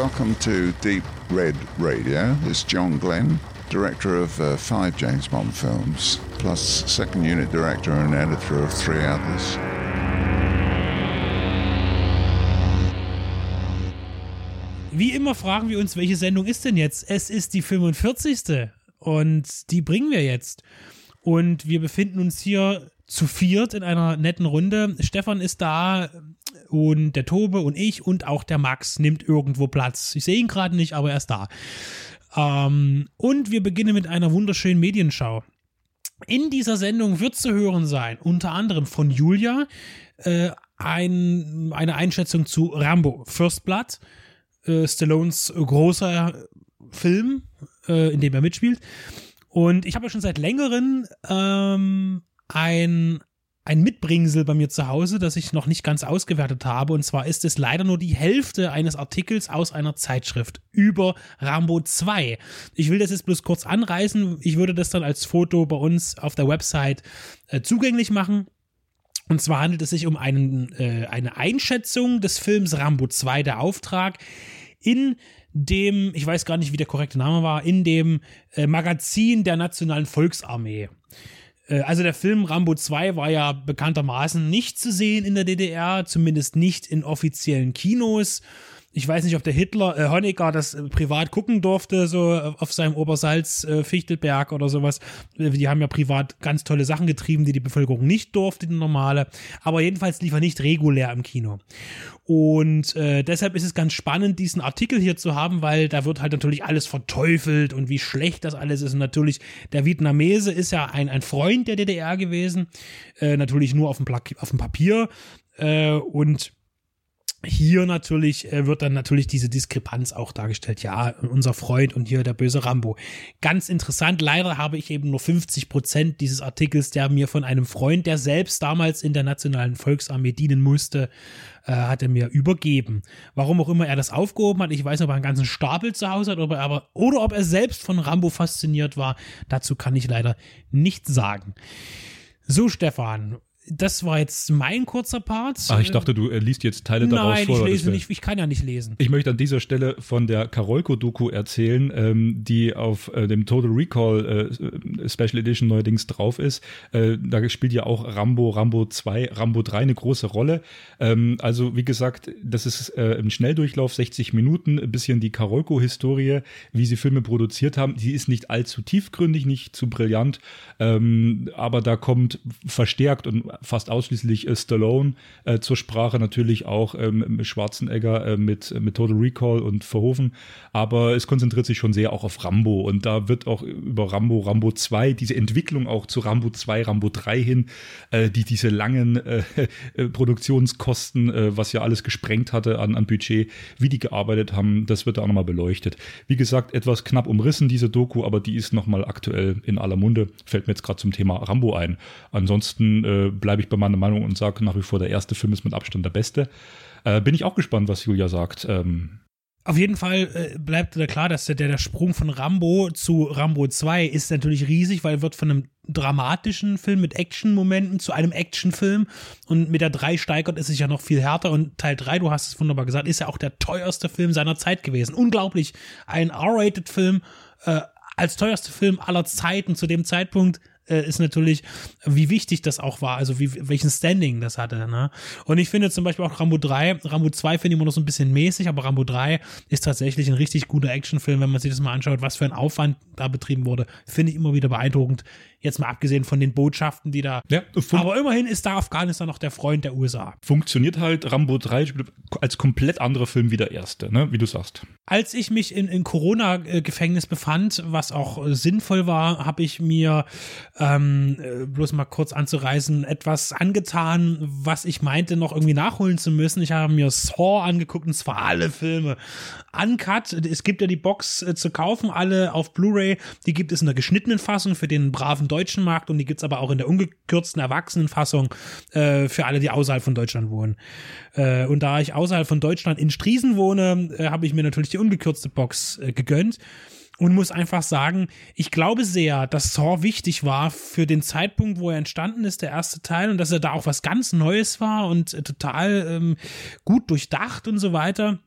Welcome to Deep Red Radio. It's John Glenn, director of uh, five James Bond films, plus second unit director and editor of three others. Wie immer fragen wir uns, welche Sendung ist denn jetzt? Es ist die 45. Und die bringen wir jetzt. Und wir befinden uns hier zu viert in einer netten Runde. Stefan ist da und der Tobe und ich und auch der Max nimmt irgendwo Platz. Ich sehe ihn gerade nicht, aber er ist da. Ähm, und wir beginnen mit einer wunderschönen Medienschau. In dieser Sendung wird zu hören sein, unter anderem von Julia, äh, ein, eine Einschätzung zu Rambo First Blood, äh, Stallones großer Film, äh, in dem er mitspielt. Und ich habe ja schon seit längerem ähm, ein, ein Mitbringsel bei mir zu Hause, das ich noch nicht ganz ausgewertet habe. Und zwar ist es leider nur die Hälfte eines Artikels aus einer Zeitschrift über Rambo 2. Ich will das jetzt bloß kurz anreißen. Ich würde das dann als Foto bei uns auf der Website äh, zugänglich machen. Und zwar handelt es sich um einen, äh, eine Einschätzung des Films Rambo 2, der Auftrag, in dem, ich weiß gar nicht, wie der korrekte Name war, in dem äh, Magazin der Nationalen Volksarmee. Äh, also der Film Rambo 2 war ja bekanntermaßen nicht zu sehen in der DDR, zumindest nicht in offiziellen Kinos. Ich weiß nicht, ob der Hitler, äh, Honecker das äh, privat gucken durfte, so äh, auf seinem Obersalz äh, Fichtelberg oder sowas. Äh, die haben ja privat ganz tolle Sachen getrieben, die die Bevölkerung nicht durfte, die normale. Aber jedenfalls lief er nicht regulär im Kino. Und äh, deshalb ist es ganz spannend, diesen Artikel hier zu haben, weil da wird halt natürlich alles verteufelt und wie schlecht das alles ist. Und natürlich, der Vietnamese ist ja ein, ein Freund der DDR gewesen, äh, natürlich nur auf dem, Pla auf dem Papier. Äh, und hier natürlich äh, wird dann natürlich diese Diskrepanz auch dargestellt. Ja, unser Freund und hier der böse Rambo. Ganz interessant. Leider habe ich eben nur 50 Prozent dieses Artikels, der mir von einem Freund, der selbst damals in der Nationalen Volksarmee dienen musste, äh, hat er mir übergeben. Warum auch immer er das aufgehoben hat. Ich weiß nicht, ob er einen ganzen Stapel zu Hause hat oder, aber, oder ob er selbst von Rambo fasziniert war. Dazu kann ich leider nichts sagen. So, Stefan, das war jetzt mein kurzer Part. Ach, ich dachte, du äh, liest jetzt Teile Nein, daraus vor. Nein, ich lese nicht, ich kann ja nicht lesen. Ich möchte an dieser Stelle von der Karolko-Doku erzählen, ähm, die auf äh, dem Total Recall äh, Special Edition neuerdings drauf ist. Äh, da spielt ja auch Rambo, Rambo 2, Rambo 3 eine große Rolle. Ähm, also, wie gesagt, das ist äh, im Schnelldurchlauf 60 Minuten, ein bisschen die Karolko-Historie, wie sie Filme produziert haben. Die ist nicht allzu tiefgründig, nicht zu brillant, ähm, aber da kommt verstärkt und fast ausschließlich äh, Stallone äh, zur Sprache, natürlich auch ähm, Schwarzenegger äh, mit, mit Total Recall und Verhoeven, aber es konzentriert sich schon sehr auch auf Rambo und da wird auch über Rambo, Rambo 2, diese Entwicklung auch zu Rambo 2, Rambo 3 hin, die diese langen Produktionskosten, was ja alles gesprengt hatte an, an Budget, wie die gearbeitet haben, das wird da auch nochmal beleuchtet. Wie gesagt, etwas knapp umrissen, diese Doku, aber die ist nochmal aktuell in aller Munde, fällt mir jetzt gerade zum Thema Rambo ein. Ansonsten äh, bleibe ich bei meiner Meinung und sage nach wie vor, der erste Film ist mit Abstand der beste. Äh, bin ich auch gespannt, was Julia sagt. Ähm, auf jeden Fall äh, bleibt da klar, dass der, der Sprung von Rambo zu Rambo 2 ist natürlich riesig, weil wird von einem dramatischen Film mit Action-Momenten zu einem Actionfilm und mit der 3 steigert es sich ja noch viel härter und Teil 3, du hast es wunderbar gesagt, ist ja auch der teuerste Film seiner Zeit gewesen. Unglaublich. Ein R-Rated-Film äh, als teuerster Film aller Zeiten zu dem Zeitpunkt äh, ist natürlich, wie wichtig das auch war, also wie, welchen Standing das hatte. Ne? Und ich finde zum Beispiel auch Rambo 3, Rambo 2 finde ich immer noch so ein bisschen mäßig, aber Rambo 3 ist tatsächlich ein richtig guter Actionfilm, wenn man sich das mal anschaut, was für ein Aufwand da betrieben wurde, finde ich immer wieder beeindruckend. Jetzt mal abgesehen von den Botschaften, die da. Ja, aber immerhin ist da Afghanistan noch der Freund der USA. Funktioniert halt Rambo 3 als komplett anderer Film wie der erste, ne? wie du sagst. Als ich mich in, in Corona-Gefängnis befand, was auch sinnvoll war, habe ich mir ähm, äh, bloß mal kurz anzureißen, etwas angetan, was ich meinte, noch irgendwie nachholen zu müssen. Ich habe mir Saw angeguckt und zwar alle Filme. Uncut, es gibt ja die Box äh, zu kaufen, alle auf Blu-ray. Die gibt es in der geschnittenen Fassung für den braven deutschen Markt und die gibt es aber auch in der ungekürzten Erwachsenenfassung äh, für alle, die außerhalb von Deutschland wohnen. Äh, und da ich außerhalb von Deutschland in Striesen wohne, äh, habe ich mir natürlich die ungekürzte Box äh, gegönnt und muss einfach sagen, ich glaube sehr, dass Saw wichtig war für den Zeitpunkt, wo er entstanden ist, der erste Teil, und dass er da auch was ganz Neues war und äh, total ähm, gut durchdacht und so weiter.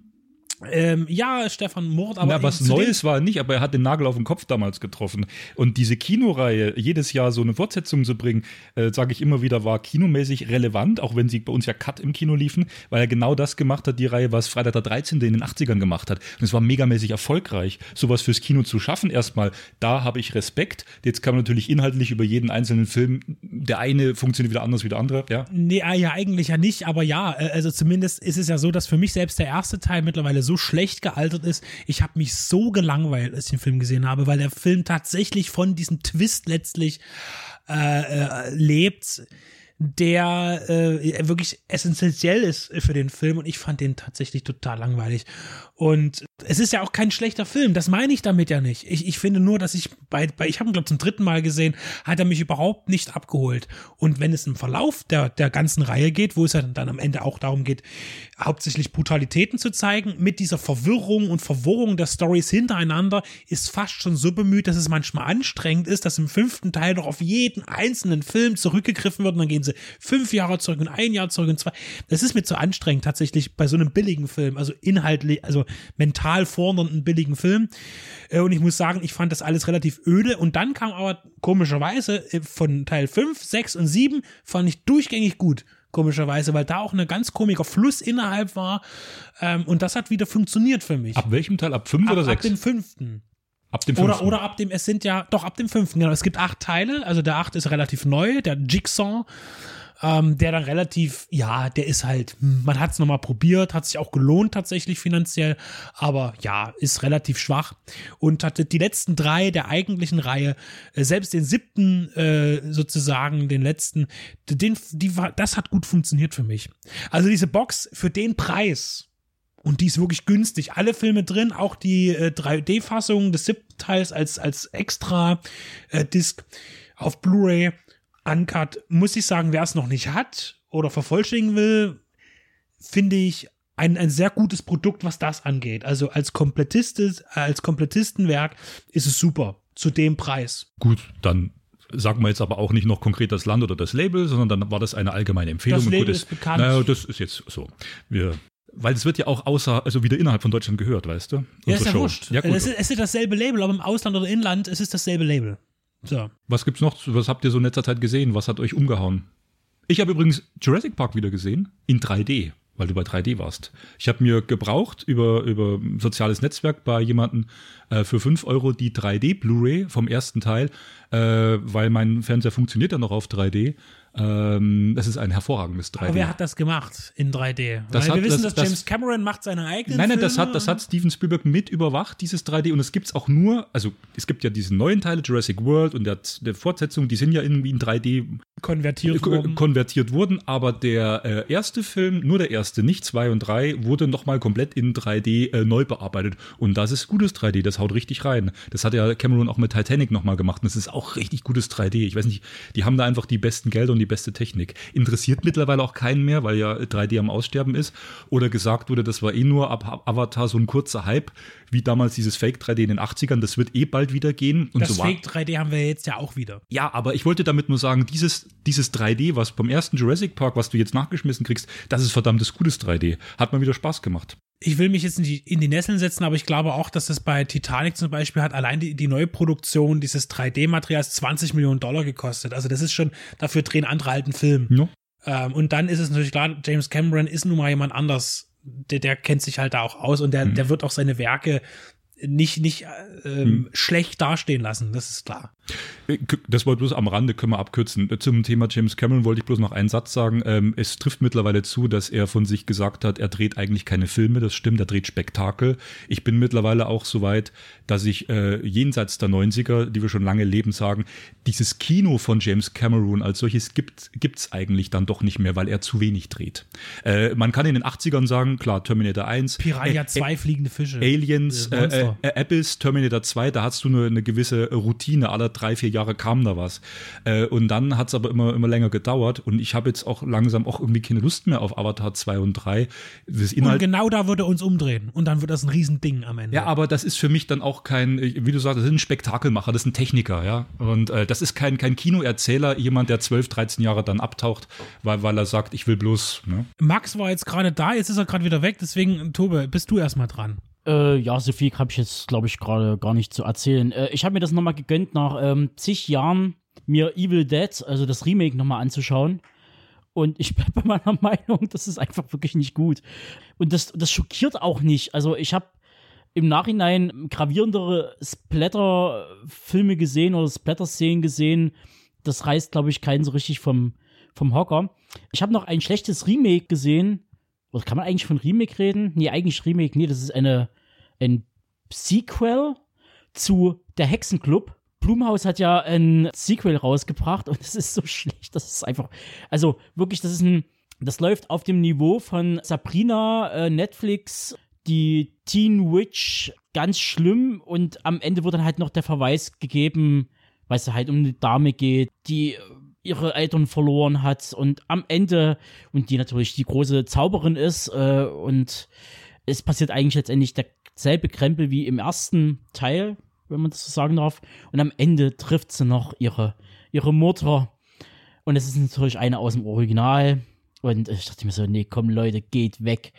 Ähm, ja, Stefan Mord, aber. Na, was Neues war er nicht, aber er hat den Nagel auf den Kopf damals getroffen. Und diese Kinoreihe, jedes Jahr so eine Fortsetzung zu bringen, äh, sage ich immer wieder, war kinomäßig relevant, auch wenn sie bei uns ja Cut im Kino liefen, weil er genau das gemacht hat, die Reihe, was Freitag der 13. in den 80ern gemacht hat. Und es war megamäßig erfolgreich, sowas fürs Kino zu schaffen. Erstmal, da habe ich Respekt. Jetzt kann man natürlich inhaltlich über jeden einzelnen Film, der eine funktioniert wieder anders wie der andere, ja? Nee, ah, ja, eigentlich ja nicht, aber ja, äh, also zumindest ist es ja so, dass für mich selbst der erste Teil mittlerweile so schlecht gealtert ist. Ich habe mich so gelangweilt, als ich den Film gesehen habe, weil der Film tatsächlich von diesem Twist letztlich äh, äh, lebt der äh, wirklich essentiell ist für den Film und ich fand den tatsächlich total langweilig. Und es ist ja auch kein schlechter Film, das meine ich damit ja nicht. Ich, ich finde nur, dass ich bei, bei ich habe ihn glaube zum dritten Mal gesehen, hat er mich überhaupt nicht abgeholt. Und wenn es im Verlauf der, der ganzen Reihe geht, wo es ja dann am Ende auch darum geht, hauptsächlich Brutalitäten zu zeigen, mit dieser Verwirrung und Verwirrung der Stories hintereinander, ist fast schon so bemüht, dass es manchmal anstrengend ist, dass im fünften Teil noch auf jeden einzelnen Film zurückgegriffen wird und dann gehen sie fünf Jahre zurück und ein Jahr zurück und zwei. Das ist mir zu anstrengend tatsächlich bei so einem billigen Film, also inhaltlich, also mental fordernden billigen Film. Äh, und ich muss sagen, ich fand das alles relativ öde. Und dann kam aber komischerweise äh, von Teil 5, 6 und 7 fand ich durchgängig gut komischerweise, weil da auch ein ganz komischer Fluss innerhalb war. Ähm, und das hat wieder funktioniert für mich. Ab welchem Teil? Ab 5 oder 6? Ab dem fünften. Ab dem fünften. Oder, oder ab dem, es sind ja, doch ab dem fünften, genau. Es gibt acht Teile, also der acht ist relativ neu, der Jigsaw ähm, der dann relativ, ja, der ist halt, hm, man hat es nochmal probiert, hat sich auch gelohnt tatsächlich finanziell, aber ja, ist relativ schwach und hatte die letzten drei der eigentlichen Reihe, äh, selbst den siebten äh, sozusagen, den letzten, den, die war, das hat gut funktioniert für mich. Also diese Box für den Preis, und die ist wirklich günstig. Alle Filme drin, auch die äh, 3D-Fassung des siebten Teils als, als extra äh, Disc auf Blu-ray Uncut, muss ich sagen, wer es noch nicht hat oder vervollständigen will, finde ich ein, ein sehr gutes Produkt, was das angeht. Also als Komplettistes, als Komplettistenwerk ist es super. Zu dem Preis. Gut, dann sagen wir jetzt aber auch nicht noch konkret das Land oder das Label, sondern dann war das eine allgemeine Empfehlung. Das Label ist bekannt. Naja, das ist jetzt so. Wir weil es wird ja auch außer, also wieder innerhalb von Deutschland gehört, weißt du? Ja, ist ja wurscht. Ja, es, ist, es ist dasselbe Label, aber im Ausland oder Inland es ist dasselbe Label. So. Was gibt's noch? Was habt ihr so in letzter Zeit gesehen? Was hat euch umgehauen? Ich habe übrigens Jurassic Park wieder gesehen in 3D, weil du bei 3D warst. Ich habe mir gebraucht über über soziales Netzwerk bei jemandem äh, für 5 Euro die 3D Blu-ray vom ersten Teil, äh, weil mein Fernseher funktioniert ja noch auf 3D ähm, das ist ein hervorragendes 3D. Aber wer hat das gemacht in 3D? Das Weil hat, wir wissen, das, dass James Cameron macht seine eigenen Nein, nein, Filme. das hat, das hat Steven Spielberg mit überwacht, dieses 3D. Und es gibt es auch nur, also es gibt ja diese neuen Teile, Jurassic World und der, der Fortsetzung, die sind ja irgendwie in 3D konvertiert worden. Konvertiert wurden, aber der äh, erste Film, nur der erste, nicht zwei und drei, wurde nochmal komplett in 3D äh, neu bearbeitet. Und das ist gutes 3D, das haut richtig rein. Das hat ja Cameron auch mit Titanic nochmal gemacht. Und das ist auch richtig gutes 3D. Ich weiß nicht, die haben da einfach die besten Gelder und die beste Technik interessiert mittlerweile auch keinen mehr, weil ja 3D am Aussterben ist. Oder gesagt wurde, das war eh nur ab Avatar so ein kurzer Hype, wie damals dieses Fake 3D in den 80ern. Das wird eh bald wieder gehen. Und das so Fake 3D haben wir jetzt ja auch wieder. Ja, aber ich wollte damit nur sagen, dieses, dieses 3D, was beim ersten Jurassic Park, was du jetzt nachgeschmissen kriegst, das ist verdammtes gutes 3D. Hat mal wieder Spaß gemacht ich will mich jetzt in die, in die Nesseln setzen, aber ich glaube auch, dass das bei Titanic zum Beispiel hat allein die, die Neuproduktion dieses 3D-Materials 20 Millionen Dollar gekostet. Also das ist schon, dafür drehen andere alten Film. Ja. Ähm, und dann ist es natürlich klar, James Cameron ist nun mal jemand anders. Der, der kennt sich halt da auch aus und der, mhm. der wird auch seine Werke nicht, nicht äh, ähm, hm. schlecht dastehen lassen, das ist klar. Äh, das wollte bloß am Rande, können wir abkürzen. Zum Thema James Cameron wollte ich bloß noch einen Satz sagen. Ähm, es trifft mittlerweile zu, dass er von sich gesagt hat, er dreht eigentlich keine Filme, das stimmt, er dreht Spektakel. Ich bin mittlerweile auch so weit, dass ich äh, jenseits der 90er, die wir schon lange leben, sagen, dieses Kino von James Cameron als solches gibt es eigentlich dann doch nicht mehr, weil er zu wenig dreht. Äh, man kann in den 80ern sagen, klar, Terminator 1. Piranha 2, äh, fliegende Fische. Aliens, äh, äh, Abyss, Terminator 2, da hast du nur eine gewisse Routine aller drei, vier Jahre kam da was. Äh, und dann hat es aber immer, immer länger gedauert und ich habe jetzt auch langsam auch irgendwie keine Lust mehr auf Avatar 2 und 3. Das Inhalt und genau da würde uns umdrehen und dann wird das ein Riesending am Ende. Ja, aber das ist für mich dann auch kein, wie du sagst, das ist ein Spektakelmacher, das ist ein Techniker, ja. Und äh, das ist kein, kein Kinoerzähler, jemand, der 12, 13 Jahre dann abtaucht, weil, weil er sagt, ich will bloß. Ne? Max war jetzt gerade da, jetzt ist er gerade wieder weg, deswegen, Tobe, bist du erstmal dran. Äh, ja, so viel habe ich jetzt, glaube ich, gerade gar nicht zu erzählen. Äh, ich habe mir das nochmal gegönnt, nach ähm, zig Jahren mir Evil Dead, also das Remake, nochmal anzuschauen. Und ich bleibe bei meiner Meinung, das ist einfach wirklich nicht gut. Und das, das schockiert auch nicht. Also ich habe im Nachhinein gravierendere Splatter-Filme gesehen oder Splatter-Szenen gesehen. Das reißt, glaube ich, keinen so richtig vom, vom Hocker. Ich habe noch ein schlechtes Remake gesehen oder kann man eigentlich von Remake reden? Nee, eigentlich Remake, nee, das ist eine, ein Sequel zu Der Hexenclub. Blumhaus hat ja ein Sequel rausgebracht und es ist so schlecht, das ist einfach, also wirklich, das ist ein, das läuft auf dem Niveau von Sabrina, äh, Netflix, die Teen Witch, ganz schlimm und am Ende wird dann halt noch der Verweis gegeben, weil es halt um eine Dame geht, die ihre Eltern verloren hat und am Ende, und die natürlich die große Zauberin ist, äh, und es passiert eigentlich letztendlich derselbe Krempel wie im ersten Teil, wenn man das so sagen darf. Und am Ende trifft sie noch ihre, ihre Mutter. Und es ist natürlich eine aus dem Original. Und ich dachte mir so, nee, komm Leute, geht weg.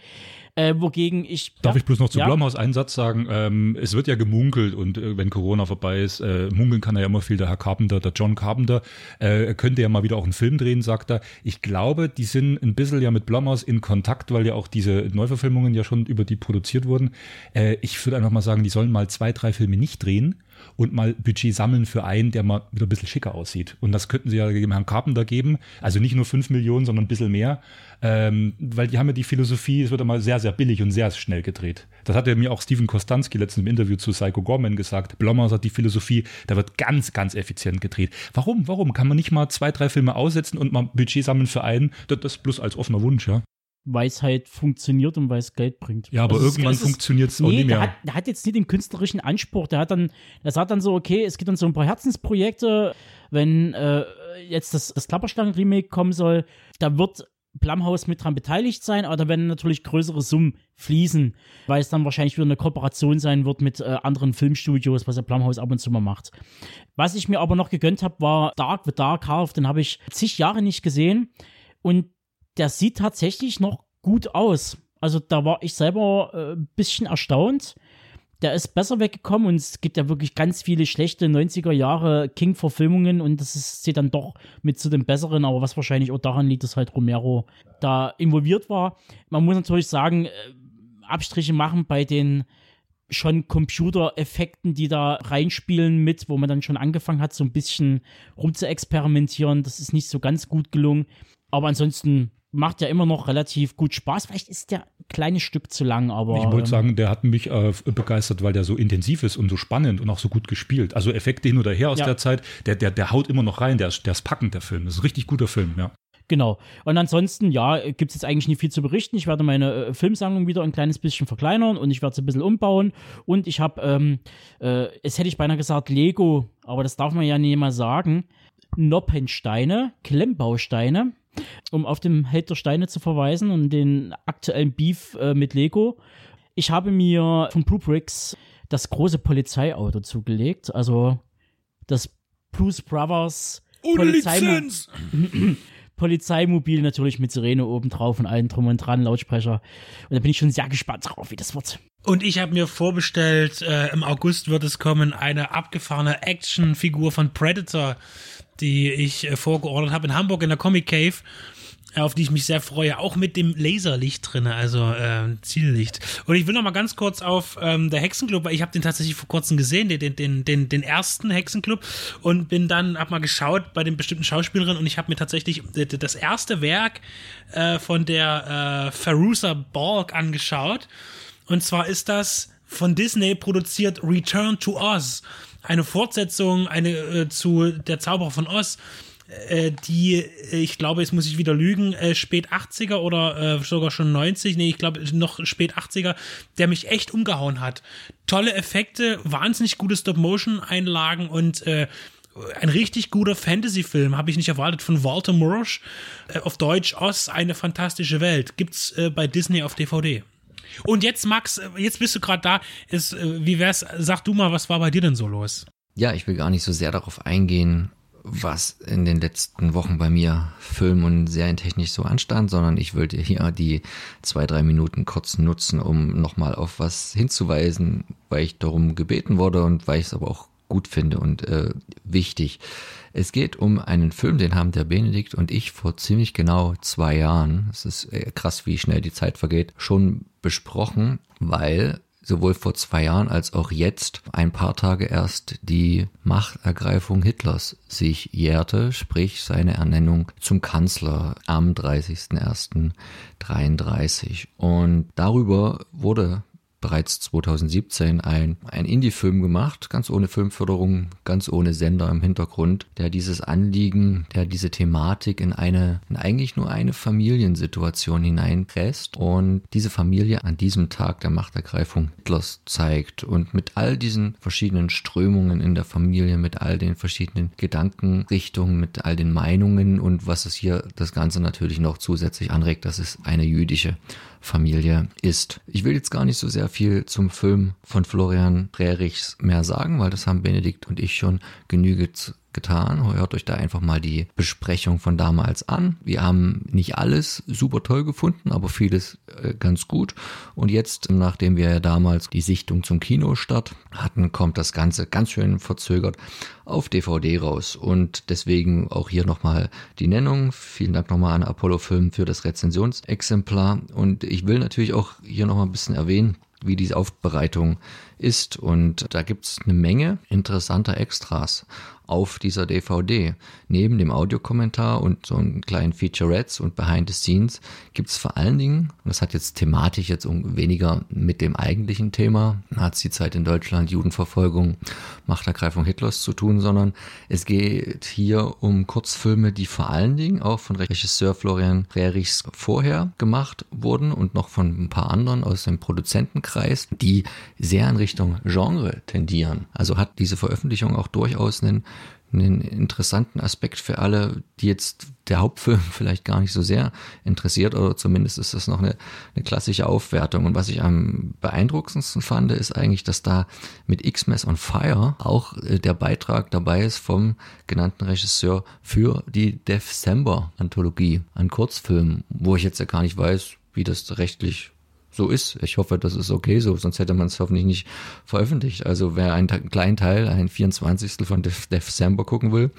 Äh, wogegen ich. Darf ich bloß noch zu ja? Blumhaus einen Satz sagen? Ähm, es wird ja gemunkelt und äh, wenn Corona vorbei ist, äh, munkeln kann er ja immer viel, der Herr Carpenter, der John Carpenter, äh, könnte ja mal wieder auch einen Film drehen, sagt er. Ich glaube, die sind ein bisschen ja mit Blumhaus in Kontakt, weil ja auch diese Neuverfilmungen ja schon über die produziert wurden. Äh, ich würde einfach mal sagen, die sollen mal zwei, drei Filme nicht drehen und mal Budget sammeln für einen, der mal wieder ein bisschen schicker aussieht. Und das könnten sie ja dem Herrn Carpenter geben. Also nicht nur fünf Millionen, sondern ein bisschen mehr. Ähm, weil die haben ja die Philosophie, es wird immer sehr, sehr billig und sehr schnell gedreht. Das hat ja mir auch Steven Kostanski letztens im Interview zu Psycho Gorman gesagt. Blommers hat die Philosophie, da wird ganz, ganz effizient gedreht. Warum? Warum? Kann man nicht mal zwei, drei Filme aussetzen und mal Budget sammeln für einen? Das, das bloß als offener Wunsch, ja weil es halt funktioniert und weil es Geld bringt. Ja, aber also irgendwann funktioniert es auch nee, nicht mehr. Der hat, der hat, jetzt nicht den künstlerischen Anspruch. Der hat dann, der sagt dann so, okay, es gibt dann so ein paar Herzensprojekte, wenn äh, jetzt das, das Klapperschlangen-Remake kommen soll, da wird Blumhaus mit dran beteiligt sein, aber da werden natürlich größere Summen fließen, weil es dann wahrscheinlich wieder eine Kooperation sein wird mit äh, anderen Filmstudios, was der Blumhaus ab und zu mal macht. Was ich mir aber noch gegönnt habe, war Dark the Dark Half, den habe ich zig Jahre nicht gesehen und der sieht tatsächlich noch gut aus. Also da war ich selber äh, ein bisschen erstaunt. Der ist besser weggekommen und es gibt ja wirklich ganz viele schlechte 90er Jahre King-Verfilmungen und das ist, zählt dann doch mit zu den besseren, aber was wahrscheinlich auch daran liegt, dass halt Romero da involviert war. Man muss natürlich sagen, äh, Abstriche machen bei den schon Computereffekten, die da reinspielen mit, wo man dann schon angefangen hat, so ein bisschen rumzuexperimentieren. Das ist nicht so ganz gut gelungen. Aber ansonsten macht ja immer noch relativ gut Spaß. Vielleicht ist der ein kleines Stück zu lang, aber. Ich wollte ähm, sagen, der hat mich äh, begeistert, weil der so intensiv ist und so spannend und auch so gut gespielt. Also Effekte hin oder her aus ja. der Zeit, der, der, der haut immer noch rein, der ist, der ist packend, der Film. Das ist ein richtig guter Film, ja. Genau. Und ansonsten, ja, gibt es jetzt eigentlich nicht viel zu berichten. Ich werde meine äh, Filmsammlung wieder ein kleines bisschen verkleinern und ich werde sie ein bisschen umbauen. Und ich habe, ähm, äh, es hätte ich beinahe gesagt, Lego, aber das darf man ja nicht mal sagen. Noppensteine, Klemmbausteine um auf den Held der Steine zu verweisen und den aktuellen Beef äh, mit Lego. Ich habe mir von Blue Bricks das große Polizeiauto zugelegt, also das Blues Brothers Ohne Lizenz! Polizeimobil natürlich mit Sirene oben drauf und allem drum und dran, Lautsprecher. Und da bin ich schon sehr gespannt drauf, wie das wird. Und ich habe mir vorbestellt, äh, im August wird es kommen, eine abgefahrene Actionfigur von Predator die ich äh, vorgeordert habe in Hamburg in der Comic Cave auf die ich mich sehr freue, auch mit dem Laserlicht drin, also äh, Ziellicht. Und ich will noch mal ganz kurz auf ähm, der Hexenclub, weil ich habe den tatsächlich vor kurzem gesehen, den, den, den, den ersten Hexenclub und bin dann, hab mal geschaut bei den bestimmten Schauspielerinnen und ich habe mir tatsächlich das erste Werk äh, von der äh, Farusa Balk angeschaut. Und zwar ist das von Disney produziert Return to Oz eine Fortsetzung eine äh, zu Der Zauberer von Oz, die, äh, ich glaube, jetzt muss ich wieder lügen, äh, spät 80er oder äh, sogar schon 90, nee, ich glaube noch spät 80er, der mich echt umgehauen hat. Tolle Effekte, wahnsinnig gute Stop-Motion-Einlagen und äh, ein richtig guter Fantasy-Film, habe ich nicht erwartet, von Walter Murch. Äh, auf Deutsch Oz, eine fantastische Welt. Gibt's äh, bei Disney auf DVD. Und jetzt, Max, äh, jetzt bist du gerade da. Ist, äh, wie wär's? Sag du mal, was war bei dir denn so los? Ja, ich will gar nicht so sehr darauf eingehen, was in den letzten Wochen bei mir film- und serientechnisch so anstand, sondern ich wollte hier die zwei, drei Minuten kurz nutzen, um nochmal auf was hinzuweisen, weil ich darum gebeten wurde und weil ich es aber auch gut finde und äh, wichtig. Es geht um einen Film, den haben der Benedikt und ich vor ziemlich genau zwei Jahren, es ist äh, krass, wie schnell die Zeit vergeht, schon besprochen, weil sowohl vor zwei Jahren als auch jetzt ein paar Tage erst die Machtergreifung Hitlers sich jährte, sprich seine Ernennung zum Kanzler am 30.01.33. Und darüber wurde bereits 2017 ein, ein Indie-Film gemacht, ganz ohne Filmförderung, ganz ohne Sender im Hintergrund, der dieses Anliegen, der diese Thematik in eine, in eigentlich nur eine Familiensituation hineinpresst. Und diese Familie an diesem Tag der Machtergreifung Hitlers zeigt und mit all diesen verschiedenen Strömungen in der Familie, mit all den verschiedenen Gedankenrichtungen, mit all den Meinungen und was es hier das Ganze natürlich noch zusätzlich anregt, dass es eine jüdische Familie ist. Ich will jetzt gar nicht so sehr viel zum Film von Florian Rehrichs mehr sagen, weil das haben Benedikt und ich schon genügend getan. Hört euch da einfach mal die Besprechung von damals an. Wir haben nicht alles super toll gefunden, aber vieles äh, ganz gut. Und jetzt, nachdem wir ja damals die Sichtung zum Kinostart hatten, kommt das Ganze ganz schön verzögert auf DVD raus. Und deswegen auch hier nochmal die Nennung. Vielen Dank nochmal an Apollo Film für das Rezensionsexemplar. Und ich will natürlich auch hier nochmal ein bisschen erwähnen, wie diese Aufbereitung ist. Und da gibt's eine Menge interessanter Extras auf dieser DVD. Neben dem Audiokommentar und so einen kleinen Featurettes und Behind the Scenes gibt's vor allen Dingen, und das hat jetzt thematisch jetzt weniger mit dem eigentlichen Thema, Nazi-Zeit in Deutschland, Judenverfolgung, Machtergreifung Hitlers zu tun, sondern es geht hier um Kurzfilme, die vor allen Dingen auch von Regisseur Florian Rehrichs vorher gemacht wurden und noch von ein paar anderen aus dem Produzentenkreis, die sehr in Richtung Genre tendieren. Also hat diese Veröffentlichung auch durchaus einen einen interessanten Aspekt für alle, die jetzt der Hauptfilm vielleicht gar nicht so sehr interessiert oder zumindest ist das noch eine, eine klassische Aufwertung. Und was ich am beeindruckendsten fand, ist eigentlich, dass da mit X-Mess on Fire auch äh, der Beitrag dabei ist vom genannten Regisseur für die December-Anthologie an Kurzfilmen, wo ich jetzt ja gar nicht weiß, wie das rechtlich so ist. Ich hoffe, das ist okay so, sonst hätte man es hoffentlich nicht veröffentlicht. Also wer einen kleinen Teil, ein 24. von December gucken will,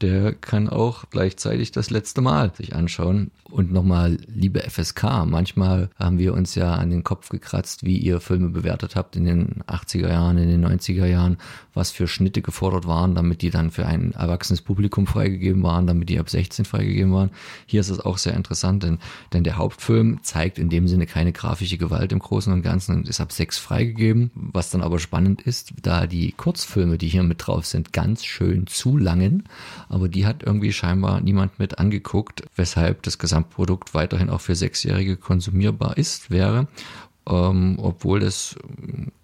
der kann auch gleichzeitig das letzte Mal sich anschauen. Und nochmal, liebe FSK, manchmal haben wir uns ja an den Kopf gekratzt, wie ihr Filme bewertet habt in den 80er Jahren, in den 90er Jahren, was für Schnitte gefordert waren, damit die dann für ein erwachsenes Publikum freigegeben waren, damit die ab 16 freigegeben waren. Hier ist es auch sehr interessant, denn, denn der Hauptfilm zeigt in dem Sinne keine grafische Gewalt im Großen und Ganzen und ist ab 6 freigegeben. Was dann aber spannend ist, da die Kurzfilme, die hier mit drauf sind, ganz schön zu langen, aber die hat irgendwie scheinbar niemand mit angeguckt, weshalb das Gesamtprodukt weiterhin auch für Sechsjährige konsumierbar ist, wäre. Ähm, obwohl es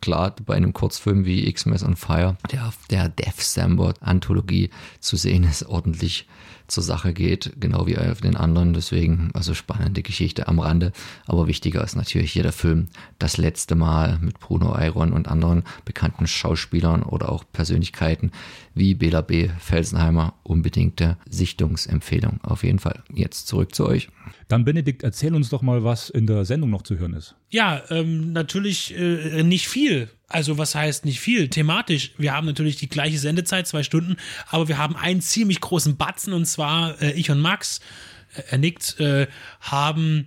klar bei einem Kurzfilm wie X-Mess on Fire, der auf der Death Sambot Anthologie zu sehen ist, ordentlich zur Sache geht, genau wie auf den anderen. Deswegen, also spannende Geschichte am Rande. Aber wichtiger ist natürlich hier der Film das letzte Mal mit Bruno Eiron und anderen bekannten Schauspielern oder auch Persönlichkeiten wie Bela B. Felsenheimer. Unbedingte Sichtungsempfehlung auf jeden Fall. Jetzt zurück zu euch. Dann Benedikt, erzähl uns doch mal, was in der Sendung noch zu hören ist. Ja, ähm, natürlich äh, nicht viel. Also was heißt nicht viel? Thematisch, wir haben natürlich die gleiche Sendezeit, zwei Stunden, aber wir haben einen ziemlich großen Batzen und zwar äh, ich und Max, äh, er nickt, äh, haben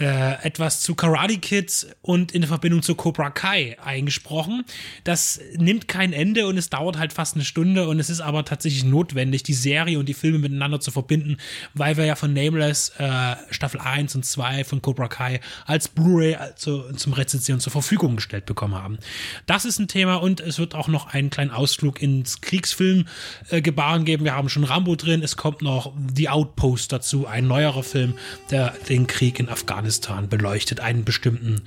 äh, etwas zu Karate Kids und in Verbindung zu Cobra Kai eingesprochen. Das nimmt kein Ende und es dauert halt fast eine Stunde und es ist aber tatsächlich notwendig, die Serie und die Filme miteinander zu verbinden, weil wir ja von Nameless äh, Staffel 1 und 2 von Cobra Kai als Blu-ray also zum Rezension zur Verfügung gestellt bekommen haben. Das ist ein Thema und es wird auch noch einen kleinen Ausflug ins Kriegsfilm-Gebaren äh, geben. Wir haben schon Rambo drin, es kommt noch The Outpost dazu, ein neuerer Film, der den Krieg in Afghanistan Afghanistan beleuchtet, einen bestimmten,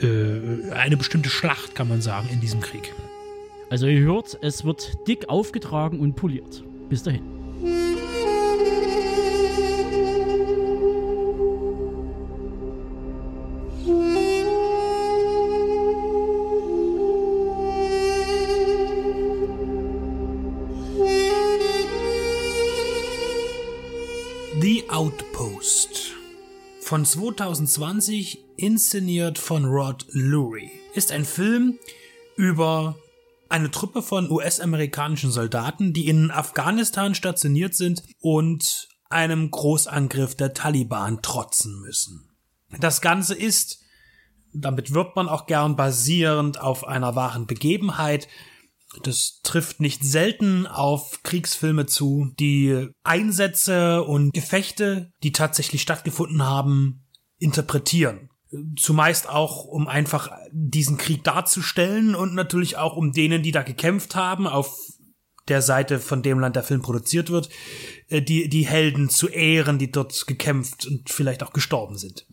äh, eine bestimmte Schlacht, kann man sagen, in diesem Krieg. Also ihr hört, es wird dick aufgetragen und poliert. Bis dahin. The Outpost von 2020 inszeniert von Rod Lurie ist ein Film über eine Truppe von US-amerikanischen Soldaten, die in Afghanistan stationiert sind und einem Großangriff der Taliban trotzen müssen. Das Ganze ist, damit wird man auch gern basierend auf einer wahren Begebenheit, das trifft nicht selten auf Kriegsfilme zu, die Einsätze und Gefechte, die tatsächlich stattgefunden haben, interpretieren. Zumeist auch, um einfach diesen Krieg darzustellen und natürlich auch um denen, die da gekämpft haben, auf der Seite, von dem Land der Film produziert wird, äh, die, die Helden zu ehren, die dort gekämpft und vielleicht auch gestorben sind.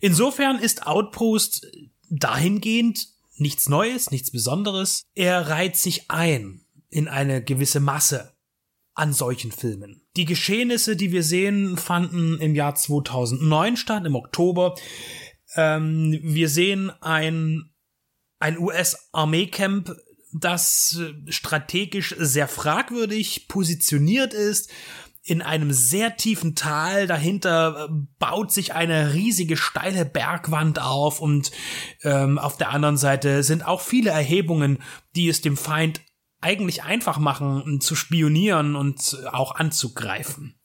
Insofern ist Outpost dahingehend nichts Neues, nichts Besonderes. Er reiht sich ein in eine gewisse Masse an solchen Filmen. Die Geschehnisse, die wir sehen, fanden im Jahr 2009 statt, im Oktober. Ähm, wir sehen ein, ein US-Armeecamp, das strategisch sehr fragwürdig positioniert ist, in einem sehr tiefen Tal. Dahinter äh, baut sich eine riesige steile Bergwand auf und ähm, auf der anderen Seite sind auch viele Erhebungen, die es dem Feind eigentlich einfach machen, zu spionieren und auch anzugreifen.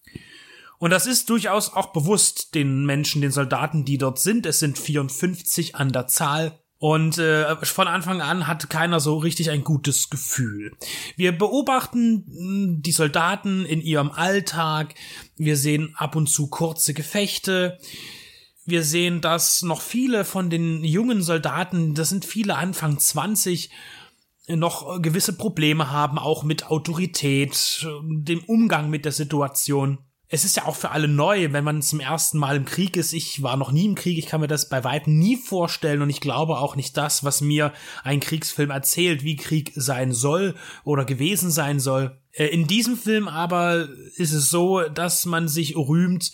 Und das ist durchaus auch bewusst den Menschen, den Soldaten, die dort sind. Es sind 54 an der Zahl. Und äh, von Anfang an hat keiner so richtig ein gutes Gefühl. Wir beobachten hm, die Soldaten in ihrem Alltag. Wir sehen ab und zu kurze Gefechte. Wir sehen, dass noch viele von den jungen Soldaten, das sind viele Anfang 20, noch gewisse Probleme haben, auch mit Autorität, dem Umgang mit der Situation es ist ja auch für alle neu, wenn man zum ersten Mal im Krieg ist. Ich war noch nie im Krieg, ich kann mir das bei weitem nie vorstellen und ich glaube auch nicht das, was mir ein Kriegsfilm erzählt, wie Krieg sein soll oder gewesen sein soll. Äh, in diesem Film aber ist es so, dass man sich rühmt,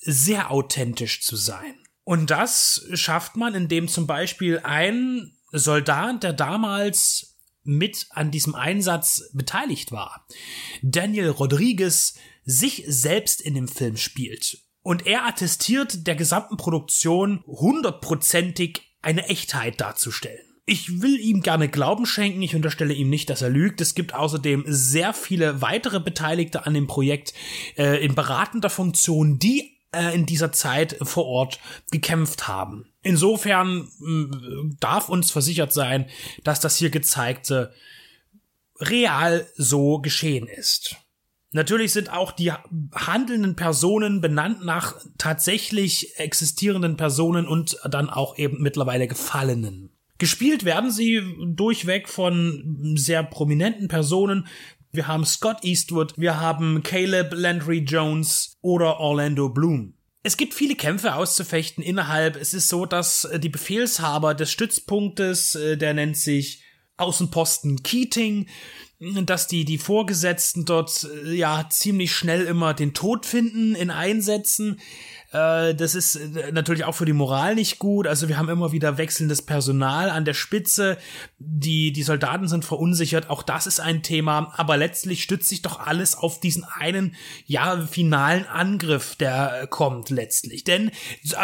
sehr authentisch zu sein. Und das schafft man, indem zum Beispiel ein Soldat, der damals mit an diesem Einsatz beteiligt war, Daniel Rodriguez, sich selbst in dem Film spielt. Und er attestiert der gesamten Produktion hundertprozentig eine Echtheit darzustellen. Ich will ihm gerne Glauben schenken, ich unterstelle ihm nicht, dass er lügt. Es gibt außerdem sehr viele weitere Beteiligte an dem Projekt äh, in beratender Funktion, die äh, in dieser Zeit vor Ort gekämpft haben. Insofern darf uns versichert sein, dass das hier gezeigte real so geschehen ist. Natürlich sind auch die handelnden Personen benannt nach tatsächlich existierenden Personen und dann auch eben mittlerweile Gefallenen. Gespielt werden sie durchweg von sehr prominenten Personen. Wir haben Scott Eastwood, wir haben Caleb Landry Jones oder Orlando Bloom. Es gibt viele Kämpfe auszufechten innerhalb. Es ist so, dass die Befehlshaber des Stützpunktes, äh, der nennt sich Außenposten Keating, dass die, die Vorgesetzten dort äh, ja ziemlich schnell immer den Tod finden in Einsätzen. Äh, das ist äh, natürlich auch für die Moral nicht gut. Also wir haben immer wieder wechselndes Personal an der Spitze. Die, die Soldaten sind verunsichert. Auch das ist ein Thema. Aber letztlich stützt sich doch alles auf diesen einen, ja, finalen Angriff, der kommt letztlich. Denn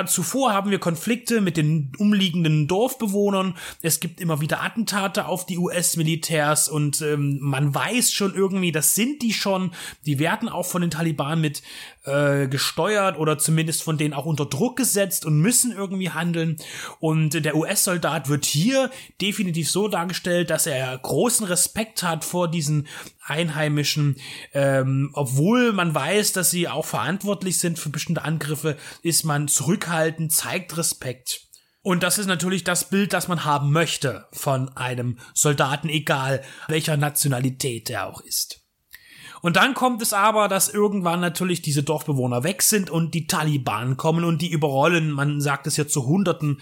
zuvor haben wir Konflikte mit den umliegenden Dorfbewohnern. Es gibt immer wieder Attentate auf die US-Militärs und ähm, man weiß schon irgendwie, das sind die schon. Die werden auch von den Taliban mit äh, gesteuert oder zumindest von denen auch unter Druck gesetzt und müssen irgendwie handeln. Und der US-Soldat wird hier definitiv so dargestellt, dass er großen Respekt hat vor diesen Einheimischen, ähm, obwohl man weiß, dass sie auch verantwortlich sind für bestimmte Angriffe, ist man zurückhaltend, zeigt Respekt. Und das ist natürlich das Bild, das man haben möchte von einem Soldaten, egal welcher Nationalität er auch ist. Und dann kommt es aber, dass irgendwann natürlich diese Dorfbewohner weg sind und die Taliban kommen und die überrollen, man sagt es ja zu Hunderten,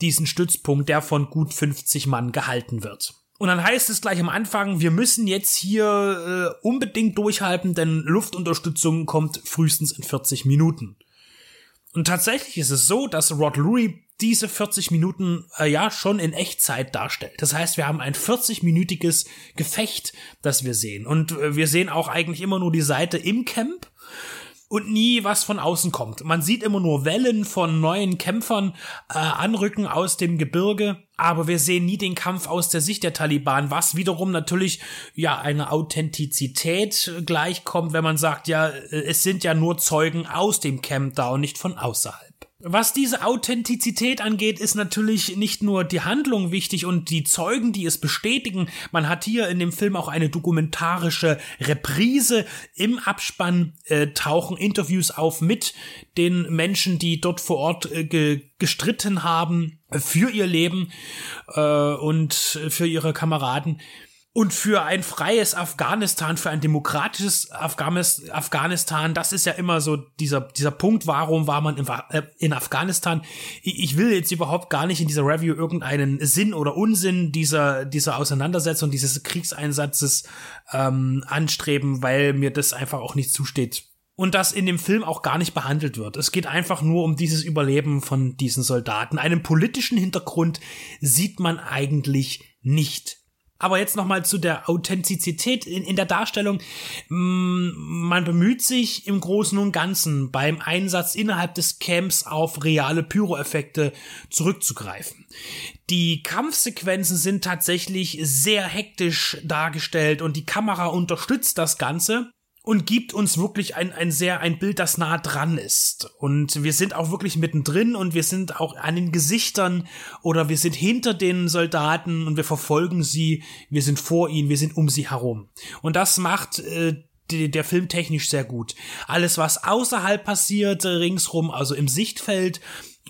diesen Stützpunkt, der von gut 50 Mann gehalten wird. Und dann heißt es gleich am Anfang, wir müssen jetzt hier äh, unbedingt durchhalten, denn Luftunterstützung kommt frühestens in 40 Minuten. Und tatsächlich ist es so, dass Rod Lurie diese 40 Minuten äh, ja schon in Echtzeit darstellt. Das heißt, wir haben ein 40-minütiges Gefecht, das wir sehen. Und äh, wir sehen auch eigentlich immer nur die Seite im Camp und nie was von außen kommt. Man sieht immer nur Wellen von neuen Kämpfern äh, anrücken aus dem Gebirge, aber wir sehen nie den Kampf aus der Sicht der Taliban, was wiederum natürlich ja eine Authentizität gleichkommt, wenn man sagt, ja, äh, es sind ja nur Zeugen aus dem Camp da und nicht von außerhalb. Was diese Authentizität angeht, ist natürlich nicht nur die Handlung wichtig und die Zeugen, die es bestätigen. Man hat hier in dem Film auch eine dokumentarische Reprise. Im Abspann äh, tauchen Interviews auf mit den Menschen, die dort vor Ort äh, ge gestritten haben für ihr Leben äh, und für ihre Kameraden. Und für ein freies Afghanistan, für ein demokratisches Afghanistan, das ist ja immer so dieser, dieser Punkt, warum war man in, äh, in Afghanistan. Ich will jetzt überhaupt gar nicht in dieser Review irgendeinen Sinn oder Unsinn dieser, dieser Auseinandersetzung, dieses Kriegseinsatzes ähm, anstreben, weil mir das einfach auch nicht zusteht. Und das in dem Film auch gar nicht behandelt wird. Es geht einfach nur um dieses Überleben von diesen Soldaten. Einen politischen Hintergrund sieht man eigentlich nicht. Aber jetzt nochmal zu der Authentizität in, in der Darstellung. Mm, man bemüht sich im Großen und Ganzen beim Einsatz innerhalb des Camps auf reale Pyroeffekte zurückzugreifen. Die Kampfsequenzen sind tatsächlich sehr hektisch dargestellt und die Kamera unterstützt das Ganze und gibt uns wirklich ein, ein sehr, ein Bild, das nah dran ist. Und wir sind auch wirklich mittendrin und wir sind auch an den Gesichtern oder wir sind hinter den Soldaten und wir verfolgen sie, wir sind vor ihnen, wir sind um sie herum. Und das macht äh, der Film technisch sehr gut. Alles, was außerhalb passiert, äh, ringsrum, also im Sichtfeld,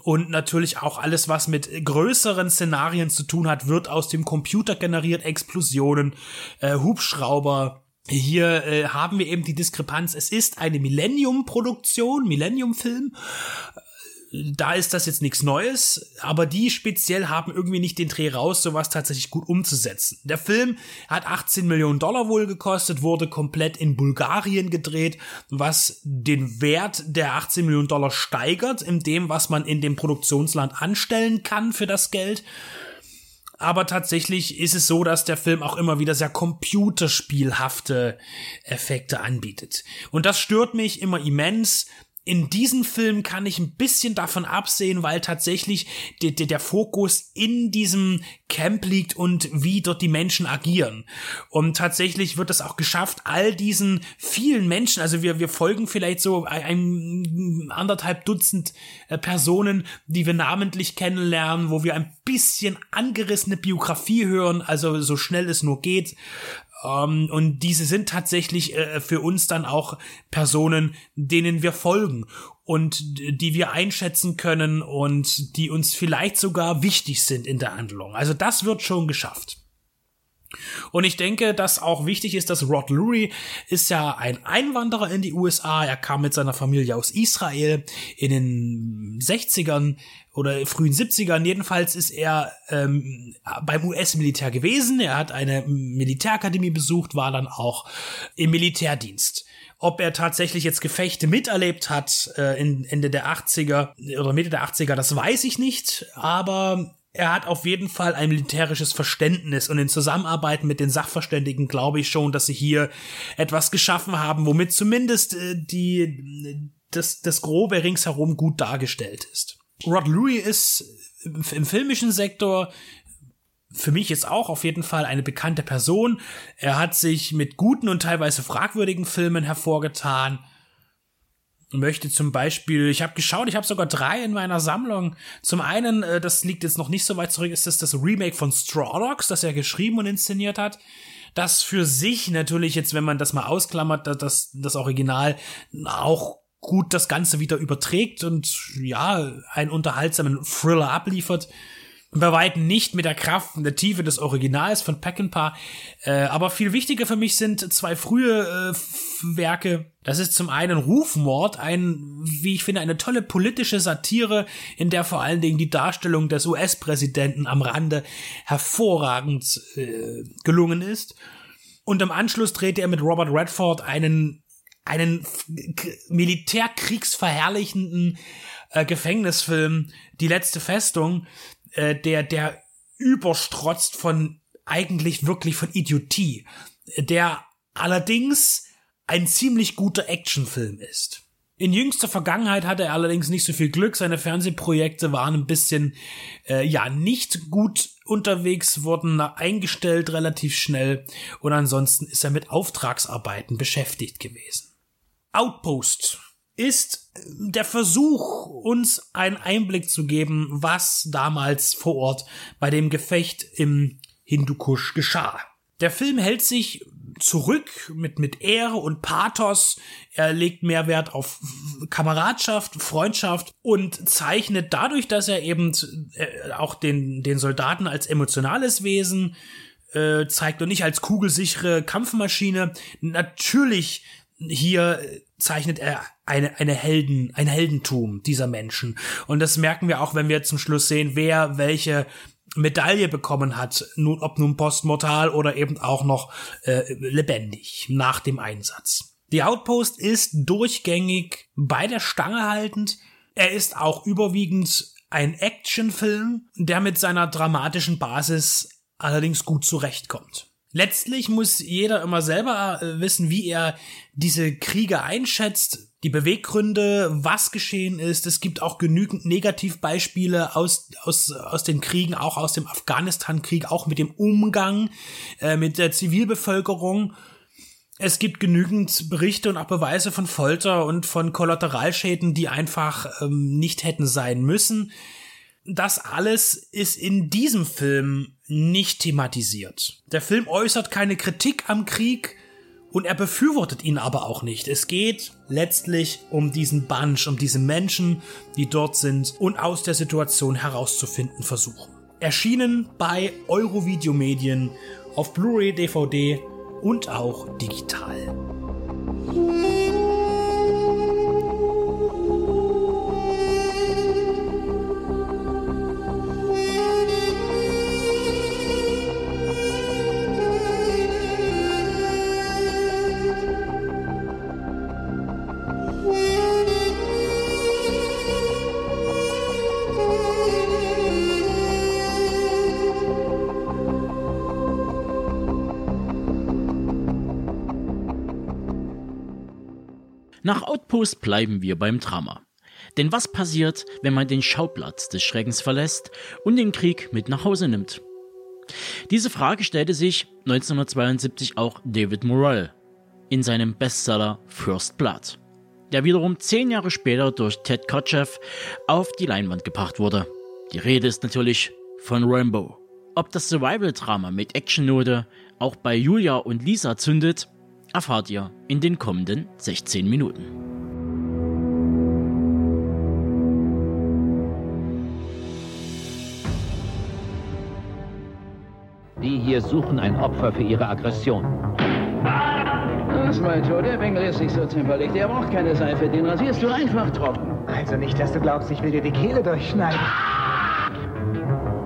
und natürlich auch alles, was mit größeren Szenarien zu tun hat, wird aus dem Computer generiert. Explosionen, äh, Hubschrauber, hier äh, haben wir eben die Diskrepanz. Es ist eine Millennium-Produktion, Millennium-Film. Da ist das jetzt nichts Neues, aber die speziell haben irgendwie nicht den Dreh raus, sowas tatsächlich gut umzusetzen. Der Film hat 18 Millionen Dollar wohl gekostet, wurde komplett in Bulgarien gedreht, was den Wert der 18 Millionen Dollar steigert, in dem, was man in dem Produktionsland anstellen kann für das Geld. Aber tatsächlich ist es so, dass der Film auch immer wieder sehr computerspielhafte Effekte anbietet. Und das stört mich immer immens, in diesem Film kann ich ein bisschen davon absehen, weil tatsächlich der, der, der Fokus in diesem Camp liegt und wie dort die Menschen agieren. Und tatsächlich wird es auch geschafft, all diesen vielen Menschen, also wir, wir folgen vielleicht so ein anderthalb Dutzend äh, Personen, die wir namentlich kennenlernen, wo wir ein bisschen angerissene Biografie hören, also so schnell es nur geht. Ähm, und diese sind tatsächlich äh, für uns dann auch Personen, denen wir folgen und die wir einschätzen können und die uns vielleicht sogar wichtig sind in der Handlung. Also das wird schon geschafft. Und ich denke, dass auch wichtig ist, dass Rod Lurie ist ja ein Einwanderer in die USA. Er kam mit seiner Familie aus Israel in den 60ern oder frühen 70ern. Jedenfalls ist er ähm, beim US-Militär gewesen. Er hat eine Militärakademie besucht, war dann auch im Militärdienst. Ob er tatsächlich jetzt Gefechte miterlebt hat äh, in Ende der 80er oder Mitte der 80er, das weiß ich nicht. Aber er hat auf jeden Fall ein militärisches Verständnis und in Zusammenarbeit mit den Sachverständigen glaube ich schon, dass sie hier etwas geschaffen haben, womit zumindest äh, die, das, das Grobe ringsherum gut dargestellt ist. Rod Louis ist im, im filmischen Sektor für mich jetzt auch auf jeden Fall eine bekannte Person. Er hat sich mit guten und teilweise fragwürdigen Filmen hervorgetan möchte zum Beispiel, ich habe geschaut, ich habe sogar drei in meiner Sammlung. Zum einen, äh, das liegt jetzt noch nicht so weit zurück, ist das das Remake von Straw Dogs, das er geschrieben und inszeniert hat. Das für sich natürlich jetzt, wenn man das mal ausklammert, das, das Original auch gut das Ganze wieder überträgt und ja, einen unterhaltsamen Thriller abliefert bei weitem nicht mit der Kraft und der Tiefe des Originals von Peckinpah. Äh, aber viel wichtiger für mich sind zwei frühe äh, Werke. Das ist zum einen Rufmord, ein, wie ich finde, eine tolle politische Satire, in der vor allen Dingen die Darstellung des US-Präsidenten am Rande hervorragend äh, gelungen ist. Und im Anschluss drehte er mit Robert Redford einen, einen militärkriegsverherrlichenden äh, Gefängnisfilm, Die letzte Festung, äh, der, der überstrotzt von eigentlich wirklich von Idiotie, der allerdings ein ziemlich guter Actionfilm ist. In jüngster Vergangenheit hatte er allerdings nicht so viel Glück. Seine Fernsehprojekte waren ein bisschen, äh, ja, nicht gut unterwegs, wurden eingestellt relativ schnell und ansonsten ist er mit Auftragsarbeiten beschäftigt gewesen. Outpost ist der Versuch, uns einen Einblick zu geben, was damals vor Ort bei dem Gefecht im Hindukusch geschah. Der Film hält sich zurück mit, mit Ehre und Pathos. Er legt mehr Wert auf Kameradschaft, Freundschaft und zeichnet dadurch, dass er eben äh, auch den, den Soldaten als emotionales Wesen äh, zeigt und nicht als kugelsichere Kampfmaschine. Natürlich hier zeichnet er eine, eine Helden, ein Heldentum dieser Menschen. Und das merken wir auch, wenn wir zum Schluss sehen, wer welche Medaille bekommen hat, nun, ob nun postmortal oder eben auch noch äh, lebendig nach dem Einsatz. Die Outpost ist durchgängig bei der Stange haltend. Er ist auch überwiegend ein Actionfilm, der mit seiner dramatischen Basis allerdings gut zurechtkommt. Letztlich muss jeder immer selber äh, wissen, wie er diese Kriege einschätzt, die Beweggründe, was geschehen ist. Es gibt auch genügend Negativbeispiele aus, aus, aus den Kriegen, auch aus dem Afghanistan-Krieg, auch mit dem Umgang äh, mit der Zivilbevölkerung. Es gibt genügend Berichte und auch Beweise von Folter und von Kollateralschäden, die einfach ähm, nicht hätten sein müssen. Das alles ist in diesem Film nicht thematisiert. Der Film äußert keine Kritik am Krieg und er befürwortet ihn aber auch nicht. Es geht letztlich um diesen Bunch, um diese Menschen, die dort sind und aus der Situation herauszufinden versuchen. Erschienen bei Eurovideo Medien auf Blu-ray, DVD und auch digital. Nach Outpost bleiben wir beim Drama. Denn was passiert, wenn man den Schauplatz des Schreckens verlässt und den Krieg mit nach Hause nimmt? Diese Frage stellte sich 1972 auch David Morrell in seinem Bestseller First Blood, der wiederum zehn Jahre später durch Ted Kotcheff auf die Leinwand gebracht wurde. Die Rede ist natürlich von Rambo. Ob das Survival-Drama mit Actionnote auch bei Julia und Lisa zündet, erfahrt ihr in den kommenden 16 Minuten. Die hier suchen ein Opfer für ihre Aggression. Das war Joe, der Bengel ist nicht so zimperlich. Der braucht keine Seife, den rasierst du einfach trocken. Also nicht, dass du glaubst, ich will dir die Kehle durchschneiden.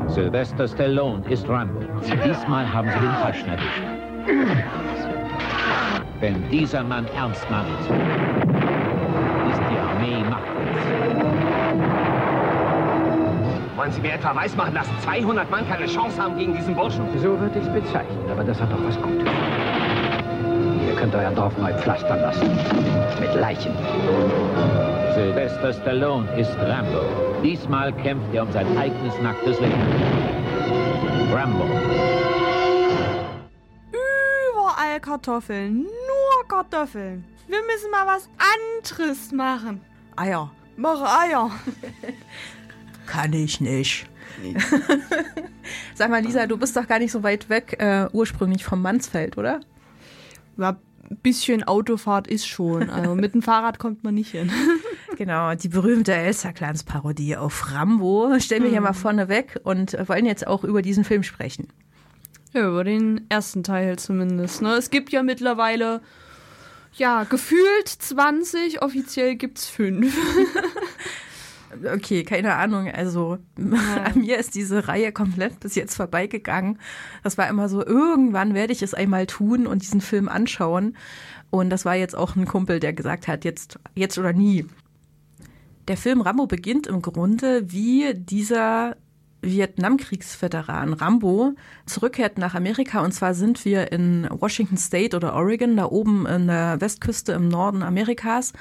Sylvester Stallone ist Rambo. Diesmal haben sie den Falschen erwischt. Wenn dieser Mann ernst meint, ist die Armee machtlos. Wollen Sie mir etwa weismachen, dass 200 Mann keine Chance haben gegen diesen Burschen? So würde ich es bezeichnen, aber das hat doch was Gutes. Ihr könnt euer Dorf neu pflastern lassen. Mit Leichen. Sylvester Stallone ist Rambo. Diesmal kämpft er um sein eigenes nacktes Leben. Rambo. Überall Kartoffeln, Kartoffeln. Wir müssen mal was anderes machen. Eier, mach Eier. Kann ich nicht. Sag mal, Lisa, du bist doch gar nicht so weit weg äh, ursprünglich vom Mansfeld, oder? Ja, ein bisschen Autofahrt ist schon. Also mit dem Fahrrad kommt man nicht hin. Genau, die berühmte Elster-Clans-Parodie auf Rambo stellen wir hier mal vorne weg und wollen jetzt auch über diesen Film sprechen. Ja, über den ersten Teil zumindest. Ne? Es gibt ja mittlerweile Ja, gefühlt 20, offiziell gibt's fünf. Okay, keine Ahnung. Also an mir ist diese Reihe komplett bis jetzt vorbeigegangen. Das war immer so, irgendwann werde ich es einmal tun und diesen Film anschauen. Und das war jetzt auch ein Kumpel, der gesagt hat, jetzt, jetzt oder nie. Der Film Rambo beginnt im Grunde wie dieser Vietnamkriegsveteran Rambo zurückkehrt nach Amerika. Und zwar sind wir in Washington State oder Oregon, da oben in der Westküste im Norden Amerikas.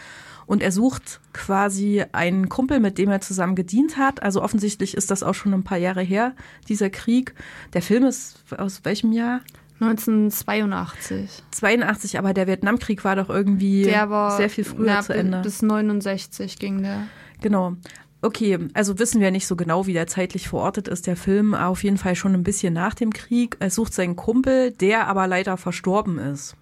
Und er sucht quasi einen Kumpel, mit dem er zusammen gedient hat. Also offensichtlich ist das auch schon ein paar Jahre her, dieser Krieg. Der Film ist aus welchem Jahr? 1982. 82, aber der Vietnamkrieg war doch irgendwie war sehr viel früher na, zu Ende. Bis 69 ging der. Genau. Okay, also wissen wir nicht so genau, wie der zeitlich verortet ist, der Film. Auf jeden Fall schon ein bisschen nach dem Krieg. Er sucht seinen Kumpel, der aber leider verstorben ist.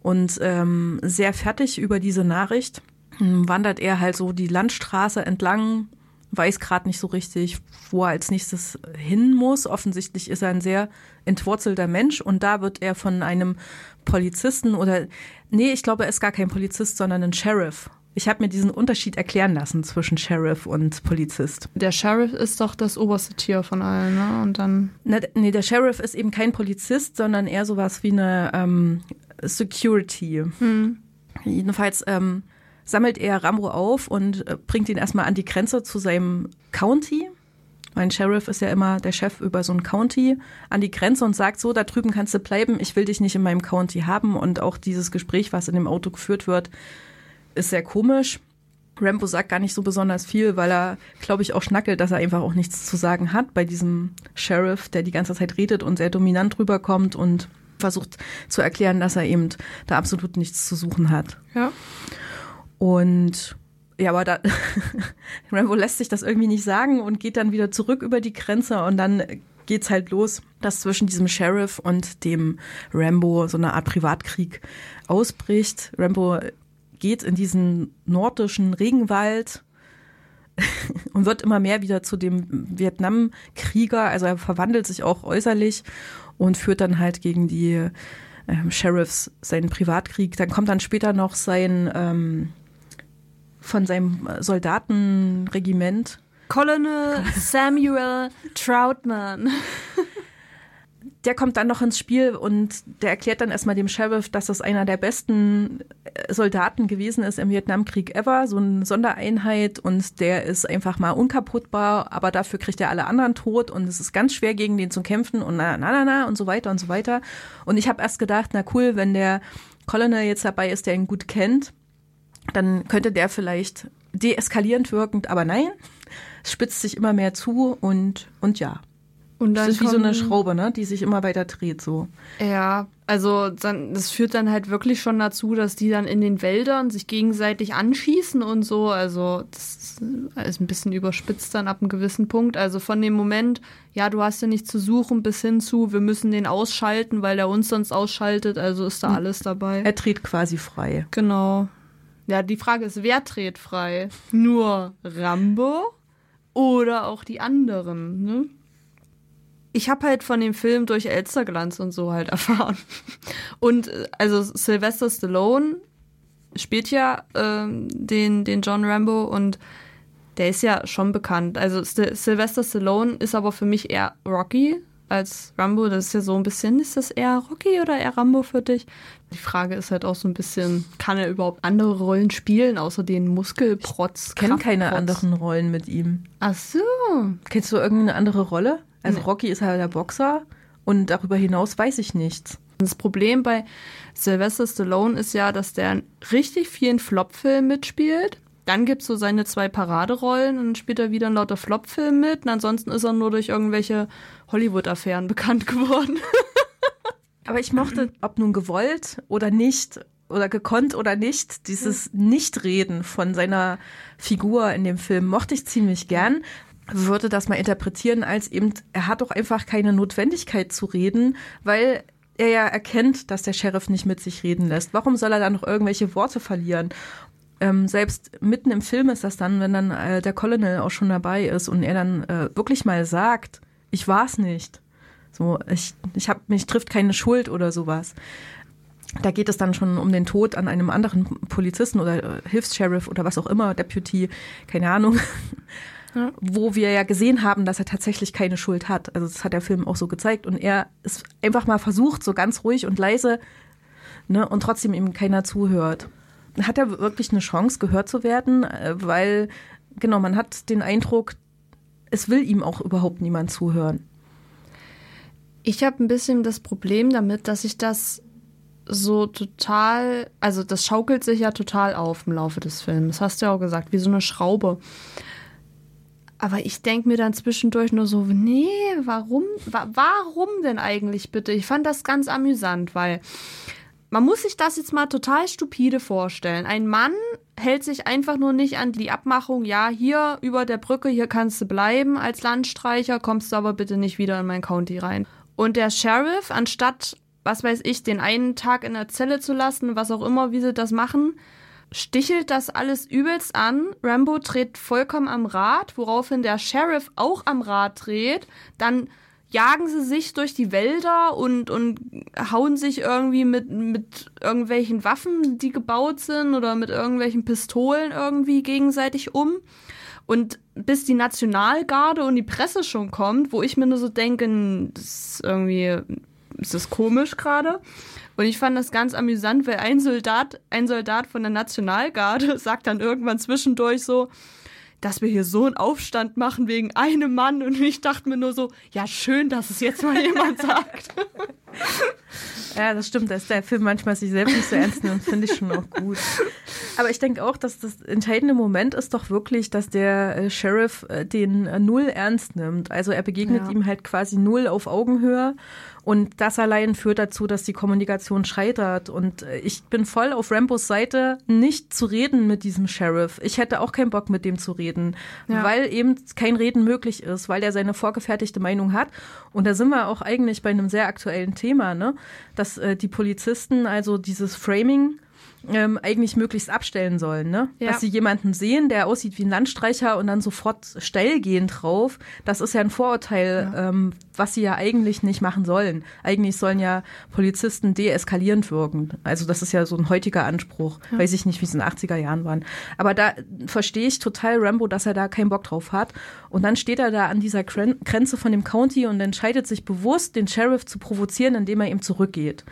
Und ähm, sehr fertig über diese Nachricht hm, wandert er halt so die Landstraße entlang, weiß gerade nicht so richtig, wo er als nächstes hin muss. Offensichtlich ist er ein sehr entwurzelter Mensch und da wird er von einem Polizisten oder nee, ich glaube, er ist gar kein Polizist, sondern ein Sheriff. Ich habe mir diesen Unterschied erklären lassen zwischen Sheriff und Polizist. Der Sheriff ist doch das oberste Tier von allen, ne? Und dann. Na, nee, der Sheriff ist eben kein Polizist, sondern eher sowas wie eine ähm, Security. Hm. Jedenfalls ähm, sammelt er Rambo auf und äh, bringt ihn erstmal an die Grenze zu seinem County. Mein Sheriff ist ja immer der Chef über so ein County, an die Grenze und sagt so, da drüben kannst du bleiben, ich will dich nicht in meinem County haben. Und auch dieses Gespräch, was in dem Auto geführt wird, ist sehr komisch. Rambo sagt gar nicht so besonders viel, weil er, glaube ich, auch schnackelt, dass er einfach auch nichts zu sagen hat bei diesem Sheriff, der die ganze Zeit redet und sehr dominant rüberkommt und versucht zu erklären, dass er eben da absolut nichts zu suchen hat. Ja. Und ja, aber da Rambo lässt sich das irgendwie nicht sagen und geht dann wieder zurück über die Grenze und dann geht's halt los, dass zwischen diesem Sheriff und dem Rambo so eine Art Privatkrieg ausbricht. Rambo geht in diesen nordischen Regenwald und wird immer mehr wieder zu dem Vietnamkrieger. Also er verwandelt sich auch äußerlich und führt dann halt gegen die ähm, Sheriffs seinen Privatkrieg. Dann kommt dann später noch sein ähm, von seinem Soldatenregiment. Colonel Samuel Troutman. Der kommt dann noch ins Spiel und der erklärt dann erstmal dem Sheriff, dass das einer der besten Soldaten gewesen ist im Vietnamkrieg ever, so eine Sondereinheit und der ist einfach mal unkaputtbar, aber dafür kriegt er alle anderen tot und es ist ganz schwer gegen den zu kämpfen und na na na na und so weiter und so weiter. Und ich habe erst gedacht, na cool, wenn der Colonel jetzt dabei ist, der ihn gut kennt, dann könnte der vielleicht deeskalierend wirkend, aber nein, es spitzt sich immer mehr zu und, und ja. Und das ist wie so eine Schraube, ne, die sich immer weiter dreht, so. Ja, also dann, das führt dann halt wirklich schon dazu, dass die dann in den Wäldern sich gegenseitig anschießen und so. Also das ist ein bisschen überspitzt dann ab einem gewissen Punkt. Also von dem Moment, ja, du hast ja nichts zu suchen, bis hin zu, wir müssen den ausschalten, weil der uns sonst ausschaltet. Also ist da alles dabei. Er dreht quasi frei. Genau. Ja, die Frage ist, wer dreht frei? Nur Rambo oder auch die anderen, ne? Ich habe halt von dem Film durch Elsterglanz und so halt erfahren. Und also Sylvester Stallone spielt ja ähm, den, den John Rambo und der ist ja schon bekannt. Also St Sylvester Stallone ist aber für mich eher Rocky als Rambo. Das ist ja so ein bisschen, ist das eher Rocky oder eher Rambo für dich? Die Frage ist halt auch so ein bisschen, kann er überhaupt andere Rollen spielen, außer den Muskelprotz? Ich kenne keine anderen Rollen mit ihm. Ach so. Kennst du irgendeine andere Rolle? Also Rocky ist halt der Boxer und darüber hinaus weiß ich nichts. Das Problem bei Sylvester Stallone ist ja, dass der in richtig vielen Flopfilmen mitspielt. Dann gibt es so seine zwei Paraderollen und dann spielt er wieder in lauter Flopfilmen mit. Und ansonsten ist er nur durch irgendwelche Hollywood-Affären bekannt geworden. Aber ich mochte, ob nun gewollt oder nicht, oder gekonnt oder nicht, dieses Nichtreden von seiner Figur in dem Film mochte ich ziemlich gern. Würde das mal interpretieren als eben, er hat doch einfach keine Notwendigkeit zu reden, weil er ja erkennt, dass der Sheriff nicht mit sich reden lässt. Warum soll er dann noch irgendwelche Worte verlieren? Ähm, selbst mitten im Film ist das dann, wenn dann äh, der Colonel auch schon dabei ist und er dann äh, wirklich mal sagt, ich war's nicht. So, ich, ich hab, mich trifft keine Schuld oder sowas. da geht es dann schon um den Tod an einem anderen Polizisten oder äh, Hilfs-Sheriff oder was auch immer, Deputy, keine Ahnung. Ja. Wo wir ja gesehen haben, dass er tatsächlich keine Schuld hat. Also das hat der Film auch so gezeigt. Und er ist einfach mal versucht, so ganz ruhig und leise, ne, und trotzdem ihm keiner zuhört. Hat er wirklich eine Chance, gehört zu werden? Äh, weil, genau, man hat den Eindruck, es will ihm auch überhaupt niemand zuhören. Ich habe ein bisschen das Problem damit, dass ich das so total, also das schaukelt sich ja total auf im Laufe des Films. Das hast du ja auch gesagt, wie so eine Schraube. Aber ich denke mir dann zwischendurch nur so, nee, warum, wa warum denn eigentlich bitte? Ich fand das ganz amüsant, weil man muss sich das jetzt mal total stupide vorstellen. Ein Mann hält sich einfach nur nicht an die Abmachung, ja, hier über der Brücke, hier kannst du bleiben als Landstreicher, kommst du aber bitte nicht wieder in mein County rein. Und der Sheriff, anstatt, was weiß ich, den einen Tag in der Zelle zu lassen, was auch immer, wie sie das machen, stichelt das alles übelst an. Rambo dreht vollkommen am Rad, woraufhin der Sheriff auch am Rad dreht. Dann jagen sie sich durch die Wälder und, und hauen sich irgendwie mit, mit irgendwelchen Waffen, die gebaut sind oder mit irgendwelchen Pistolen irgendwie gegenseitig um. Und bis die Nationalgarde und die Presse schon kommt, wo ich mir nur so denke, das ist irgendwie, ist das komisch gerade? Und ich fand das ganz amüsant, weil ein Soldat, ein Soldat von der Nationalgarde sagt dann irgendwann zwischendurch so, dass wir hier so einen Aufstand machen wegen einem Mann. Und ich dachte mir nur so, ja, schön, dass es jetzt mal jemand sagt. Ja, das stimmt, dass der Film manchmal sich selbst nicht so ernst nimmt, finde ich schon auch gut. Aber ich denke auch, dass das entscheidende Moment ist doch wirklich, dass der äh, Sheriff äh, den äh, null ernst nimmt. Also er begegnet ja. ihm halt quasi null auf Augenhöhe und das allein führt dazu, dass die Kommunikation scheitert. Und äh, ich bin voll auf Rambos Seite, nicht zu reden mit diesem Sheriff. Ich hätte auch keinen Bock, mit dem zu reden, ja. weil eben kein Reden möglich ist, weil er seine vorgefertigte Meinung hat. Und da sind wir auch eigentlich bei einem sehr aktuellen Thema, ne? dass äh, die Polizisten also dieses Framing ähm, eigentlich möglichst abstellen sollen, ne? Ja. Dass sie jemanden sehen, der aussieht wie ein Landstreicher und dann sofort steil gehen drauf. Das ist ja ein Vorurteil, ja. Ähm, was sie ja eigentlich nicht machen sollen. Eigentlich sollen ja Polizisten deeskalierend wirken. Also das ist ja so ein heutiger Anspruch. Ja. Weiß ich nicht, wie es in den 80er Jahren waren. Aber da verstehe ich total Rambo, dass er da keinen Bock drauf hat. Und dann steht er da an dieser Grenze von dem County und entscheidet sich bewusst, den Sheriff zu provozieren, indem er ihm zurückgeht.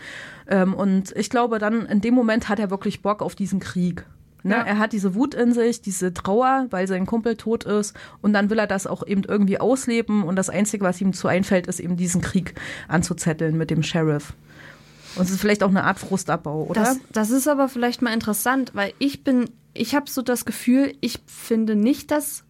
Ähm, und ich glaube, dann in dem Moment hat er wirklich Bock auf diesen Krieg. Ne? Ja. Er hat diese Wut in sich, diese Trauer, weil sein Kumpel tot ist. Und dann will er das auch eben irgendwie ausleben. Und das Einzige, was ihm zu einfällt, ist eben diesen Krieg anzuzetteln mit dem Sheriff. Und es ist vielleicht auch eine Art Frustabbau, oder? Das, das ist aber vielleicht mal interessant, weil ich bin, ich habe so das Gefühl, ich finde nicht, dass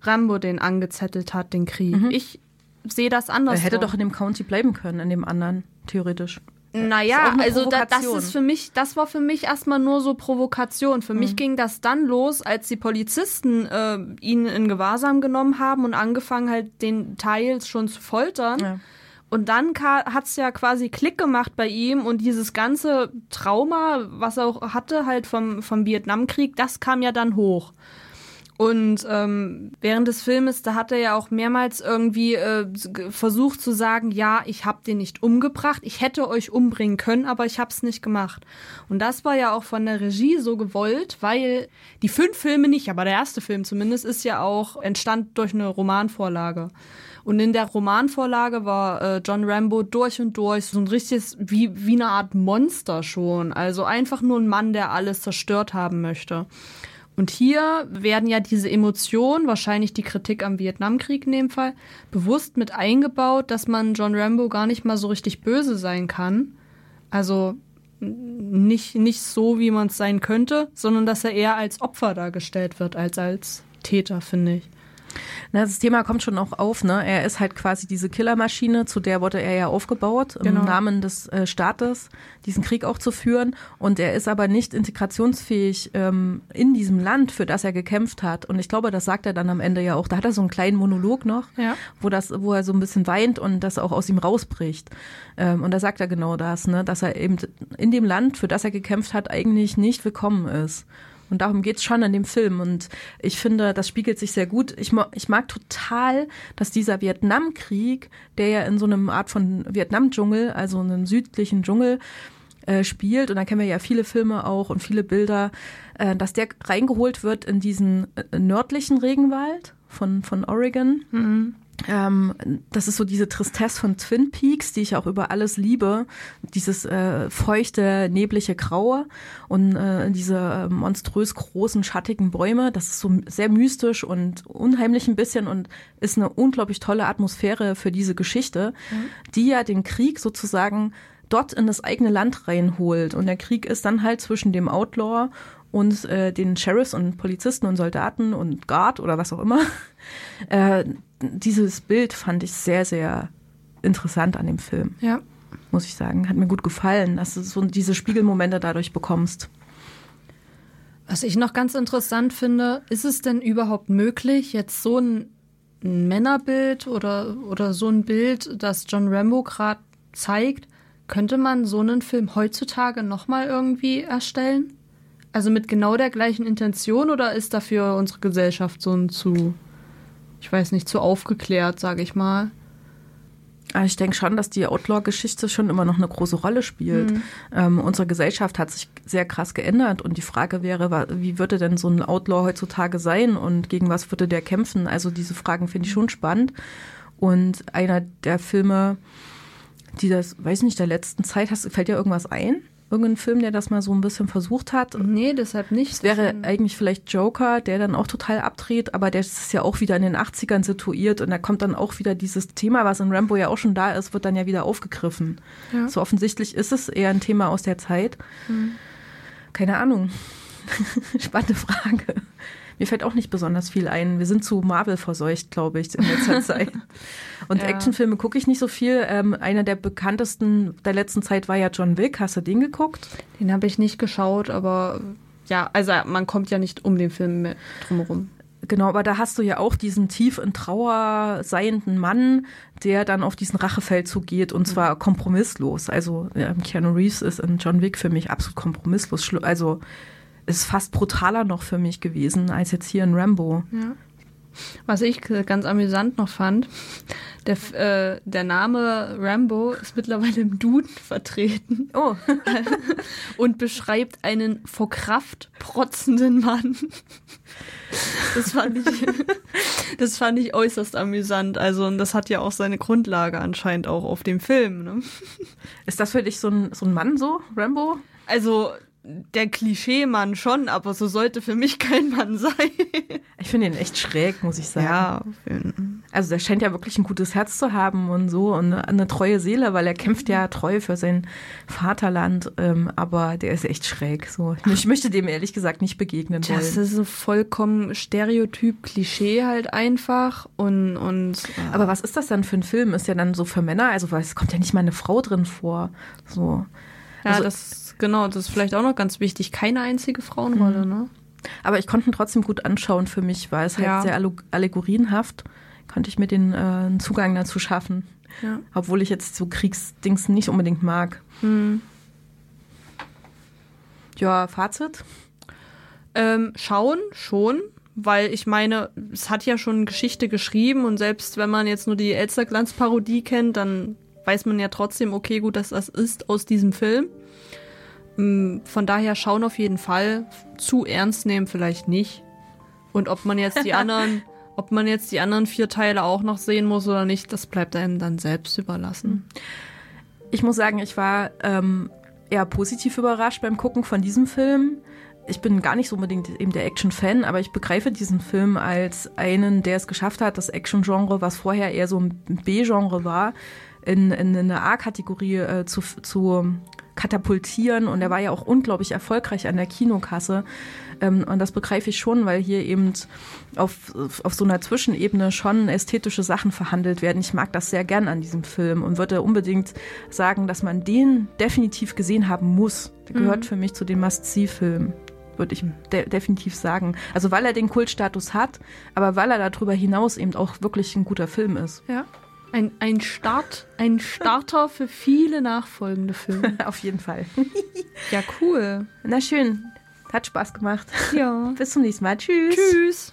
Rambo den angezettelt hat, den Krieg. Mhm. Ich sehe das anders. Er hätte doch in dem County bleiben können, in dem anderen, theoretisch. Naja, also da, das ist für mich, das war für mich erstmal nur so Provokation. Für mhm. mich ging das dann los, als die Polizisten äh, ihn in Gewahrsam genommen haben und angefangen halt den Teil schon zu foltern. Ja. Und dann hat es ja quasi Klick gemacht bei ihm und dieses ganze Trauma, was er auch hatte, halt vom, vom Vietnamkrieg, das kam ja dann hoch. Und ähm, während des Filmes, da hat er ja auch mehrmals irgendwie äh, versucht zu sagen, ja, ich habe den nicht umgebracht, ich hätte euch umbringen können, aber ich habe es nicht gemacht. Und das war ja auch von der Regie so gewollt, weil die fünf Filme nicht, aber der erste Film zumindest ist ja auch entstand durch eine Romanvorlage. Und in der Romanvorlage war äh, John Rambo durch und durch so ein richtiges, wie, wie eine Art Monster schon. Also einfach nur ein Mann, der alles zerstört haben möchte. Und hier werden ja diese Emotionen, wahrscheinlich die Kritik am Vietnamkrieg in dem Fall, bewusst mit eingebaut, dass man John Rambo gar nicht mal so richtig böse sein kann. Also nicht, nicht so, wie man es sein könnte, sondern dass er eher als Opfer dargestellt wird, als als Täter, finde ich. Na, das Thema kommt schon auch auf, ne? Er ist halt quasi diese Killermaschine, zu der wurde er ja aufgebaut, genau. im Namen des äh, Staates, diesen Krieg auch zu führen. Und er ist aber nicht integrationsfähig ähm, in diesem Land, für das er gekämpft hat. Und ich glaube, das sagt er dann am Ende ja auch. Da hat er so einen kleinen Monolog noch, ja. wo das, wo er so ein bisschen weint und das auch aus ihm rausbricht. Ähm, und da sagt er genau das, ne? Dass er eben in dem Land, für das er gekämpft hat, eigentlich nicht willkommen ist. Und darum geht's schon in dem Film. Und ich finde, das spiegelt sich sehr gut. Ich, ich mag total, dass dieser Vietnamkrieg, der ja in so einem Art von Vietnam-Dschungel, also einem südlichen Dschungel, äh, spielt. Und da kennen wir ja viele Filme auch und viele Bilder, äh, dass der reingeholt wird in diesen äh, nördlichen Regenwald von, von Oregon. Mhm. Ähm, das ist so diese Tristesse von Twin Peaks, die ich auch über alles liebe. Dieses äh, feuchte, neblige Graue und äh, diese äh, monströs großen, schattigen Bäume. Das ist so sehr mystisch und unheimlich ein bisschen und ist eine unglaublich tolle Atmosphäre für diese Geschichte, die ja den Krieg sozusagen dort in das eigene Land reinholt. Und der Krieg ist dann halt zwischen dem Outlaw und äh, den Sheriffs und Polizisten und Soldaten und Guard oder was auch immer. Äh, dieses Bild fand ich sehr, sehr interessant an dem Film. Ja. Muss ich sagen. Hat mir gut gefallen, dass du so diese Spiegelmomente dadurch bekommst. Was ich noch ganz interessant finde, ist es denn überhaupt möglich, jetzt so ein Männerbild oder, oder so ein Bild, das John Rambo gerade zeigt, könnte man so einen Film heutzutage nochmal irgendwie erstellen? Also mit genau der gleichen Intention oder ist dafür unsere Gesellschaft so ein zu, ich weiß nicht, zu aufgeklärt, sage ich mal? Aber Ich denke schon, dass die Outlaw-Geschichte schon immer noch eine große Rolle spielt. Mhm. Ähm, unsere Gesellschaft hat sich sehr krass geändert und die Frage wäre, wie würde denn so ein Outlaw heutzutage sein und gegen was würde der kämpfen? Also diese Fragen finde ich schon spannend. Und einer der Filme, die das, weiß nicht, der letzten Zeit, hast, fällt dir irgendwas ein? Irgendein Film, der das mal so ein bisschen versucht hat? Nee, deshalb nicht. Es wäre eigentlich vielleicht Joker, der dann auch total abdreht, aber der ist ja auch wieder in den 80ern situiert und da kommt dann auch wieder dieses Thema, was in Rambo ja auch schon da ist, wird dann ja wieder aufgegriffen. Ja. So offensichtlich ist es eher ein Thema aus der Zeit. Mhm. Keine Ahnung. Spannende Frage. Mir fällt auch nicht besonders viel ein. Wir sind zu Marvel verseucht, glaube ich, in letzter Zeit. Und Ja. Actionfilme gucke ich nicht so viel. Ähm, einer der bekanntesten der letzten Zeit war ja John Wick. Hast du den geguckt? Den habe ich nicht geschaut, aber ja, also man kommt ja nicht um den Film drumherum. Genau, aber da hast du ja auch diesen tief in Trauer seienden Mann, der dann auf diesen Rachefeldzug geht und zwar kompromisslos. Also ja, Keanu Reeves ist in John Wick für mich absolut kompromisslos. Also ist fast brutaler noch für mich gewesen als jetzt hier in Rambo. Ja. Was ich ganz amüsant noch fand, der, äh, der Name Rambo ist mittlerweile im Duden vertreten. Oh. und beschreibt einen vor Kraft protzenden Mann. Das fand ich, das fand ich äußerst amüsant. Also, und das hat ja auch seine Grundlage anscheinend auch auf dem Film. Ne? Ist das für dich so ein, so ein Mann so, Rambo? Also, der Klischee-Mann schon, aber so sollte für mich kein Mann sein. Ich finde ihn echt schräg, muss ich sagen. Ja, Also der scheint ja wirklich ein gutes Herz zu haben und so und eine, eine treue Seele, weil er kämpft ja treu für sein Vaterland, ähm, aber der ist echt schräg. So. Ich möchte dem ehrlich gesagt nicht begegnen wollen. Das ist so vollkommen Stereotyp, Klischee halt einfach und, und Aber was ist das dann für ein Film? Ist ja dann so für Männer, also es kommt ja nicht mal eine Frau drin vor. So. ja, Also- das genau, das ist vielleicht auch noch ganz wichtig. Keine einzige Frauenrolle, ne? Aber ich konnte ihn trotzdem gut anschauen für mich, weil es halt Ja. sehr alleg- allegorienhaft, konnte ich mir den äh, Zugang dazu schaffen. Ja. Obwohl ich jetzt so Kriegsdings nicht unbedingt mag. Hm. Ja, Fazit? Ähm, schauen schon, weil ich meine, es hat ja schon Geschichte geschrieben und selbst wenn man jetzt nur die Elsterglanz-Parodie kennt, dann weiß man ja trotzdem, okay, gut, dass das ist aus diesem Film. Mm, Von daher schauen auf jeden Fall. Zu ernst nehmen vielleicht nicht. Und ob man jetzt die anderen, ob man jetzt die anderen vier Teile auch noch sehen muss oder nicht, das bleibt einem dann selbst überlassen. Ich muss sagen, ich war ähm, eher positiv überrascht beim Gucken von diesem Film. Ich bin gar nicht so unbedingt eben der Action-Fan, aber ich begreife diesen Film als einen, der es geschafft hat, das Action-Genre, was vorher eher so ein B-Genre war, in, in eine A-Kategorie äh, zu, zu katapultieren. Und er war ja auch unglaublich erfolgreich an der Kinokasse. Ähm, und das begreife ich schon, weil hier eben auf, auf so einer Zwischenebene schon ästhetische Sachen verhandelt werden. Ich mag das sehr gern an diesem Film und würde unbedingt sagen, dass man den definitiv gesehen haben muss. Der gehört Mhm. für mich zu den Must-See-Filmen. Würde ich de definitiv sagen. Also weil er den Kultstatus hat, aber weil er darüber hinaus eben auch wirklich ein guter Film ist. Ja. Ein, ein Start, ein Starter für viele nachfolgende Filme. Auf jeden Fall. ja, cool. Na schön. Hat Spaß gemacht. Ja. Bis zum nächsten Mal. Tschüss. Tschüss.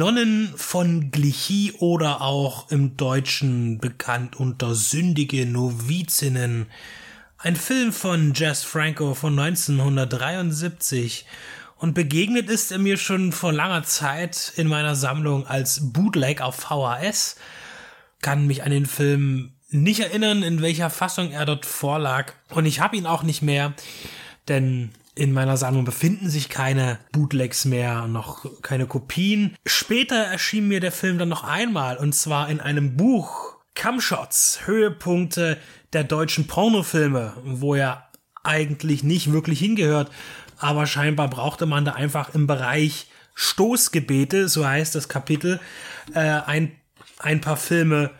Nonnen von Glichy oder auch im Deutschen bekannt unter Sündige Novizinnen. Ein Film von Jess Franco von 1973 und begegnet ist er mir schon vor langer Zeit in meiner Sammlung als Bootleg auf VHS. Kann mich an den Film nicht erinnern, in welcher Fassung er dort vorlag und ich habe ihn auch nicht mehr, denn in meiner Sammlung befinden sich keine Bootlegs mehr, noch keine Kopien. Später erschien mir der Film dann noch einmal und zwar in einem Buch Cumshots, Höhepunkte der deutschen Pornofilme, wo er eigentlich nicht wirklich hingehört, aber scheinbar brauchte man da einfach im Bereich Stoßgebete, so heißt das Kapitel, äh, ein, ein paar Filme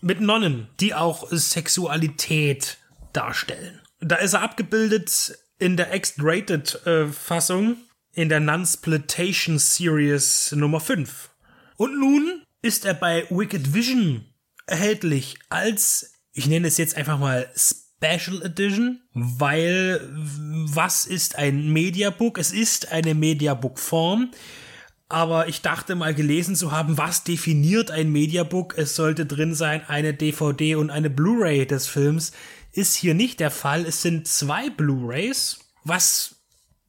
mit Nonnen, die auch Sexualität darstellen. Da ist er abgebildet in der X-Rated-Fassung in der Nunsploitation Series Nummer 5. Und nun ist er bei Wicked Vision erhältlich als, ich nenne es jetzt einfach mal Special Edition, weil was ist ein Mediabook? Es ist eine Mediabook-Form, aber ich dachte mal gelesen zu haben, was definiert ein Mediabook? Es sollte drin sein eine DVD und eine Blu-ray des Films ist hier nicht der Fall. Es sind zwei Blu-rays, was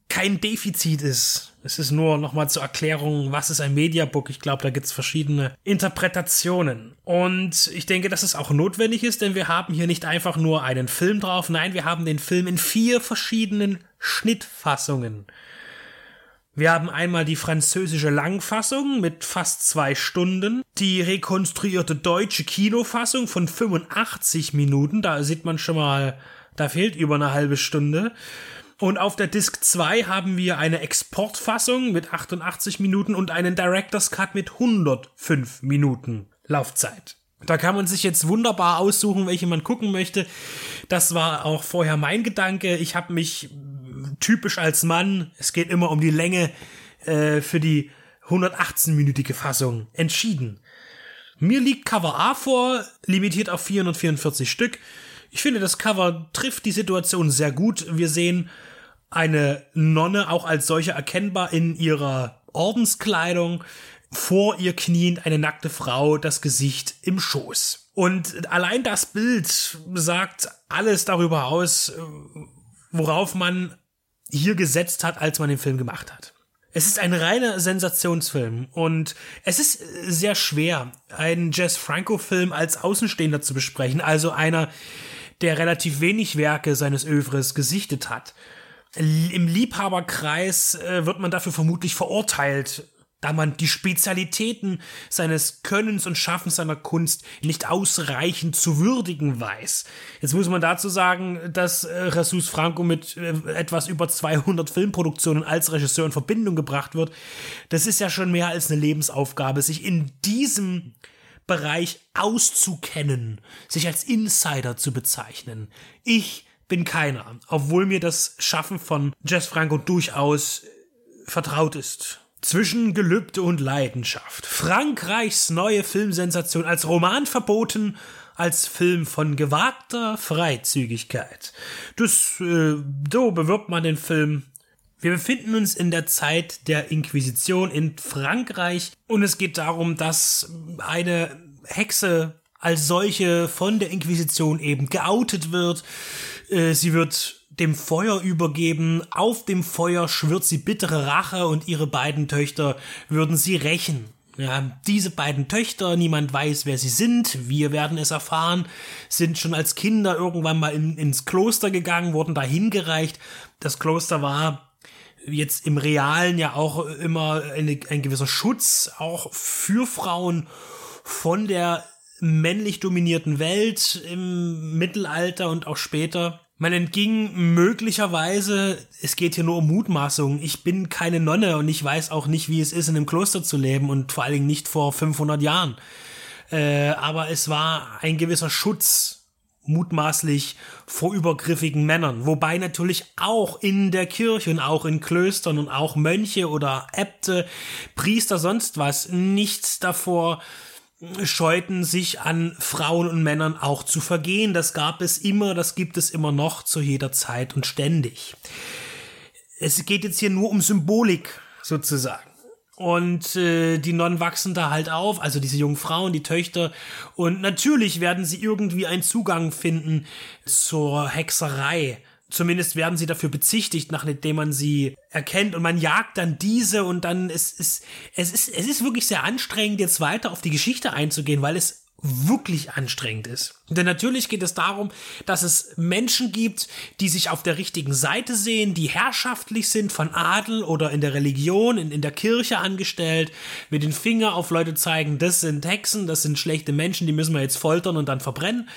kein Defizit ist. Es ist nur nochmal zur Erklärung, was ist ein Mediabook. Ich glaube, da gibt es verschiedene Interpretationen. Und ich denke, dass es auch notwendig ist, denn wir haben hier nicht einfach nur einen Film drauf. Nein, wir haben den Film in vier verschiedenen Schnittfassungen. Wir haben einmal die französische Langfassung mit fast zwei Stunden, die rekonstruierte deutsche Kinofassung von 85 Minuten, da sieht man schon mal, da fehlt über eine halbe Stunde. Und auf der Disc 2 haben wir eine Exportfassung mit 88 Minuten und einen Director's Cut mit 105 Minuten Laufzeit. Da kann man sich jetzt wunderbar aussuchen, welche man gucken möchte. Das war auch vorher mein Gedanke. Ich habe mich typisch als Mann, es geht immer um die Länge, äh, für die 118-minütige Fassung entschieden. Mir liegt Cover A vor, limitiert auf 444 Stück. Ich finde, das Cover trifft die Situation sehr gut. Wir sehen eine Nonne auch als solche erkennbar in ihrer Ordenskleidung, vor ihr kniend eine nackte Frau, das Gesicht im Schoß. Und allein das Bild sagt alles darüber aus, worauf man hier gesetzt hat, als man den Film gemacht hat. Es ist ein reiner Sensationsfilm und es ist sehr schwer, einen Jess Franco-Film als Außenstehender zu besprechen, also einer, der relativ wenig Werke seines Övres gesichtet hat. Im Liebhaberkreis äh, wird man dafür vermutlich verurteilt, da man die Spezialitäten seines Könnens und Schaffens seiner Kunst nicht ausreichend zu würdigen weiß. Jetzt muss man dazu sagen, dass äh, Jesus Franco mit äh, etwas über 200 Filmproduktionen als Regisseur in Verbindung gebracht wird. Das ist ja schon mehr als eine Lebensaufgabe, sich in diesem Bereich auszukennen, sich als Insider zu bezeichnen. Ich bin keiner, obwohl mir das Schaffen von Jess Franco durchaus vertraut ist. Zwischen Gelübde und Leidenschaft. Frankreichs neue Filmsensation als Roman verboten, als Film von gewagter Freizügigkeit. Das, äh, so bewirbt man den Film. Wir befinden uns in der Zeit der Inquisition in Frankreich und es geht darum, dass eine Hexe als solche von der Inquisition eben geoutet wird. Äh, sie wird dem Feuer übergeben. Auf dem Feuer schwört sie bittere Rache und ihre beiden Töchter würden sie rächen. Ja, diese beiden Töchter, niemand weiß, wer sie sind, wir werden es erfahren, sind schon als Kinder irgendwann mal in, ins Kloster gegangen, wurden da hingereicht. Das Kloster war jetzt im Realen ja auch immer eine, ein gewisser Schutz, auch für Frauen von der männlich dominierten Welt im Mittelalter und auch später. Man entging möglicherweise, es geht hier nur um Mutmaßungen. Ich bin keine Nonne und ich weiß auch nicht, wie es ist, in einem Kloster zu leben und vor allen Dingen nicht vor 500 Jahren. Äh, aber es war ein gewisser Schutz mutmaßlich vor übergriffigen Männern. Wobei natürlich auch in der Kirche und auch in Klöstern und auch Mönche oder Äbte, Priester, sonst was, nichts davor scheuten, sich an Frauen und Männern auch zu vergehen. Das gab es immer, das gibt es immer noch zu jeder Zeit und ständig. Es geht jetzt hier nur um Symbolik sozusagen. Und äh, die Nonnen wachsen da halt auf, also diese jungen Frauen, die Töchter. Und natürlich werden sie irgendwie einen Zugang finden zur Hexerei. Zumindest werden sie dafür bezichtigt, nachdem man sie erkennt. Und man jagt dann diese und dann ist es, es ist, es ist wirklich sehr anstrengend, jetzt weiter auf die Geschichte einzugehen, weil es wirklich anstrengend ist. Denn natürlich geht es darum, dass es Menschen gibt, die sich auf der richtigen Seite sehen, die herrschaftlich sind von Adel oder in der Religion, in, in der Kirche angestellt, mit den Finger auf Leute zeigen, das sind Hexen, das sind schlechte Menschen, die müssen wir jetzt foltern und dann verbrennen,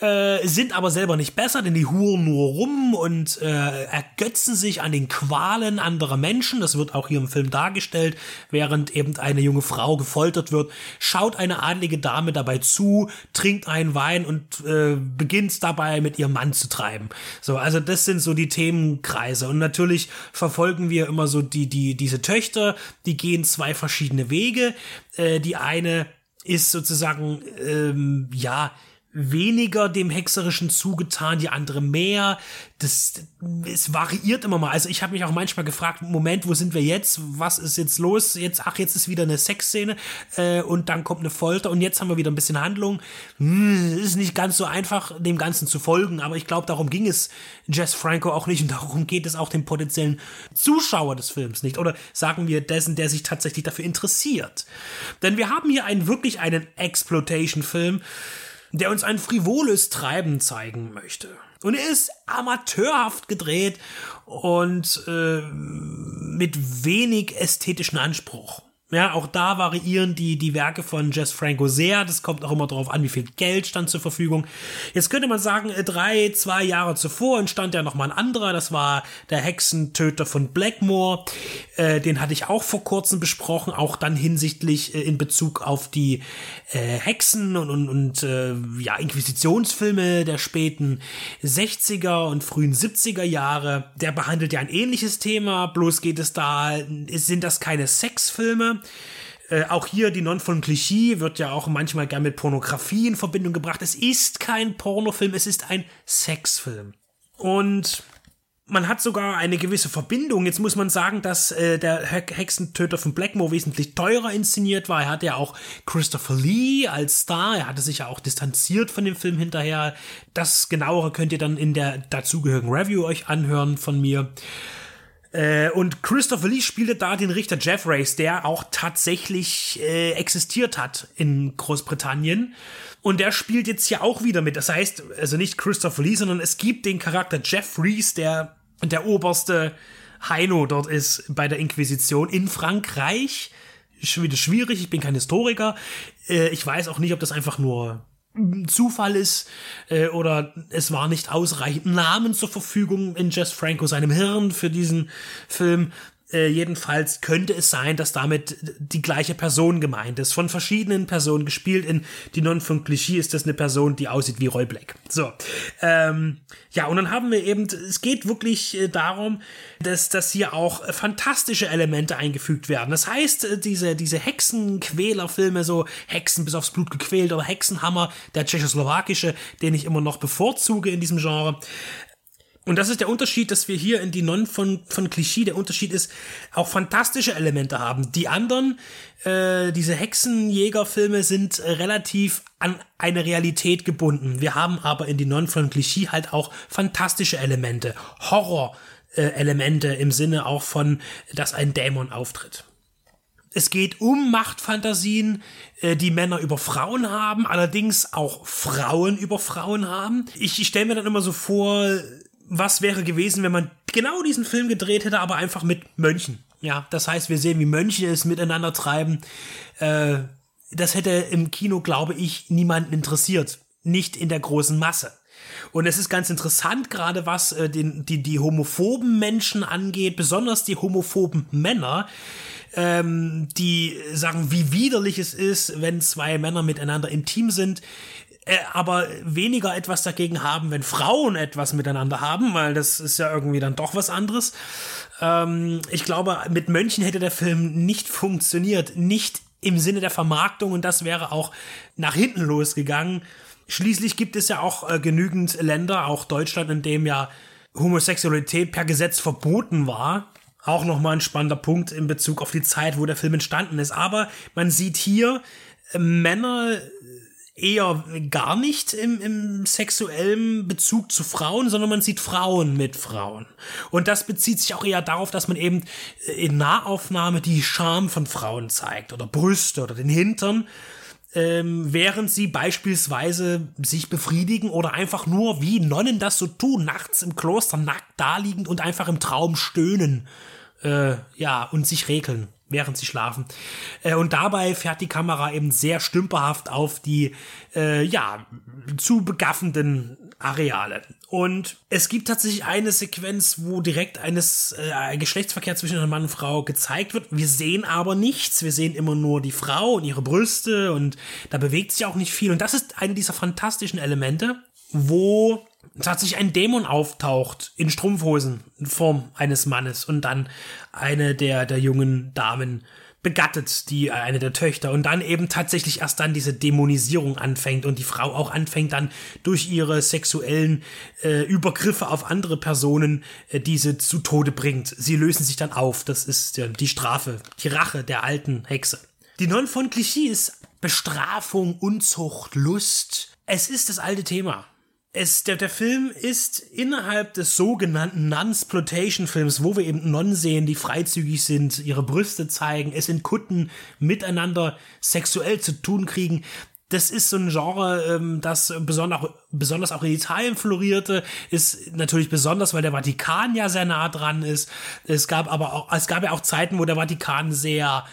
äh, sind aber selber nicht besser, denn die huren nur rum und äh, ergötzen sich an den Qualen anderer Menschen. Das wird auch hier im Film dargestellt, während eben eine junge Frau gefoltert wird, schaut eine adlige Dame dabei zu, trinkt einen Wein und äh, beginnt dabei mit ihrem Mann zu treiben. So, also das sind so die Themenkreise. Und natürlich verfolgen wir immer so die, die, diese Töchter, die gehen zwei verschiedene Wege. Äh, die eine ist sozusagen, ähm, ja, weniger dem Hexerischen zugetan, die andere mehr. Das, es variiert immer mal. Also ich habe mich auch manchmal gefragt, Moment, wo sind wir jetzt? Was ist jetzt los? Jetzt, ach, jetzt ist wieder eine Sexszene äh, und dann kommt eine Folter und jetzt haben wir wieder ein bisschen Handlung. Hm, ist nicht ganz so einfach, dem Ganzen zu folgen, aber ich glaube, darum ging es Jess Franco auch nicht und darum geht es auch dem potenziellen Zuschauer des Films nicht. Oder sagen wir dessen, der sich tatsächlich dafür interessiert. Denn wir haben hier einen wirklich einen Exploitation-Film, der uns ein frivoles Treiben zeigen möchte. Und er ist amateurhaft gedreht und äh, mit wenig ästhetischen Anspruch. Ja, auch da variieren die, die Werke von Jess Franco sehr. Das kommt auch immer darauf an, wie viel Geld stand zur Verfügung. Jetzt könnte man sagen, äh, drei, zwei Jahre zuvor entstand ja nochmal ein anderer. Das war der Hexentöter von Blackmore. Äh, den hatte ich auch vor kurzem besprochen. Auch dann hinsichtlich äh, in Bezug auf die äh, Hexen und, und, und äh, ja, Inquisitionsfilme der späten 60er und frühen 70er Jahre. Der behandelt ja ein ähnliches Thema. Bloß geht es da, sind das keine Sexfilme äh, auch hier die Non von Klischee wird ja auch manchmal gern mit Pornografie in Verbindung gebracht. Es ist kein Pornofilm, es ist ein Sexfilm. Und man hat sogar eine gewisse Verbindung. Jetzt muss man sagen, dass äh, der Hexentöter von Blackmore wesentlich teurer inszeniert war. Er hatte ja auch Christopher Lee als Star. Er hatte sich ja auch distanziert von dem Film hinterher. Das genauere könnt ihr dann in der dazugehörigen Review euch anhören von mir. Äh, und Christopher Lee spielte da den Richter Jeff Race, der auch tatsächlich äh, existiert hat in Großbritannien. Und der spielt jetzt hier auch wieder mit. Das heißt, also nicht Christopher Lee, sondern es gibt den Charakter Jeff Reese, der der oberste Heino dort ist bei der Inquisition in Frankreich. Schon wieder schwierig, ich bin kein Historiker. Äh, ich weiß auch nicht, ob das einfach nur Zufall ist äh, oder es war nicht ausreichend Namen zur Verfügung in Jess Franco seinem Hirn für diesen Film. Äh, jedenfalls könnte es sein, dass damit die gleiche Person gemeint ist. Von verschiedenen Personen gespielt. In Die Non von Klischee ist das eine Person, die aussieht wie Roy Black. So. Ähm, ja, und dann haben wir eben, es geht wirklich äh, darum, dass, dass hier auch fantastische Elemente eingefügt werden. Das heißt, äh, diese, diese Hexenquälerfilme, so Hexen bis aufs Blut gequält oder Hexenhammer, der tschechoslowakische, den ich immer noch bevorzuge in diesem Genre, und das ist der Unterschied, dass wir hier in die Non von, von Klischee, der Unterschied ist, auch fantastische Elemente haben. Die anderen, äh, diese Hexenjägerfilme sind relativ an eine Realität gebunden. Wir haben aber in die Non von Klischee halt auch fantastische Elemente, Horror-Elemente im Sinne auch von, dass ein Dämon auftritt. Es geht um Machtfantasien, äh, die Männer über Frauen haben, allerdings auch Frauen über Frauen haben. Ich, ich stelle mir dann immer so vor, was wäre gewesen, wenn man genau diesen Film gedreht hätte, aber einfach mit Mönchen. Ja, das heißt, wir sehen, wie Mönche es miteinander treiben. Äh, das hätte im Kino, glaube ich, niemanden interessiert. Nicht in der großen Masse. Und es ist ganz interessant, gerade was äh, den, die, die homophoben Menschen angeht, besonders die homophoben Männer, ähm, die sagen, wie widerlich es ist, wenn zwei Männer miteinander intim sind, äh, aber weniger etwas dagegen haben, wenn Frauen etwas miteinander haben, weil das ist ja irgendwie dann doch was anderes. Ähm, ich glaube, mit Mönchen hätte der Film nicht funktioniert, nicht im Sinne der Vermarktung und das wäre auch nach hinten losgegangen. Schließlich gibt es ja auch äh, genügend Länder, auch Deutschland, in dem ja Homosexualität per Gesetz verboten war. Auch nochmal ein spannender Punkt in Bezug auf die Zeit, wo der Film entstanden ist. Aber man sieht hier äh, Männer eher gar nicht im, im sexuellen Bezug zu Frauen, sondern man sieht Frauen mit Frauen. Und das bezieht sich auch eher darauf, dass man eben in Nahaufnahme die Scham von Frauen zeigt oder Brüste oder den Hintern, ähm, während sie beispielsweise sich befriedigen oder einfach nur wie Nonnen das so tun, nachts im Kloster nackt daliegend und einfach im Traum stöhnen, äh, ja, und sich regeln während sie schlafen. Äh, und dabei fährt die Kamera eben sehr stümperhaft auf die, äh, ja, zu begaffenden Areale. Und es gibt tatsächlich eine Sequenz, wo direkt eines äh, ein Geschlechtsverkehr zwischen einem Mann und Frau gezeigt wird. Wir sehen aber nichts. Wir sehen immer nur die Frau und ihre Brüste und da bewegt sich auch nicht viel. Und das ist eine dieser fantastischen Elemente, wo tatsächlich ein Dämon auftaucht in Strumpfhosen in Form eines Mannes und dann eine der, der jungen Damen begattet, die eine der Töchter und dann eben tatsächlich erst dann diese Dämonisierung anfängt und die Frau auch anfängt dann durch ihre sexuellen äh, Übergriffe auf andere Personen äh, diese zu Tode bringt. Sie lösen sich dann auf. Das ist ja die Strafe, die Rache der alten Hexe. Die Non von Clichy ist Bestrafung, Unzucht, Lust. Es ist das alte Thema es, der, der Film ist innerhalb des sogenannten Nunsploitation-Films, wo wir eben Nonnen sehen, die freizügig sind, ihre Brüste zeigen, es in Kutten miteinander sexuell zu tun kriegen. Das ist so ein Genre, ähm, das besonders, besonders auch in Italien florierte, ist natürlich besonders, weil der Vatikan ja sehr nah dran ist. Es gab aber auch, es gab ja auch Zeiten, wo der Vatikan sehr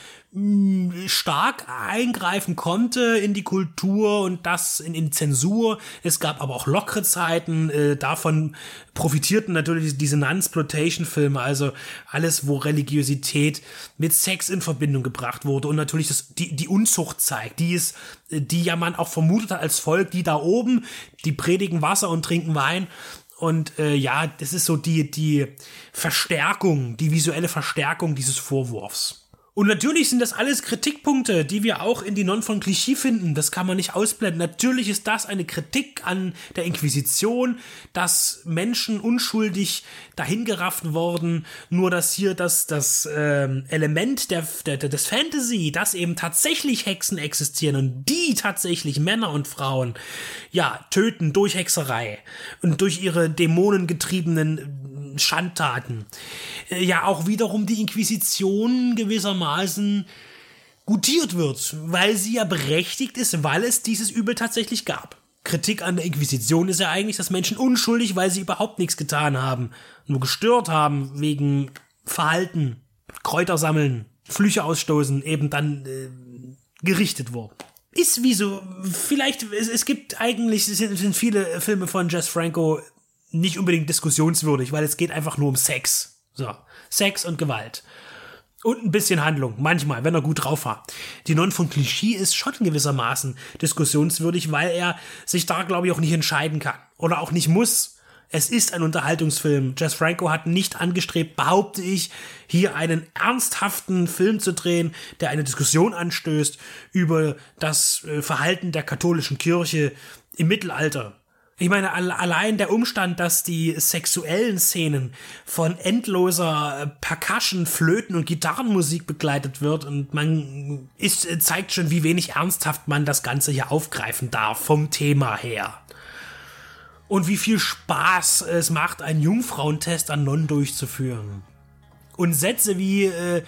stark eingreifen konnte in die Kultur und das in, in Zensur. Es gab aber auch lockere Zeiten. Äh, davon profitierten natürlich diese Non-Sploitation-Filme, also alles, wo Religiosität mit Sex in Verbindung gebracht wurde und natürlich das, die, die Unzucht zeigt, die ist, die ja man auch vermutet hat als Volk, die da oben, die predigen Wasser und trinken Wein und äh, ja, das ist so die, die Verstärkung, die visuelle Verstärkung dieses Vorwurfs. Und natürlich sind das alles Kritikpunkte, die wir auch in die Non von Klischee finden. Das kann man nicht ausblenden. Natürlich ist das eine Kritik an der Inquisition, dass Menschen unschuldig dahingerafft wurden. Nur dass hier das, das ähm, Element der, der, des Fantasy, dass eben tatsächlich Hexen existieren und die tatsächlich Männer und Frauen ja töten durch Hexerei und durch ihre dämonengetriebenen Schandtaten. Äh, ja, auch wiederum die Inquisition gewissermaßen gutiert wird, weil sie ja berechtigt ist, weil es dieses Übel tatsächlich gab. Kritik an der Inquisition ist ja eigentlich, dass Menschen unschuldig, weil sie überhaupt nichts getan haben, nur gestört haben wegen Verhalten, Kräuter sammeln, Flüche ausstoßen, eben dann äh, gerichtet wurden. Ist wie so, vielleicht, es, es gibt eigentlich, es sind, viele Filme von Jess Franco nicht unbedingt diskussionswürdig, weil es geht einfach nur um Sex. So, Sex und Gewalt. Und ein bisschen Handlung, manchmal, wenn er gut drauf war. Die Non von Klischee ist schon gewissermaßen diskussionswürdig, weil er sich da, glaube ich, auch nicht entscheiden kann. Oder auch nicht muss. Es ist ein Unterhaltungsfilm. Jess Franco hat nicht angestrebt, behaupte ich, hier einen ernsthaften Film zu drehen, der eine Diskussion anstößt über das äh, Verhalten der katholischen Kirche im Mittelalter. Ich meine, allein der Umstand, dass die sexuellen Szenen von endloser äh, Percussion, Flöten und Gitarrenmusik begleitet wird und man ist, äh, zeigt schon, wie wenig ernsthaft man das Ganze hier aufgreifen darf vom Thema her. Und wie viel Spaß es macht, einen Jungfrauentest an Non durchzuführen. Und Sätze wie, äh,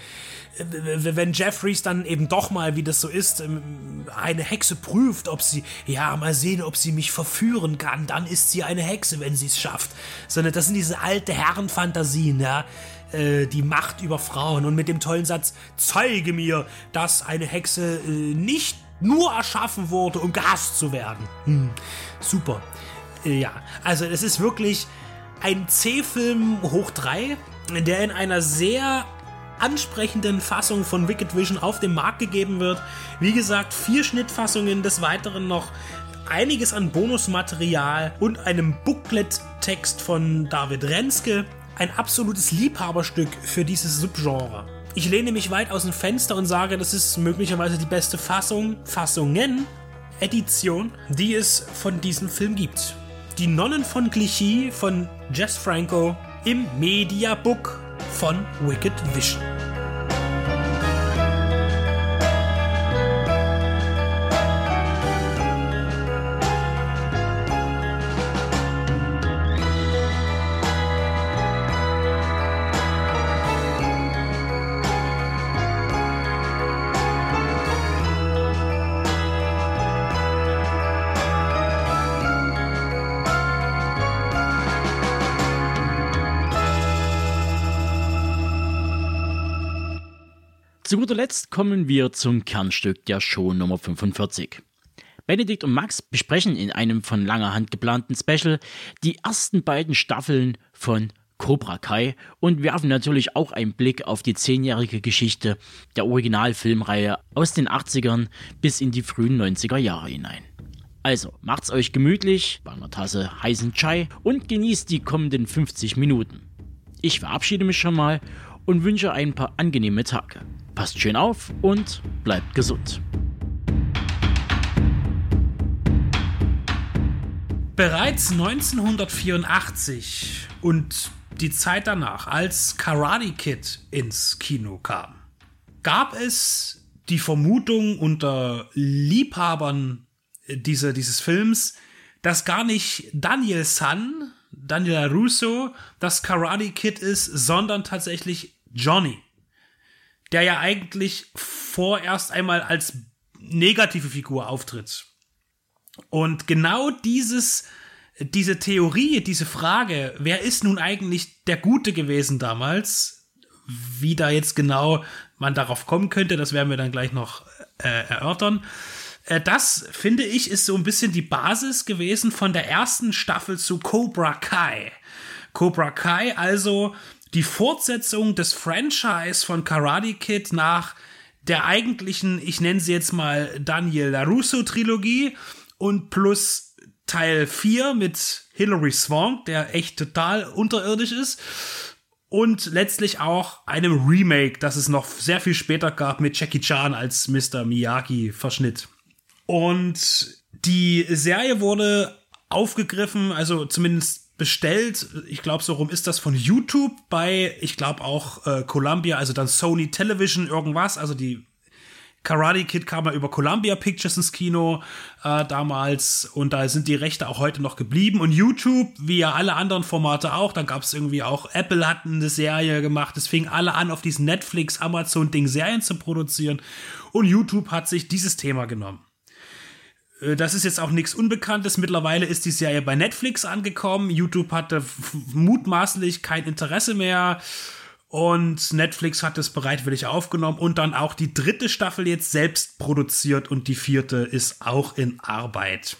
wenn Jeffries dann eben doch mal, wie das so ist, ähm, eine Hexe prüft, ob sie, ja, mal sehen, ob sie mich verführen kann, dann ist sie eine Hexe, wenn sie es schafft. Sondern das sind diese alte Herrenfantasien, ja, äh, die Macht über Frauen und mit dem tollen Satz, zeige mir, dass eine Hexe äh, nicht nur erschaffen wurde, um gehasst zu werden. Hm, super. Ja, also es ist wirklich ein C-Film hoch 3, der in einer sehr ansprechenden Fassung von Wicked Vision auf den Markt gegeben wird. Wie gesagt, vier Schnittfassungen, des Weiteren noch einiges an Bonusmaterial und einem Booklet-Text von David Renske. Ein absolutes Liebhaberstück für dieses Subgenre. Ich lehne mich weit aus dem Fenster und sage, das ist möglicherweise die beste Fassung, Fassungen, Edition, die es von diesem Film gibt. Die Nonnen von Clichy von Jess Franco im Mediabook von Wicked Vision. Zu guter Letzt kommen wir zum Kernstück der Show Nummer 45. Benedikt und Max besprechen in einem von langer Hand geplanten Special die ersten beiden Staffeln von Cobra Kai und werfen natürlich auch einen Blick auf die zehnjährige Geschichte der Originalfilmreihe aus den 80ern bis in die frühen 90er Jahre hinein. Also macht's euch gemütlich bei einer Tasse heißen Chai und genießt die kommenden 50 Minuten. Ich verabschiede mich schon mal und wünsche ein paar angenehme Tage. Passt schön auf und bleibt gesund. Bereits 1984 und die Zeit danach, als Karate Kid ins Kino kam, gab es die Vermutung unter Liebhabern dieser, dieses Films, dass gar nicht Daniel San, Daniel Russo, das Karate Kid ist, sondern tatsächlich Johnny der ja eigentlich vorerst einmal als negative Figur auftritt. Und genau dieses, diese Theorie, diese Frage, wer ist nun eigentlich der Gute gewesen damals, wie da jetzt genau man darauf kommen könnte, das werden wir dann gleich noch äh, erörtern. Äh, das, finde ich, ist so ein bisschen die Basis gewesen von der ersten Staffel zu Cobra Kai. Cobra Kai also die Fortsetzung des Franchise von Karate Kid nach der eigentlichen, ich nenne sie jetzt mal Daniel LaRusso Trilogie und plus Teil 4 mit Hilary Swank, der echt total unterirdisch ist. Und letztlich auch einem Remake, das es noch sehr viel später gab mit Jackie Chan als Mr. Miyagi-Verschnitt. Und die Serie wurde aufgegriffen, also zumindest bestellt. Ich glaube, so rum ist das von YouTube bei, ich glaube auch äh, Columbia, also dann Sony Television irgendwas. Also die Karate Kid kam ja über Columbia Pictures ins Kino äh, damals und da sind die Rechte auch heute noch geblieben. Und YouTube, wie ja alle anderen Formate auch, dann gab es irgendwie auch, Apple hat eine Serie gemacht. Es fing alle an, auf diesen Netflix, Amazon-Ding Serien zu produzieren. Und YouTube hat sich dieses Thema genommen. Äh, das ist jetzt auch nichts Unbekanntes. Mittlerweile ist die Serie bei Netflix angekommen. YouTube hatte mutmaßlich kein Interesse mehr. Und Netflix hat es bereitwillig aufgenommen und dann auch die dritte Staffel jetzt selbst produziert und die vierte ist auch in Arbeit.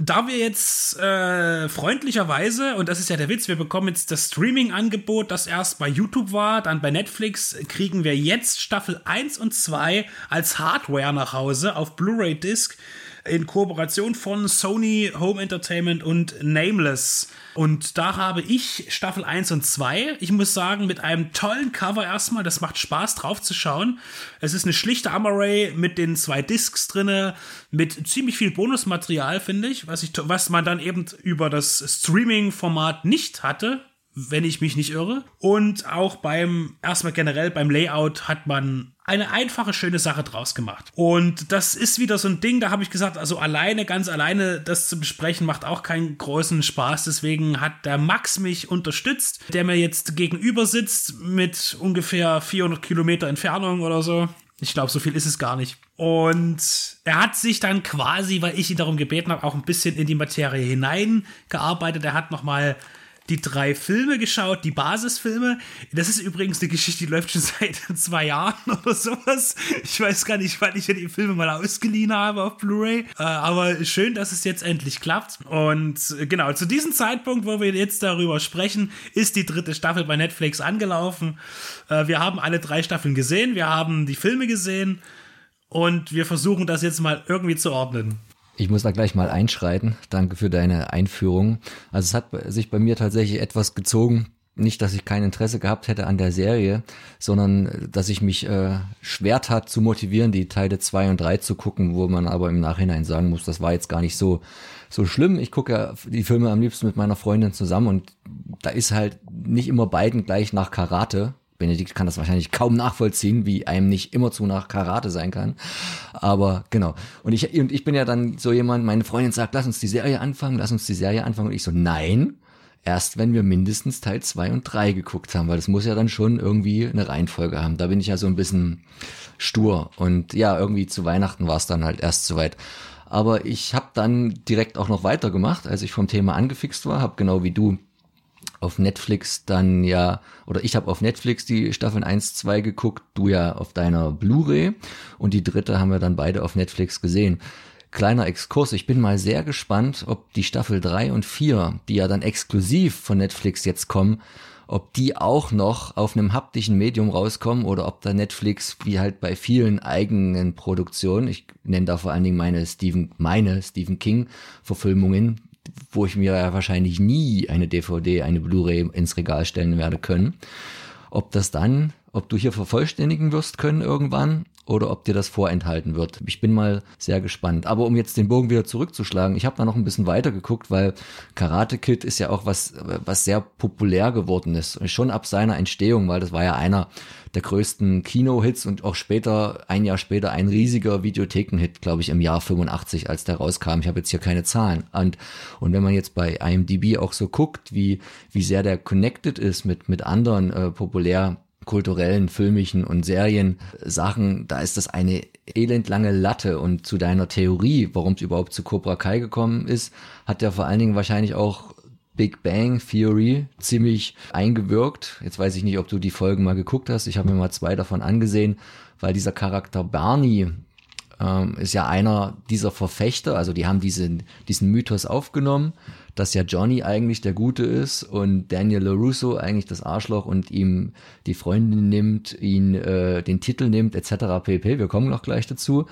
Da wir jetzt äh, freundlicherweise, und das ist ja der Witz, wir bekommen jetzt das Streaming-Angebot, das erst bei YouTube war, dann bei Netflix, kriegen wir jetzt Staffel 1 und 2 als Hardware nach Hause auf Blu-ray-Disc in Kooperation von Sony Home Entertainment und Nameless. Und da habe ich Staffel 1 und 2. Ich muss sagen, mit einem tollen Cover erstmal. Das macht Spaß drauf zu schauen. Es ist eine schlichte Amaray mit den zwei Discs drinne, mit ziemlich viel Bonusmaterial, finde ich, was ich, was man dann eben über das Streaming-Format nicht hatte wenn ich mich nicht irre. Und auch beim, erstmal generell beim Layout hat man eine einfache, schöne Sache draus gemacht. Und das ist wieder so ein Ding, da habe ich gesagt, also alleine, ganz alleine das zu besprechen, macht auch keinen großen Spaß. Deswegen hat der Max mich unterstützt, der mir jetzt gegenüber sitzt mit ungefähr 400 Kilometer Entfernung oder so. Ich glaube, so viel ist es gar nicht. Und er hat sich dann quasi, weil ich ihn darum gebeten habe, auch ein bisschen in die Materie hineingearbeitet. Er hat nochmal die drei Filme geschaut, die Basisfilme. Das ist übrigens eine Geschichte, die läuft schon seit zwei Jahren oder sowas. Ich weiß gar nicht, wann ich ja die Filme mal ausgeliehen habe auf Blu-ray. Äh, aber schön, dass es jetzt endlich klappt. Und äh, genau, zu diesem Zeitpunkt, wo wir jetzt darüber sprechen, ist die dritte Staffel bei Netflix angelaufen. Äh, wir haben alle drei Staffeln gesehen, wir haben die Filme gesehen und wir versuchen das jetzt mal irgendwie zu ordnen. Ich muss da gleich mal einschreiten. Danke für deine Einführung. Also es hat sich bei mir tatsächlich etwas gezogen. Nicht, dass ich kein Interesse gehabt hätte an der Serie, sondern dass ich mich äh, schwer tat zu motivieren, die Teile zwei und drei zu gucken, wo man aber im Nachhinein sagen muss, das war jetzt gar nicht so so schlimm. Ich gucke ja die Filme am liebsten mit meiner Freundin zusammen und da ist halt nicht immer beiden gleich nach Karate Benedikt kann das wahrscheinlich kaum nachvollziehen, wie einem nicht immer zu nach Karate sein kann. Aber genau. Und ich, und ich bin ja dann so jemand, meine Freundin sagt, lass uns die Serie anfangen, lass uns die Serie anfangen. Und ich so, nein, erst wenn wir mindestens Teil zwei und drei geguckt haben, weil das muss ja dann schon irgendwie eine Reihenfolge haben. Da bin ich ja so ein bisschen stur. Und ja, irgendwie zu Weihnachten war es dann halt erst soweit. Aber ich habe dann direkt auch noch weitergemacht, als ich vom Thema angefixt war, habe genau wie du auf Netflix dann ja, oder ich habe auf Netflix die Staffeln 1, 2 geguckt, du ja auf deiner Blu-ray und die dritte haben wir dann beide auf Netflix gesehen. Kleiner Exkurs, ich bin mal sehr gespannt, ob die Staffel 3 und 4, die ja dann exklusiv von Netflix jetzt kommen, ob die auch noch auf einem haptischen Medium rauskommen oder ob da Netflix, wie halt bei vielen eigenen Produktionen, ich nenne da vor allen Dingen meine Stephen, meine Stephen King Verfilmungen, wo ich mir ja wahrscheinlich nie eine DVD, eine Blu-ray ins Regal stellen werde können. Ob das dann, ob du hier vervollständigen wirst können irgendwann oder ob dir das vorenthalten wird. Ich bin mal sehr gespannt. Aber um jetzt den Bogen wieder zurückzuschlagen, ich habe da noch ein bisschen weiter geguckt, weil Karate Kid ist ja auch was, was sehr populär geworden ist. Schon ab seiner Entstehung, weil das war ja einer der größten Kino-Hits und auch später, ein Jahr später, ein riesiger Videotheken-Hit, glaube ich, im Jahr 85, als der rauskam. Ich habe jetzt hier keine Zahlen. Und, und wenn man jetzt bei IMDb auch so guckt, wie, wie sehr der connected ist mit, mit anderen äh, populär kulturellen, filmischen und Serien-Sachen, da ist das eine elendlange Latte. Und zu deiner Theorie, warum es überhaupt zu Cobra Kai gekommen ist, hat ja vor allen Dingen wahrscheinlich auch Big Bang Theory ziemlich eingewirkt. Jetzt weiß ich nicht, ob du die Folgen mal geguckt hast. Ich habe mir mal zwei davon angesehen, weil dieser Charakter Barney ähm, ist ja einer dieser Verfechter. Also die haben diesen, diesen Mythos aufgenommen dass ja Johnny eigentlich der Gute ist und Daniel LaRusso eigentlich das Arschloch und ihm die Freundin nimmt, ihn äh, den Titel nimmt, etc. pp. Wir kommen noch gleich dazu.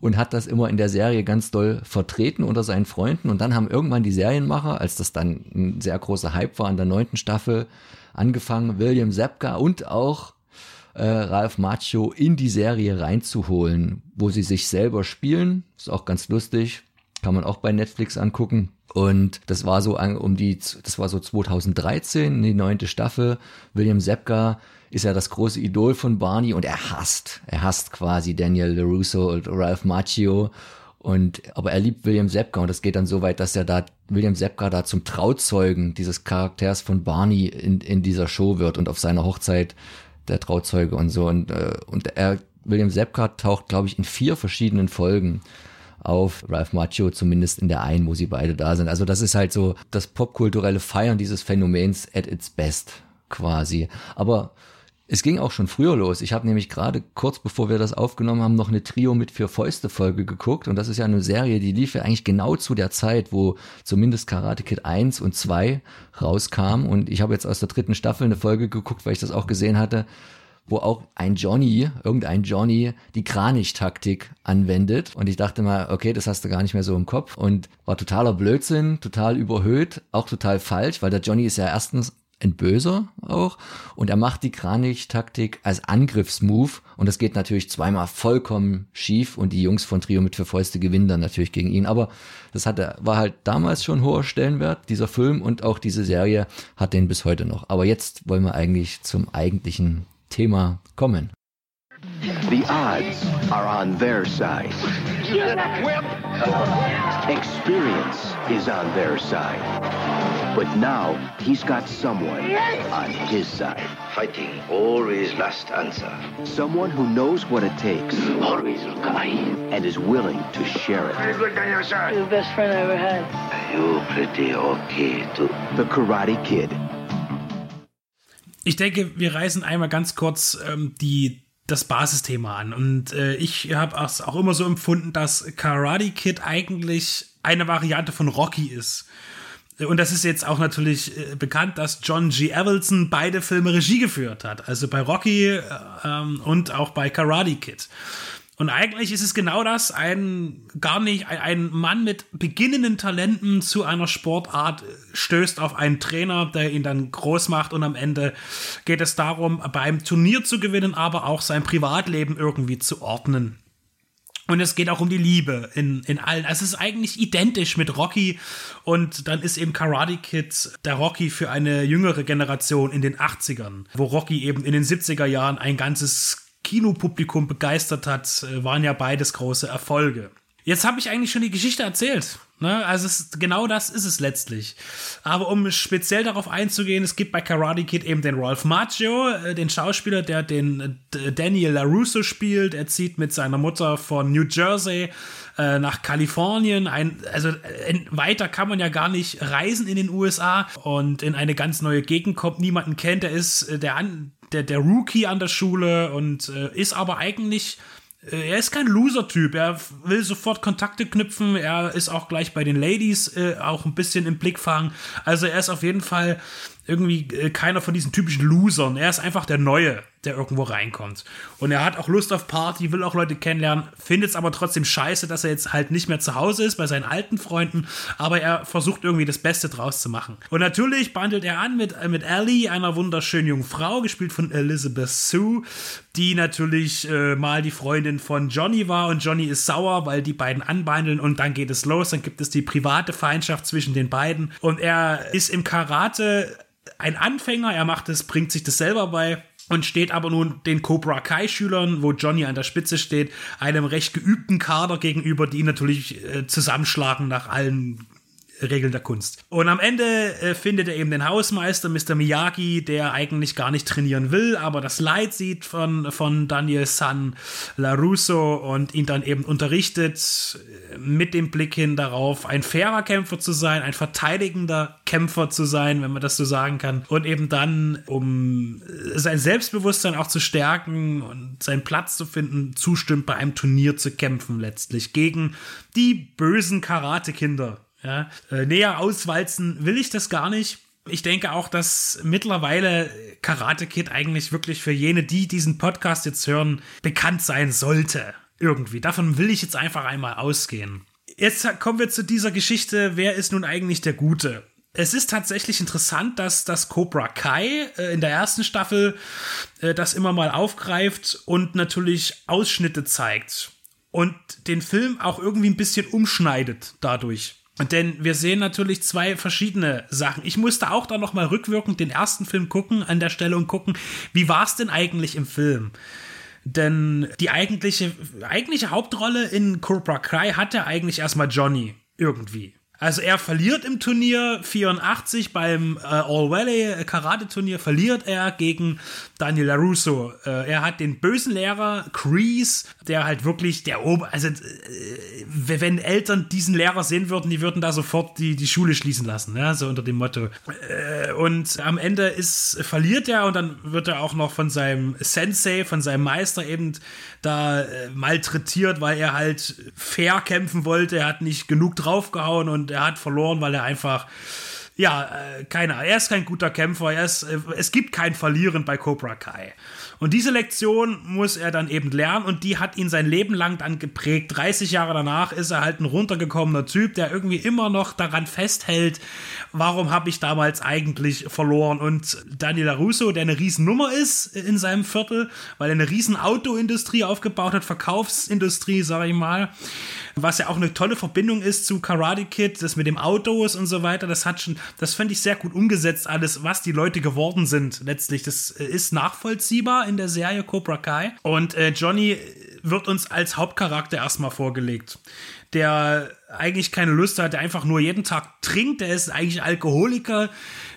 Und hat das immer in der Serie ganz doll vertreten unter seinen Freunden. Und dann haben irgendwann die Serienmacher, als das dann ein sehr großer Hype war in der neunten Staffel, angefangen, William Zepka und auch äh, Ralph Macchio in die Serie reinzuholen, wo sie sich selber spielen. Ist auch ganz lustig. Kann man auch bei Netflix angucken. Und das war so um die, das war so 2013, die neunte Staffel. William Zepka ist ja das große Idol von Barney und er hasst, er hasst quasi Daniel LaRusso und Ralph Macchio. Und, aber er liebt William Zepka und das geht dann so weit, dass er da, William Zepka da zum Trauzeugen dieses Charakters von Barney in, in dieser Show wird und auf seiner Hochzeit der Trauzeuge und so. Und, äh, und er, William Zepka taucht, glaube ich, in vier verschiedenen Folgen auf Ralph Macchio, zumindest in der einen, wo sie beide da sind. Also das ist halt so das popkulturelle Feiern dieses Phänomens at its best quasi. Aber es ging auch schon früher los. Ich habe nämlich gerade kurz bevor wir das aufgenommen haben, noch eine Trio mit vier Fäuste Folge geguckt und das ist ja eine Serie, die lief ja eigentlich genau zu der Zeit, wo zumindest Karate Kid 1 und 2 rauskam und ich habe jetzt aus der dritten Staffel eine Folge geguckt, weil ich das auch gesehen hatte wo auch ein Johnny, irgendein Johnny, die Kranich-Taktik anwendet. Und ich dachte mal, okay, das hast du gar nicht mehr so im Kopf. Und war totaler Blödsinn, total überhöht, auch total falsch, weil der Johnny ist ja erstens ein Böser auch und er macht die Kranich-Taktik als Angriffsmove und das geht natürlich zweimal vollkommen schief und die Jungs von Trio mit für Fäuste gewinnen dann natürlich gegen ihn, aber das hatte, war halt damals schon hoher Stellenwert, dieser Film und auch diese Serie hat den bis heute noch. Aber jetzt wollen wir eigentlich zum eigentlichen Thema kommen. The odds are on their side. Experience is on their side. But now he's got someone on his side. Fighting always last answer. Someone who knows what it takes. Always Kai. And is willing to share it. Very good on your side. You're the best friend I ever had. You're pretty okay, too. The Karate Kid. Ich denke, wir reißen einmal ganz kurz ähm, die das Basisthema an. Und äh, ich habe es auch immer so empfunden, dass Karate Kid eigentlich eine Variante von Rocky ist. Und das ist jetzt auch natürlich äh, bekannt, dass John G. Avildsen beide Filme Regie geführt hat. Also bei Rocky äh, ähm, und auch bei Karate Kid. Und eigentlich ist es genau das, ein gar nicht, ein, Mann mit beginnenden Talenten zu einer Sportart stößt auf einen Trainer, der ihn dann groß macht und am Ende geht es darum, beim Turnier zu gewinnen, aber auch sein Privatleben irgendwie zu ordnen. Und es geht auch um die Liebe in, in allen. Also es ist eigentlich identisch mit Rocky. Und dann ist eben Karate Kid der Rocky für eine jüngere Generation in den 80ern, wo Rocky eben in den 70er Jahren ein ganzes Kinopublikum begeistert hat, äh, waren ja beides große Erfolge. Jetzt habe ich eigentlich schon die Geschichte erzählt. Ne? Also es, genau das ist es letztlich. Aber um speziell darauf einzugehen, es gibt bei Karate Kid eben den Rolf Maggio, äh, den Schauspieler, der den äh, Daniel LaRusso spielt. Er zieht mit seiner Mutter von New Jersey äh, nach Kalifornien. Ein, also weiter kann man ja gar nicht reisen in den USA und in eine ganz neue Gegend kommt, niemanden kennt. Er ist der, der, der Rookie an der Schule und ist aber eigentlich er ist kein Loser-Typ. Er will sofort Kontakte knüpfen. Er ist auch gleich bei den Ladies äh, auch ein bisschen im Blick fangen. Also er ist auf jeden Fall irgendwie äh, keiner von diesen typischen Losern. Er ist einfach der Neue der irgendwo reinkommt. Und er hat auch Lust auf Party, will auch Leute kennenlernen, findet es aber trotzdem scheiße, dass er jetzt halt nicht mehr zu Hause ist bei seinen alten Freunden, aber er versucht irgendwie das Beste draus zu machen. Und natürlich bandelt er an mit, mit Ellie, einer wunderschönen jungen Frau, gespielt von Elizabeth Sue, die natürlich äh, mal die Freundin von Johnny war und Johnny ist sauer, weil die beiden anbandeln und dann geht es los, dann gibt es die private Feindschaft zwischen den beiden und er ist im Karate ein Anfänger, er macht es, bringt sich das selber bei und steht aber nun den Cobra Kai Schülern, wo Johnny an der Spitze steht, einem recht geübten Kader gegenüber, die ihn natürlich äh, zusammenschlagen nach allen Regeln der Kunst. Und am Ende äh, findet er eben den Hausmeister, Mr. Miyagi, der eigentlich gar nicht trainieren will, aber das Leid sieht von, von Daniel San LaRusso und ihn dann eben unterrichtet, äh, mit dem Blick hin darauf, ein fairer Kämpfer zu sein, ein verteidigender Kämpfer zu sein, wenn man das so sagen kann. Und eben dann, um sein Selbstbewusstsein auch zu stärken und seinen Platz zu finden, zustimmt, bei einem Turnier zu kämpfen, letztlich gegen die bösen Karate-Kinder ja, äh, näher auswalzen will ich das gar nicht. Ich denke auch, dass mittlerweile Karate Kid eigentlich wirklich für jene, die diesen Podcast jetzt hören, bekannt sein sollte. Irgendwie. Davon will ich jetzt einfach einmal ausgehen. Jetzt kommen wir zu dieser Geschichte, wer ist nun eigentlich der Gute? Es ist tatsächlich interessant, dass das Cobra Kai äh, in der ersten Staffel äh, das immer mal aufgreift und natürlich Ausschnitte zeigt und den Film auch irgendwie ein bisschen umschneidet dadurch. Denn wir sehen natürlich zwei verschiedene Sachen. Ich musste auch da nochmal rückwirkend den ersten Film gucken an der Stelle und gucken, wie war es denn eigentlich im Film? Denn die eigentliche, eigentliche Hauptrolle in Cobra Kai hat ja eigentlich erstmal Johnny irgendwie. Also er verliert im Turnier 84 beim äh, All Valley Karate Turnier verliert er gegen Daniel LaRusso. Äh, er hat den bösen Lehrer Crease, der halt wirklich der Ober also äh, wenn Eltern diesen Lehrer sehen würden, die würden da sofort die, die Schule schließen lassen, ja, so unter dem Motto. Äh, und am Ende ist verliert er und dann wird er auch noch von seinem Sensei, von seinem Meister eben da äh, malträtiert, weil er halt fair kämpfen wollte. Er hat nicht genug draufgehauen und er hat verloren, weil er einfach ja, äh, keine Er ist kein guter Kämpfer. Er ist, äh, es gibt kein Verlieren bei Cobra Kai. Und diese Lektion muss er dann eben lernen und die hat ihn sein Leben lang dann geprägt. 30 Jahre danach ist er halt ein runtergekommener Typ, der irgendwie immer noch daran festhält, warum habe ich damals eigentlich verloren. Und Daniel Russo, der eine Riesennummer ist in seinem Viertel, weil er eine riesen Autoindustrie aufgebaut hat, Verkaufsindustrie, sage ich mal, was ja auch eine tolle Verbindung ist zu Karate Kid, das mit dem Autos und so weiter, das hat schon, das fand ich sehr gut umgesetzt, alles, was die Leute geworden sind letztlich. Das äh, ist nachvollziehbar in der Serie Cobra Kai. Und äh, Johnny wird uns als Hauptcharakter erstmal vorgelegt. der eigentlich keine Lust hat, der einfach nur jeden Tag trinkt, der ist eigentlich Alkoholiker,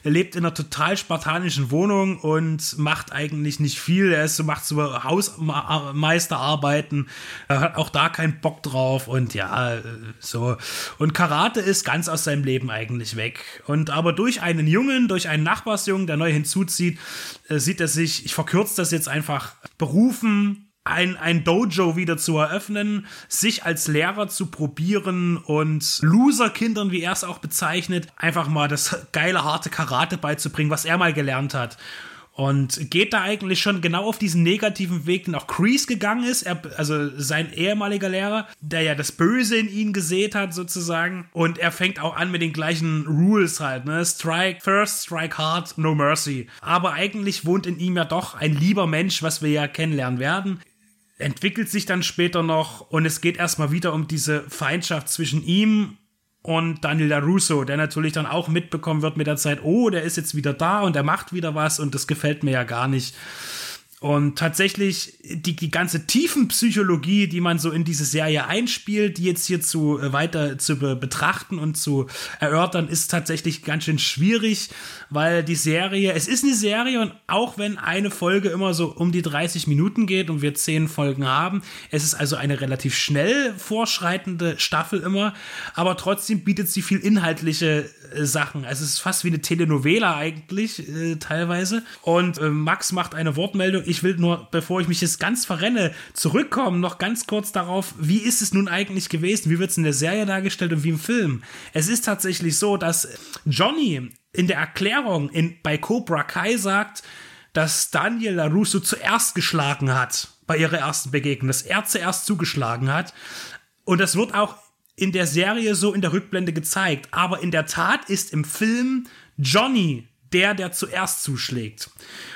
er lebt in einer total spartanischen Wohnung und macht eigentlich nicht viel, er ist macht so Hausmeisterarbeiten, er hat auch da keinen Bock drauf und ja, so. Und Karate ist ganz aus seinem Leben eigentlich weg. Und aber durch einen Jungen, durch einen Nachbarsjungen, der neu hinzuzieht, äh, sieht er sich, ich verkürze das jetzt einfach, berufen, ein, ein Dojo wieder zu eröffnen, sich als Lehrer zu probieren und Loser-Kindern, wie er es auch bezeichnet, einfach mal das geile, harte Karate beizubringen, was er mal gelernt hat. Und geht da eigentlich schon genau auf diesen negativen Weg, den auch Kreese gegangen ist, er, also sein ehemaliger Lehrer, der ja das Böse in ihn gesät hat, sozusagen. Und er fängt auch an mit den gleichen Rules halt, ne? Strike first, strike hard, no mercy. Aber eigentlich wohnt in ihm ja doch ein lieber Mensch, was wir ja kennenlernen werden entwickelt sich dann später noch und es geht erstmal wieder um diese Feindschaft zwischen ihm und Daniel LaRusso, der natürlich dann auch mitbekommen wird mit der Zeit, oh, der ist jetzt wieder da und er macht wieder was und das gefällt mir ja gar nicht. Und tatsächlich die, die ganze Tiefenpsychologie, die man so in diese Serie einspielt, die jetzt hier zu äh, weiter zu be betrachten und zu erörtern, ist tatsächlich ganz schön schwierig, weil die Serie, es ist eine Serie und auch wenn eine Folge immer so um die 30 Minuten geht und wir zehn Folgen haben, es ist also eine relativ schnell vorschreitende Staffel immer, aber trotzdem bietet sie viel inhaltliche äh, Sachen. Also es ist fast wie eine Telenovela eigentlich äh, teilweise. Und äh, Max macht eine Wortmeldung. Ich will nur, bevor ich mich jetzt ganz verrenne, zurückkommen, noch ganz kurz darauf, wie ist es nun eigentlich gewesen? Wie wird es in der Serie dargestellt und wie im Film? Es ist tatsächlich so, dass Johnny in der Erklärung in, bei Cobra Kai sagt, dass Daniel LaRusso zuerst geschlagen hat bei ihrer ersten Begegnung, dass er zuerst zugeschlagen hat. Und das wird auch in der Serie so in der Rückblende gezeigt. Aber in der Tat ist im Film Johnny der, der zuerst zuschlägt.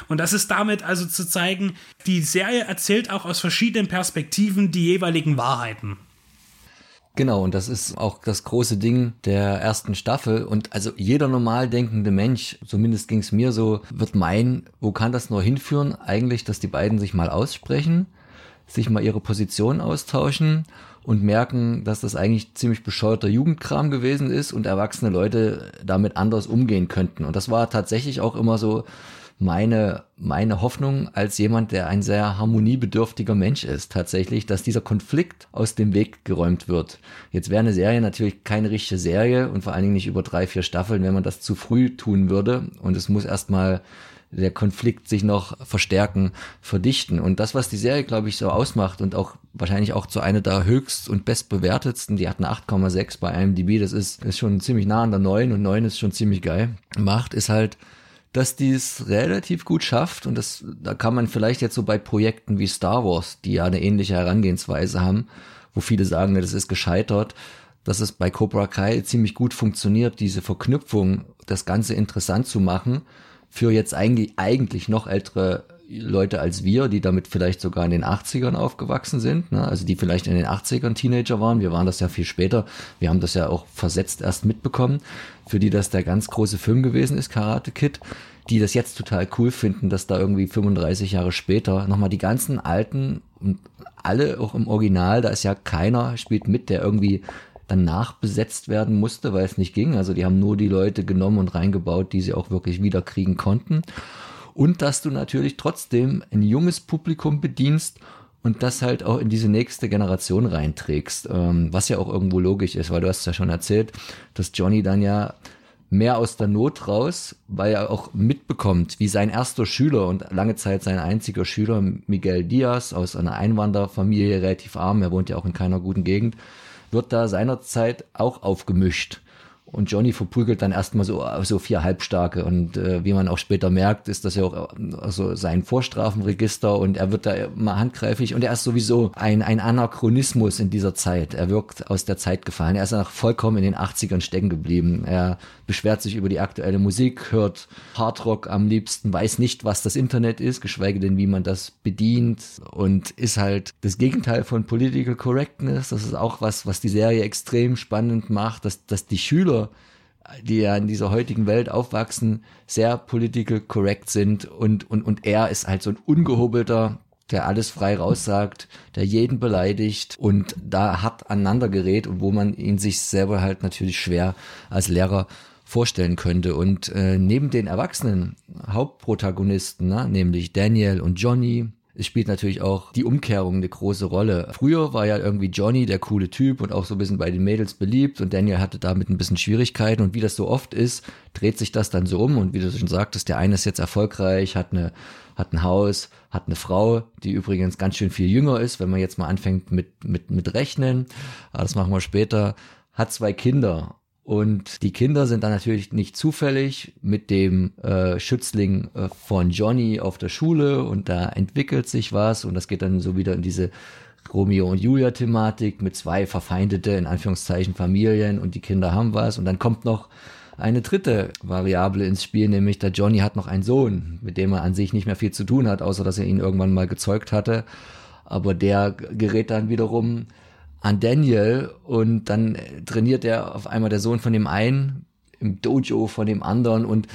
Und das ist damit also zu zeigen, die Serie erzählt auch aus verschiedenen Perspektiven die jeweiligen Wahrheiten. Genau, und das ist auch das große Ding der ersten Staffel. Und also jeder normal denkende Mensch, zumindest ging es mir so, wird meinen, wo kann das nur hinführen? Eigentlich, dass die beiden sich mal aussprechen, sich mal ihre Position austauschen und merken, dass das eigentlich ziemlich bescheuerter Jugendkram gewesen ist und erwachsene Leute damit anders umgehen könnten. Und das war tatsächlich auch immer so meine, meine Hoffnung als jemand, der ein sehr harmoniebedürftiger Mensch ist, tatsächlich, dass dieser Konflikt aus dem Weg geräumt wird. Jetzt wäre eine Serie natürlich keine richtige Serie und vor allen Dingen nicht über drei, vier Staffeln, wenn man das zu früh tun würde. Und es muss erstmal der Konflikt sich noch verstärken, verdichten. Und das, was die Serie, glaube ich, so ausmacht und auch wahrscheinlich auch zu einer der höchst und bestbewertetsten, die hatten 8,6 bei IMDb, das ist, ist schon ziemlich nah an der 9 und 9 ist schon ziemlich geil, macht, ist halt, dass die es relativ gut schafft und das, da kann man vielleicht jetzt so bei Projekten wie Star Wars, die ja eine ähnliche Herangehensweise haben, wo viele sagen, das ist gescheitert, dass es bei Cobra Kai ziemlich gut funktioniert, diese Verknüpfung, das Ganze interessant zu machen für jetzt eigentlich, eigentlich noch ältere Leute als wir, die damit vielleicht sogar in den 80ern aufgewachsen sind, ne? also die vielleicht in den 80ern Teenager waren. Wir waren das ja viel später. Wir haben das ja auch versetzt erst mitbekommen, für die das der ganz große Film gewesen ist, Karate Kid, die das jetzt total cool finden, dass da irgendwie 35 Jahre später nochmal die ganzen alten und alle auch im Original, da ist ja keiner spielt mit, der irgendwie dann nachbesetzt werden musste, weil es nicht ging. Also die haben nur die Leute genommen und reingebaut, die sie auch wirklich wiederkriegen konnten. Und dass du natürlich trotzdem ein junges Publikum bedienst und das halt auch in diese nächste Generation reinträgst, ähm, was ja auch irgendwo logisch ist, weil du hast ja schon erzählt, dass Johnny dann ja mehr aus der Not raus, weil er auch mitbekommt, wie sein erster Schüler und lange Zeit sein einziger Schüler, Miguel Diaz, aus einer Einwanderfamilie, relativ arm, er wohnt ja auch in keiner guten Gegend, wird da seinerzeit auch aufgemischt. Und Johnny verprügelt dann erstmal so, so vier Halbstarke. Und äh, wie man auch später merkt, ist das ja auch also sein Vorstrafenregister und er wird da mal handgreiflich und er ist sowieso ein, ein Anachronismus in dieser Zeit. Er wirkt aus der Zeit gefallen. Er ist auch vollkommen in den 80ern stecken geblieben. Er beschwert sich über die aktuelle Musik, hört Hardrock am liebsten, weiß nicht, was das Internet ist, geschweige denn, wie man das bedient und ist halt das Gegenteil von Political Correctness. Das ist auch was, was die Serie extrem spannend macht, dass, dass die Schüler die ja in dieser heutigen Welt aufwachsen, sehr political correct sind und, und, und er ist halt so ein ungehobelter der alles frei raussagt, der jeden beleidigt und da hart aneinander gerät und wo man ihn sich selber halt natürlich schwer als Lehrer vorstellen könnte. Und äh, neben den erwachsenen Hauptprotagonisten, ne, nämlich Daniel und Johnny, es spielt natürlich auch die Umkehrung eine große Rolle. Früher war ja irgendwie Johnny der coole Typ und auch so ein bisschen bei den Mädels beliebt und Daniel hatte damit ein bisschen Schwierigkeiten. Und wie das so oft ist, dreht sich das dann so um. Und wie du schon sagtest, der eine ist jetzt erfolgreich, hat eine hat ein Haus, hat eine Frau, die übrigens ganz schön viel jünger ist, wenn man jetzt mal anfängt mit mit mit rechnen, aber das machen wir später, hat zwei Kinder und die Kinder sind dann natürlich nicht zufällig mit dem äh, Schützling äh, von Johnny auf der Schule und da entwickelt sich was und das geht dann so wieder in diese Romeo und Julia Thematik mit zwei verfeindete, in Anführungszeichen, Familien und die Kinder haben was und dann kommt noch eine dritte Variable ins Spiel, nämlich der Johnny hat noch einen Sohn, mit dem er an sich nicht mehr viel zu tun hat, außer dass er ihn irgendwann mal gezeugt hatte. Aber der gerät dann wiederum an Daniel und dann trainiert er auf einmal der Sohn von dem einen im Dojo von dem anderen und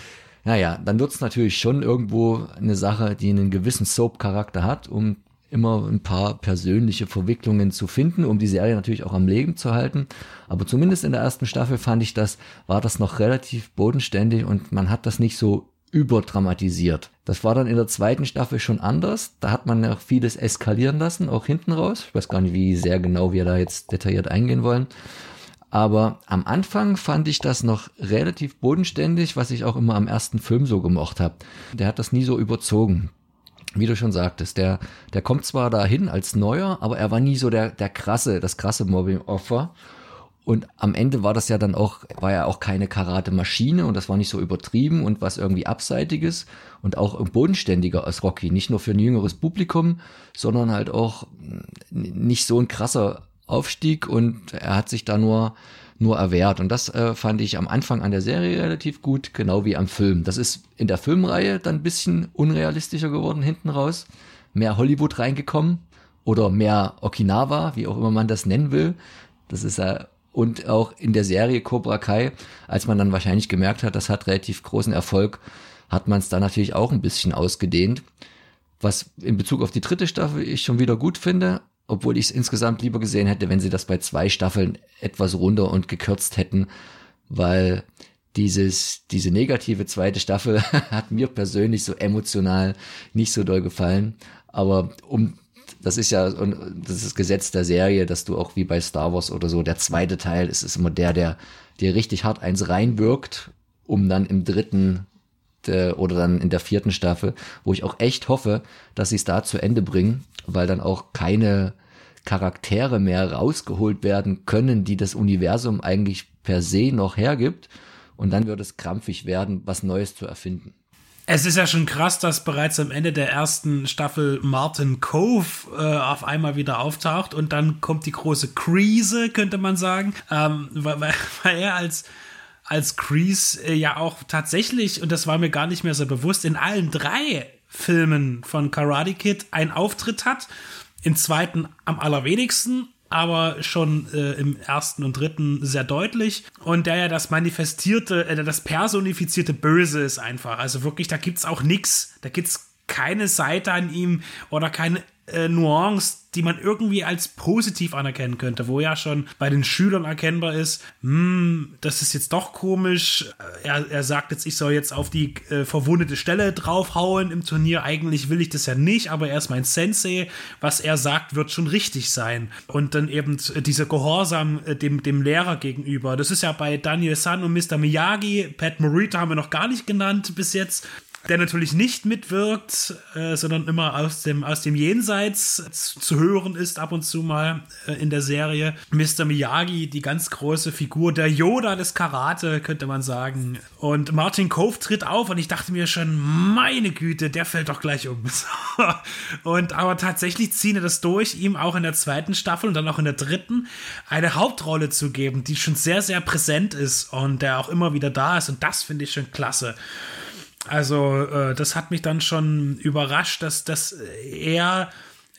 naja, dann wird's natürlich schon irgendwo eine Sache, die einen gewissen Soap-Charakter hat, um immer ein paar persönliche Verwicklungen zu finden, um die Serie natürlich auch am Leben zu halten. Aber zumindest in der ersten Staffel fand ich das, war das noch relativ bodenständig und man hat das nicht so überdramatisiert. Das war dann in der zweiten Staffel schon anders. Da hat man ja vieles eskalieren lassen, auch hinten raus. Ich weiß gar nicht, wie sehr genau wir da jetzt detailliert eingehen wollen. Aber am Anfang fand ich das noch relativ bodenständig, was ich auch immer am ersten Film so gemocht habe. Der hat das nie so überzogen. Wie du schon sagtest, der, der kommt zwar dahin als Neuer, aber er war nie so der, der krasse, das krasse Mobbing-Opfer. Und am Ende war das ja dann auch, war ja auch keine Karate-Maschine und das war nicht so übertrieben und was irgendwie Abseitiges und auch bodenständiger als Rocky. Nicht nur für ein jüngeres Publikum, sondern halt auch nicht so ein krasser Aufstieg und er hat sich da nur, nur erwehrt. Und das äh, fand ich am Anfang an der Serie relativ gut, genau wie am Film. Das ist in der Filmreihe dann ein bisschen unrealistischer geworden hinten raus. Mehr Hollywood reingekommen oder mehr Okinawa, wie auch immer man das nennen will. Das ist ja und auch in der Serie Cobra Kai, als man dann wahrscheinlich gemerkt hat, das hat relativ großen Erfolg, hat man es da natürlich auch ein bisschen ausgedehnt. Was in Bezug auf die dritte Staffel ich schon wieder gut finde, obwohl ich es insgesamt lieber gesehen hätte, wenn sie das bei zwei Staffeln etwas runter und gekürzt hätten, weil dieses, diese negative zweite Staffel hat mir persönlich so emotional nicht so doll gefallen. Aber um das ist ja und das ist Gesetz der Serie, dass du auch wie bei Star Wars oder so, der zweite Teil ist, ist immer der, der dir richtig hart eins reinwirkt, um dann im dritten der, oder dann in der vierten Staffel, wo ich auch echt hoffe, dass sie es da zu Ende bringen, weil dann auch keine Charaktere mehr rausgeholt werden können, die das Universum eigentlich per se noch hergibt. Und dann wird es krampfig werden, was Neues zu erfinden. Es ist ja schon krass, dass bereits am Ende der ersten Staffel Martin Cove äh, auf einmal wieder auftaucht und dann kommt die große Krise, könnte man sagen, ähm, weil, weil er als als Crease äh, ja auch tatsächlich, und das war mir gar nicht mehr so bewusst, in allen drei Filmen von Karate Kid einen Auftritt hat. Im zweiten am allerwenigsten aber schon äh, im ersten und dritten sehr deutlich. Und der ja das manifestierte, äh, das personifizierte Böse ist einfach. Also wirklich, da gibt es auch nichts. Da gibt es keine Seite an ihm oder keine äh, Nuance, die man irgendwie als positiv anerkennen könnte, wo ja schon bei den Schülern erkennbar ist, hm, das ist jetzt doch komisch. Äh, er, er sagt jetzt, ich soll jetzt auf die äh, verwundete Stelle draufhauen im Turnier. Eigentlich will ich das ja nicht, aber er ist mein Sensei. Was er sagt, wird schon richtig sein. Und dann eben dieser Gehorsam äh, dem, dem Lehrer gegenüber. Das ist ja bei Daniel San und Mr. Miyagi. Pat Morita haben wir noch gar nicht genannt bis jetzt der natürlich nicht mitwirkt, äh, sondern immer aus dem, aus dem Jenseits zu hören ist, ab und zu mal äh, in der Serie. Mr. Miyagi, die ganz große Figur, der Yoda des Karate, könnte man sagen. Und Martin Cove tritt auf und ich dachte mir schon, meine Güte, der fällt doch gleich um. und aber tatsächlich ziehen er das durch, ihm auch in der zweiten Staffel und dann auch in der dritten eine Hauptrolle zu geben, die schon sehr, sehr präsent ist und der auch immer wieder da ist. Und das finde ich schon klasse. Also, äh, das hat mich dann schon überrascht, dass, dass er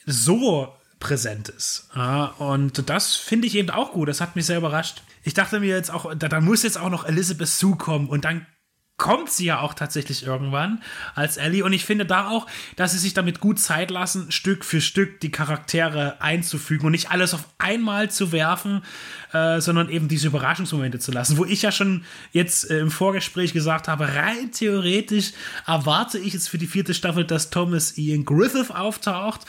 so präsent ist. Ja, und das finde ich eben auch gut. Das hat mich sehr überrascht. Ich dachte mir jetzt auch, da, da muss jetzt auch noch Elizabeth zukommen und dann kommt sie ja auch tatsächlich irgendwann als Ellie. Und ich finde da auch, dass sie sich damit gut Zeit lassen, Stück für Stück die Charaktere einzufügen und nicht alles auf einmal zu werfen, äh, sondern eben diese Überraschungsmomente zu lassen. Wo ich ja schon jetzt äh, im Vorgespräch gesagt habe, rein theoretisch erwarte ich jetzt für die vierte Staffel, dass Thomas Ian Griffith auftaucht.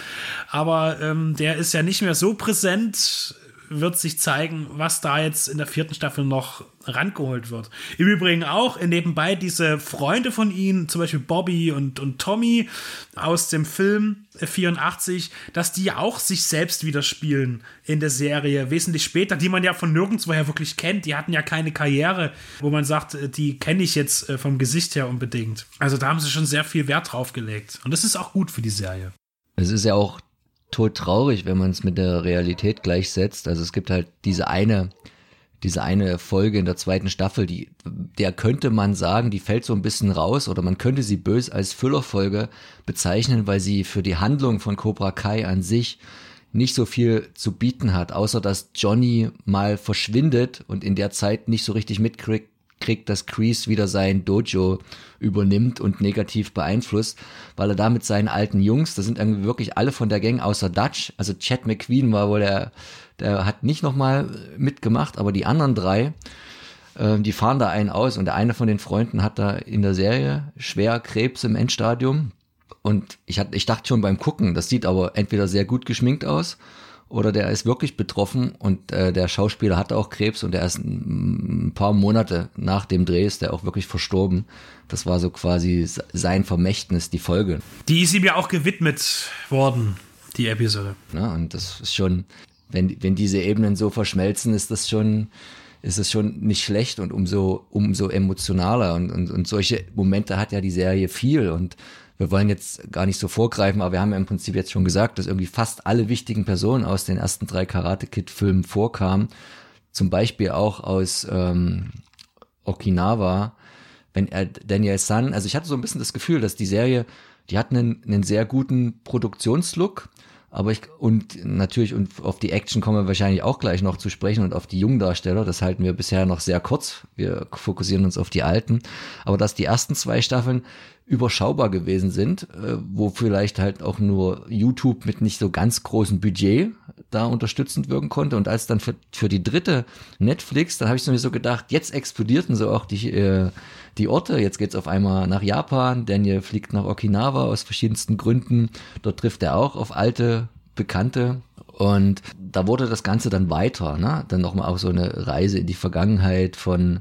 Aber ähm, der ist ja nicht mehr so präsent wird sich zeigen, was da jetzt in der vierten Staffel noch rangeholt wird. Im Übrigen auch nebenbei diese Freunde von ihnen, zum Beispiel Bobby und, und Tommy aus dem Film 84, dass die auch sich selbst wieder spielen in der Serie, wesentlich später, die man ja von nirgendwoher wirklich kennt. Die hatten ja keine Karriere, wo man sagt, die kenne ich jetzt äh, vom Gesicht her unbedingt. Also da haben sie schon sehr viel Wert drauf gelegt. Und das ist auch gut für die Serie. Es ist ja auch traurig, wenn man es mit der Realität gleichsetzt. Also es gibt halt diese eine, diese eine Folge in der zweiten Staffel, die, der könnte man sagen, die fällt so ein bisschen raus oder man könnte sie bös als Füllerfolge bezeichnen, weil sie für die Handlung von Cobra Kai an sich nicht so viel zu bieten hat, außer dass Johnny mal verschwindet und in der Zeit nicht so richtig mitkriegt, kriegt, dass Kreese wieder sein Dojo übernimmt und negativ beeinflusst, weil er da mit seinen alten Jungs, das sind irgendwie wirklich alle von der Gang außer Dutch, also Chad McQueen war wohl der, der hat nicht nochmal mitgemacht, aber die anderen drei, äh, die fahren da einen aus und der eine von den Freunden hat da in der Serie schwer Krebs im Endstadium. Und ich, hatte, ich dachte schon beim Gucken, das sieht aber entweder sehr gut geschminkt aus oder der ist wirklich betroffen und äh, der Schauspieler hat auch Krebs und er ist ein, paar Monate nach dem Dreh ist der auch wirklich verstorben. Das war so quasi sein Vermächtnis, die Folge. Die ist ihm ja auch gewidmet worden, die Episode. Ja, und das ist schon, wenn, wenn diese Ebenen so verschmelzen, ist das schon, ist es schon nicht schlecht und umso, umso emotionaler. Und, und, und solche Momente hat ja die Serie viel und wir wollen jetzt gar nicht so vorgreifen, aber wir haben ja im Prinzip jetzt schon gesagt, dass irgendwie fast alle wichtigen Personen aus den ersten drei Karate Kid Filmen vorkamen. Zum Beispiel auch aus ähm, Okinawa, wenn er Daniel San, also ich hatte so ein bisschen das Gefühl, dass die Serie, die hat einen, einen sehr guten Produktionslook, aber ich, und natürlich, und auf die Action kommen wir wahrscheinlich auch gleich noch zu sprechen und auf die jungen Darsteller, das halten wir bisher noch sehr kurz. Wir fokussieren uns auf die alten. Aber dass die ersten zwei Staffeln überschaubar gewesen sind, äh, wo vielleicht halt auch nur YouTube mit nicht so ganz großem Budget da unterstützend wirken konnte. Und als dann für, für die dritte Netflix, dann habe ich mir so gedacht, jetzt explodierten so auch die, äh, die Orte. Jetzt geht's auf einmal nach Japan, Daniel fliegt nach Okinawa aus verschiedensten Gründen. Dort trifft er auch auf alte Bekannte. Und da wurde das Ganze dann weiter, ne? Dann nochmal auch so eine Reise in die Vergangenheit von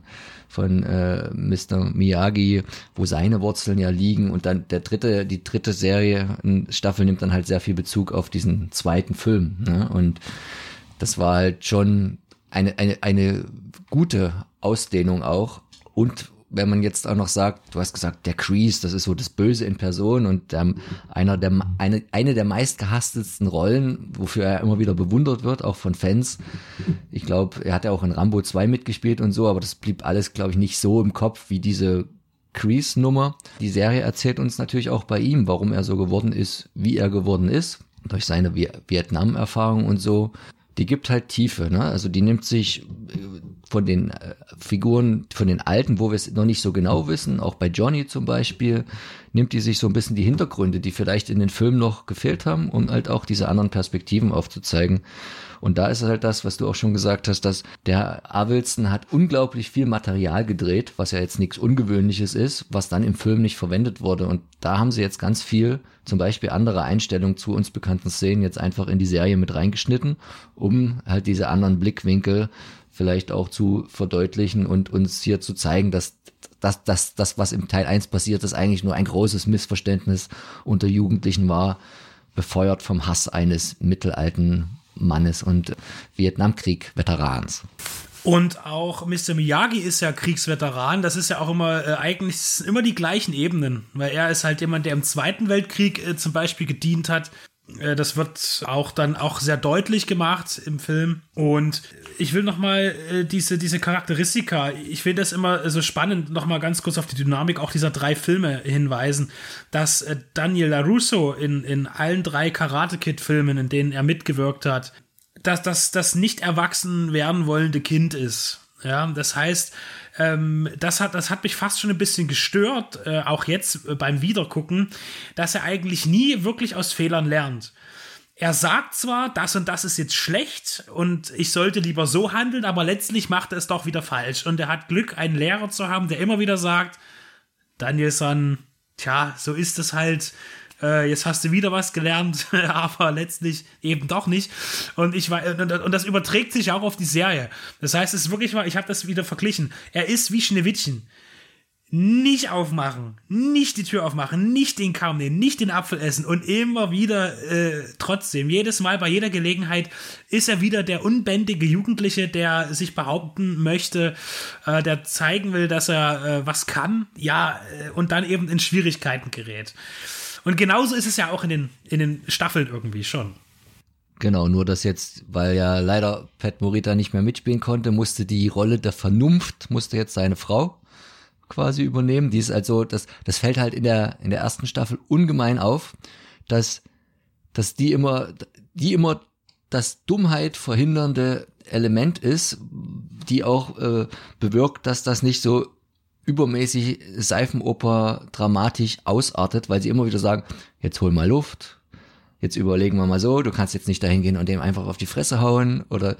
von äh, Mr. Miyagi, wo seine Wurzeln ja liegen und dann der dritte, die dritte Serie, Staffel nimmt dann halt sehr viel Bezug auf diesen zweiten Film. Ne? Und das war halt schon eine, eine, eine gute Ausdehnung auch und wenn man jetzt auch noch sagt, du hast gesagt, der Crease, das ist so das Böse in Person und ähm, einer der, eine, eine der meistgehastetsten Rollen, wofür er immer wieder bewundert wird, auch von Fans. Ich glaube, er hat ja auch in Rambo 2 mitgespielt und so, aber das blieb alles, glaube ich, nicht so im Kopf wie diese Crease-Nummer. Die Serie erzählt uns natürlich auch bei ihm, warum er so geworden ist, wie er geworden ist, durch seine Vietnam-Erfahrung und so die gibt halt Tiefe, ne? Also die nimmt sich äh, von den äh, Figuren, von den alten, wo wir es noch nicht so genau wissen, auch bei Johnny zum Beispiel, nimmt die sich so ein bisschen die Hintergründe, die vielleicht in den Filmen noch gefehlt haben, um halt auch diese anderen Perspektiven aufzuzeigen. Und da ist halt das, was du auch schon gesagt hast, dass der Avilson hat unglaublich viel Material gedreht, was ja jetzt nichts Ungewöhnliches ist, was dann im Film nicht verwendet wurde. Und da haben sie jetzt ganz viel, zum Beispiel andere Einstellungen zu uns bekannten Szenen, jetzt einfach in die Serie mit reingeschnitten, um halt diese anderen Blickwinkel vielleicht auch zu verdeutlichen und uns hier zu zeigen, dass das, das, das was im Teil 1 passiert ist, eigentlich nur ein großes Missverständnis unter Jugendlichen war, befeuert vom Hass eines mittelalten Mannes und Vietnamkrieg-Veterans. Und auch Mr. Miyagi ist ja Kriegsveteran. Das ist ja auch immer äh, eigentlich immer die gleichen Ebenen, weil er ist halt jemand, der im Zweiten Weltkrieg äh, zum Beispiel gedient hat. Äh, das wird auch dann auch sehr deutlich gemacht im Film. Und ich will noch mal äh, diese, diese Charakteristika, ich finde das immer so spannend, noch mal ganz kurz auf die Dynamik auch dieser drei Filme hinweisen, dass äh, Daniel LaRusso in, in allen drei Karate Kid-Filmen, in denen er mitgewirkt hat, dass das das nicht erwachsen werden wollende Kind ist. Ja, das heißt, ähm, das, hat, das hat mich fast schon ein bisschen gestört, äh, auch jetzt äh, beim Wiedergucken, dass er eigentlich nie wirklich aus Fehlern lernt. Er sagt zwar, das und das ist jetzt schlecht und ich sollte lieber so handeln, aber letztlich macht er es doch wieder falsch. Und er hat Glück, einen Lehrer zu haben, der immer wieder sagt, Danielson, tja, so ist es halt äh, jetzt hast du wieder was gelernt, aber letztlich eben doch nicht. Und ich und, und, das überträgt sich auch auf die Serie. Das heißt, es ist wirklich mal, ich habe das wieder verglichen. Er ist wie Schneewittchen. Nicht aufmachen, nicht die Tür aufmachen, nicht den Kamm nehmen, nicht den Apfel essen und immer wieder äh, trotzdem, jedes Mal bei jeder Gelegenheit ist er wieder der unbändige Jugendliche, der sich behaupten möchte, äh, der zeigen will, dass er äh, was kann, ja, äh, und dann eben in Schwierigkeiten gerät. Und genauso ist es ja auch in den, in den Staffeln irgendwie schon. Genau, nur dass jetzt, weil ja leider Pat Morita nicht mehr mitspielen konnte, musste die Rolle der Vernunft, musste jetzt seine Frau quasi übernehmen. Die ist also, das, das fällt halt in der, in der ersten Staffel ungemein auf, dass, dass die immer, die immer das Dummheit verhindernde Element ist, die auch äh, bewirkt, dass das nicht so übermäßig Seifenoper dramatisch ausartet, weil sie immer wieder sagen, jetzt hol mal Luft, jetzt überlegen wir mal so, du kannst jetzt nicht dahin gehen und dem einfach auf die Fresse hauen oder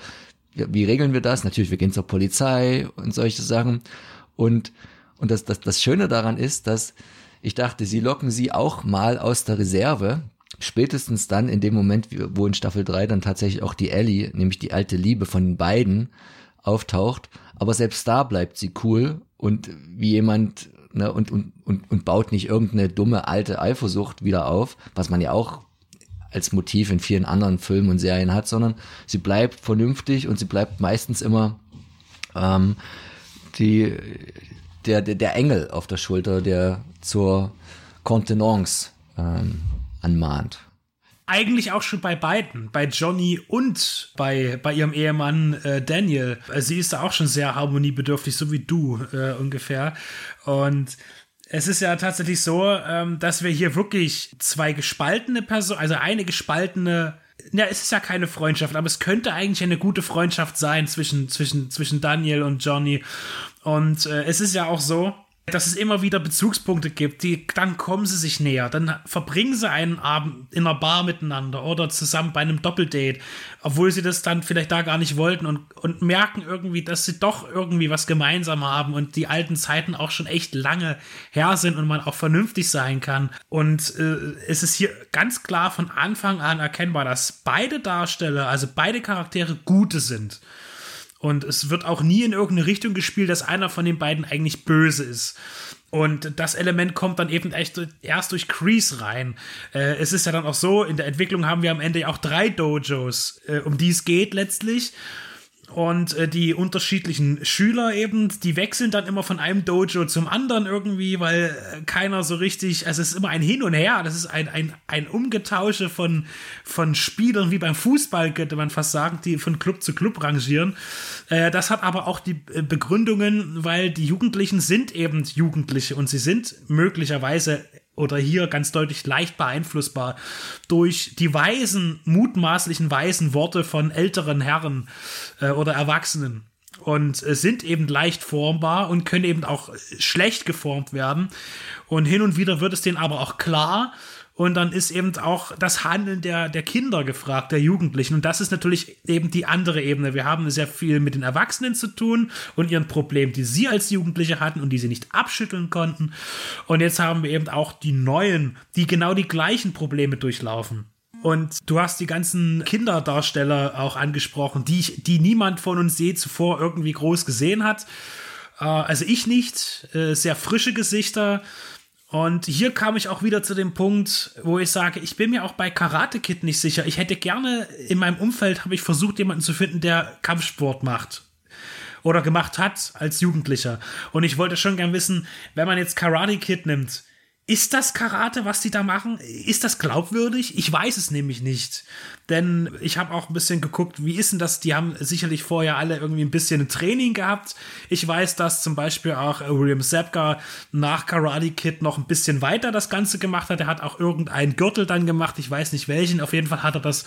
wie regeln wir das? Natürlich, wir gehen zur Polizei und solche Sachen. Und, und das, das, das Schöne daran ist, dass ich dachte, sie locken sie auch mal aus der Reserve. Spätestens dann in dem Moment, wo in Staffel 3 dann tatsächlich auch die Ellie, nämlich die alte Liebe von den beiden, auftaucht. Aber selbst da bleibt sie cool und wie jemand ne, und, und, und, und baut nicht irgendeine dumme alte Eifersucht wieder auf, was man ja auch als Motiv in vielen anderen Filmen und Serien hat, sondern sie bleibt vernünftig und sie bleibt meistens immer ähm, die, der, der, der Engel auf der Schulter, der zur Kontenance ähm, anmahnt eigentlich auch schon bei beiden, bei Johnny und bei, bei ihrem Ehemann äh, Daniel. Sie ist da auch schon sehr harmoniebedürftig, so wie du äh, ungefähr. Und es ist ja tatsächlich so, ähm, dass wir hier wirklich zwei gespaltene Personen, also eine gespaltene ja, es ist ja keine Freundschaft, aber es könnte eigentlich eine gute Freundschaft sein zwischen, zwischen, zwischen Daniel und Johnny. Und äh, es ist ja auch so, dass es immer wieder Bezugspunkte gibt, die, dann kommen sie sich näher, dann verbringen sie einen Abend in einer Bar miteinander oder zusammen bei einem Doppeldate, obwohl sie das dann vielleicht da gar nicht wollten und, und merken irgendwie, dass sie doch irgendwie was gemeinsam haben und die alten Zeiten auch schon echt lange her sind und man auch vernünftig sein kann. Und äh, es ist hier ganz klar von Anfang an erkennbar, dass beide Darsteller, also beide Charaktere gute sind. Und es wird auch nie in irgendeine Richtung gespielt, dass einer von den beiden eigentlich böse ist. Und das Element kommt dann eben echt erst durch Crease rein. Äh, es ist ja dann auch so, in der Entwicklung haben wir am Ende auch drei Dojos, äh, um die es geht letztlich. Und äh, die unterschiedlichen Schüler eben, die wechseln dann immer von einem Dojo zum anderen irgendwie, weil äh, keiner so richtig, also es ist immer ein Hin und Her, das ist ein, ein, ein Umgetausche von, von Spielern, wie beim Fußball könnte man fast sagen, die von Club zu Club rangieren. Äh, das hat aber auch die äh, Begründungen, weil die Jugendlichen sind eben Jugendliche und sie sind möglicherweise oder hier ganz deutlich leicht beeinflussbar durch die weisen, mutmaßlichen weisen Worte von älteren Herren äh, oder Erwachsenen und äh, sind eben leicht formbar und können eben auch schlecht geformt werden. Und hin und wieder wird es denen aber auch klar, und dann ist eben auch das Handeln der, der Kinder gefragt, der Jugendlichen. Und das ist natürlich eben die andere Ebene. Wir haben sehr viel mit den Erwachsenen zu tun und ihren Problemen, die sie als Jugendliche hatten und die sie nicht abschütteln konnten. Und jetzt haben wir eben auch die Neuen, die genau die gleichen Probleme durchlaufen. Und du hast die ganzen Kinderdarsteller auch angesprochen, die, ich, die niemand von uns je zuvor irgendwie groß gesehen hat. Äh, also ich nicht. Äh, sehr frische Gesichter und hier kam ich auch wieder zu dem Punkt, wo ich sage, ich bin mir auch bei Karate Kid nicht sicher. Ich hätte gerne in meinem Umfeld habe ich versucht, jemanden zu finden, der Kampfsport macht oder gemacht hat als Jugendlicher. Und ich wollte schon gern wissen, wenn man jetzt Karate Kid nimmt, Ist das Karate, was die da machen? Ist das glaubwürdig? Ich weiß es nämlich nicht. Denn ich habe auch ein bisschen geguckt, wie ist denn das? Die haben sicherlich vorher alle irgendwie ein bisschen Training gehabt. Ich weiß, dass zum Beispiel auch äh, William Sapka nach Karate Kid noch ein bisschen weiter das Ganze gemacht hat. Er hat auch irgendeinen Gürtel dann gemacht. Ich weiß nicht welchen. Auf jeden Fall hat er das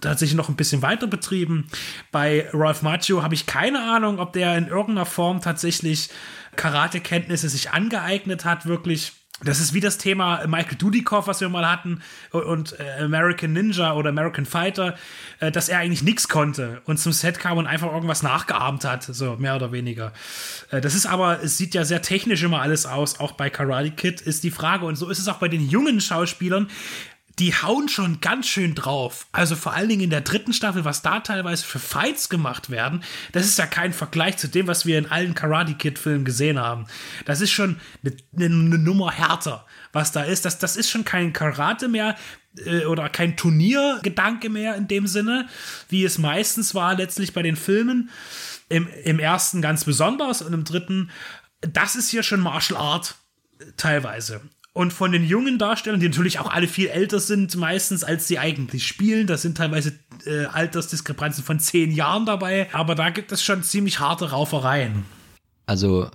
tatsächlich noch ein bisschen weiter betrieben. Bei Ralph Macchio habe ich keine Ahnung, ob der in irgendeiner Form tatsächlich Karatekenntnisse sich angeeignet hat, wirklich das ist wie das Thema Michael Dudikoff, was wir mal hatten, und äh, American Ninja oder American Fighter, äh, dass er eigentlich nichts konnte und zum Set kam und einfach irgendwas nachgeahmt hat, so mehr oder weniger. Äh, das ist aber, es sieht ja sehr technisch immer alles aus, auch bei Karate Kid ist die Frage, und so ist es auch bei den jungen Schauspielern, die hauen schon ganz schön drauf. Also vor allen Dingen in der dritten Staffel, was da teilweise für Fights gemacht werden, das ist ja kein Vergleich zu dem, was wir in allen Karate Kid Filmen gesehen haben. Das ist schon eine, eine Nummer härter, was da ist. Das, das ist schon kein Karate mehr äh, oder kein Turniergedanke mehr in dem Sinne, wie es meistens war letztlich bei den Filmen. Im, im ersten ganz besonders und im dritten, das ist hier schon Martial Art teilweise. Und von den jungen Darstellern, die natürlich auch alle viel älter sind, meistens als sie eigentlich spielen, da sind teilweise äh, Altersdiskrepanzen von zehn Jahren dabei, aber da gibt es schon ziemlich harte Raufereien. Also,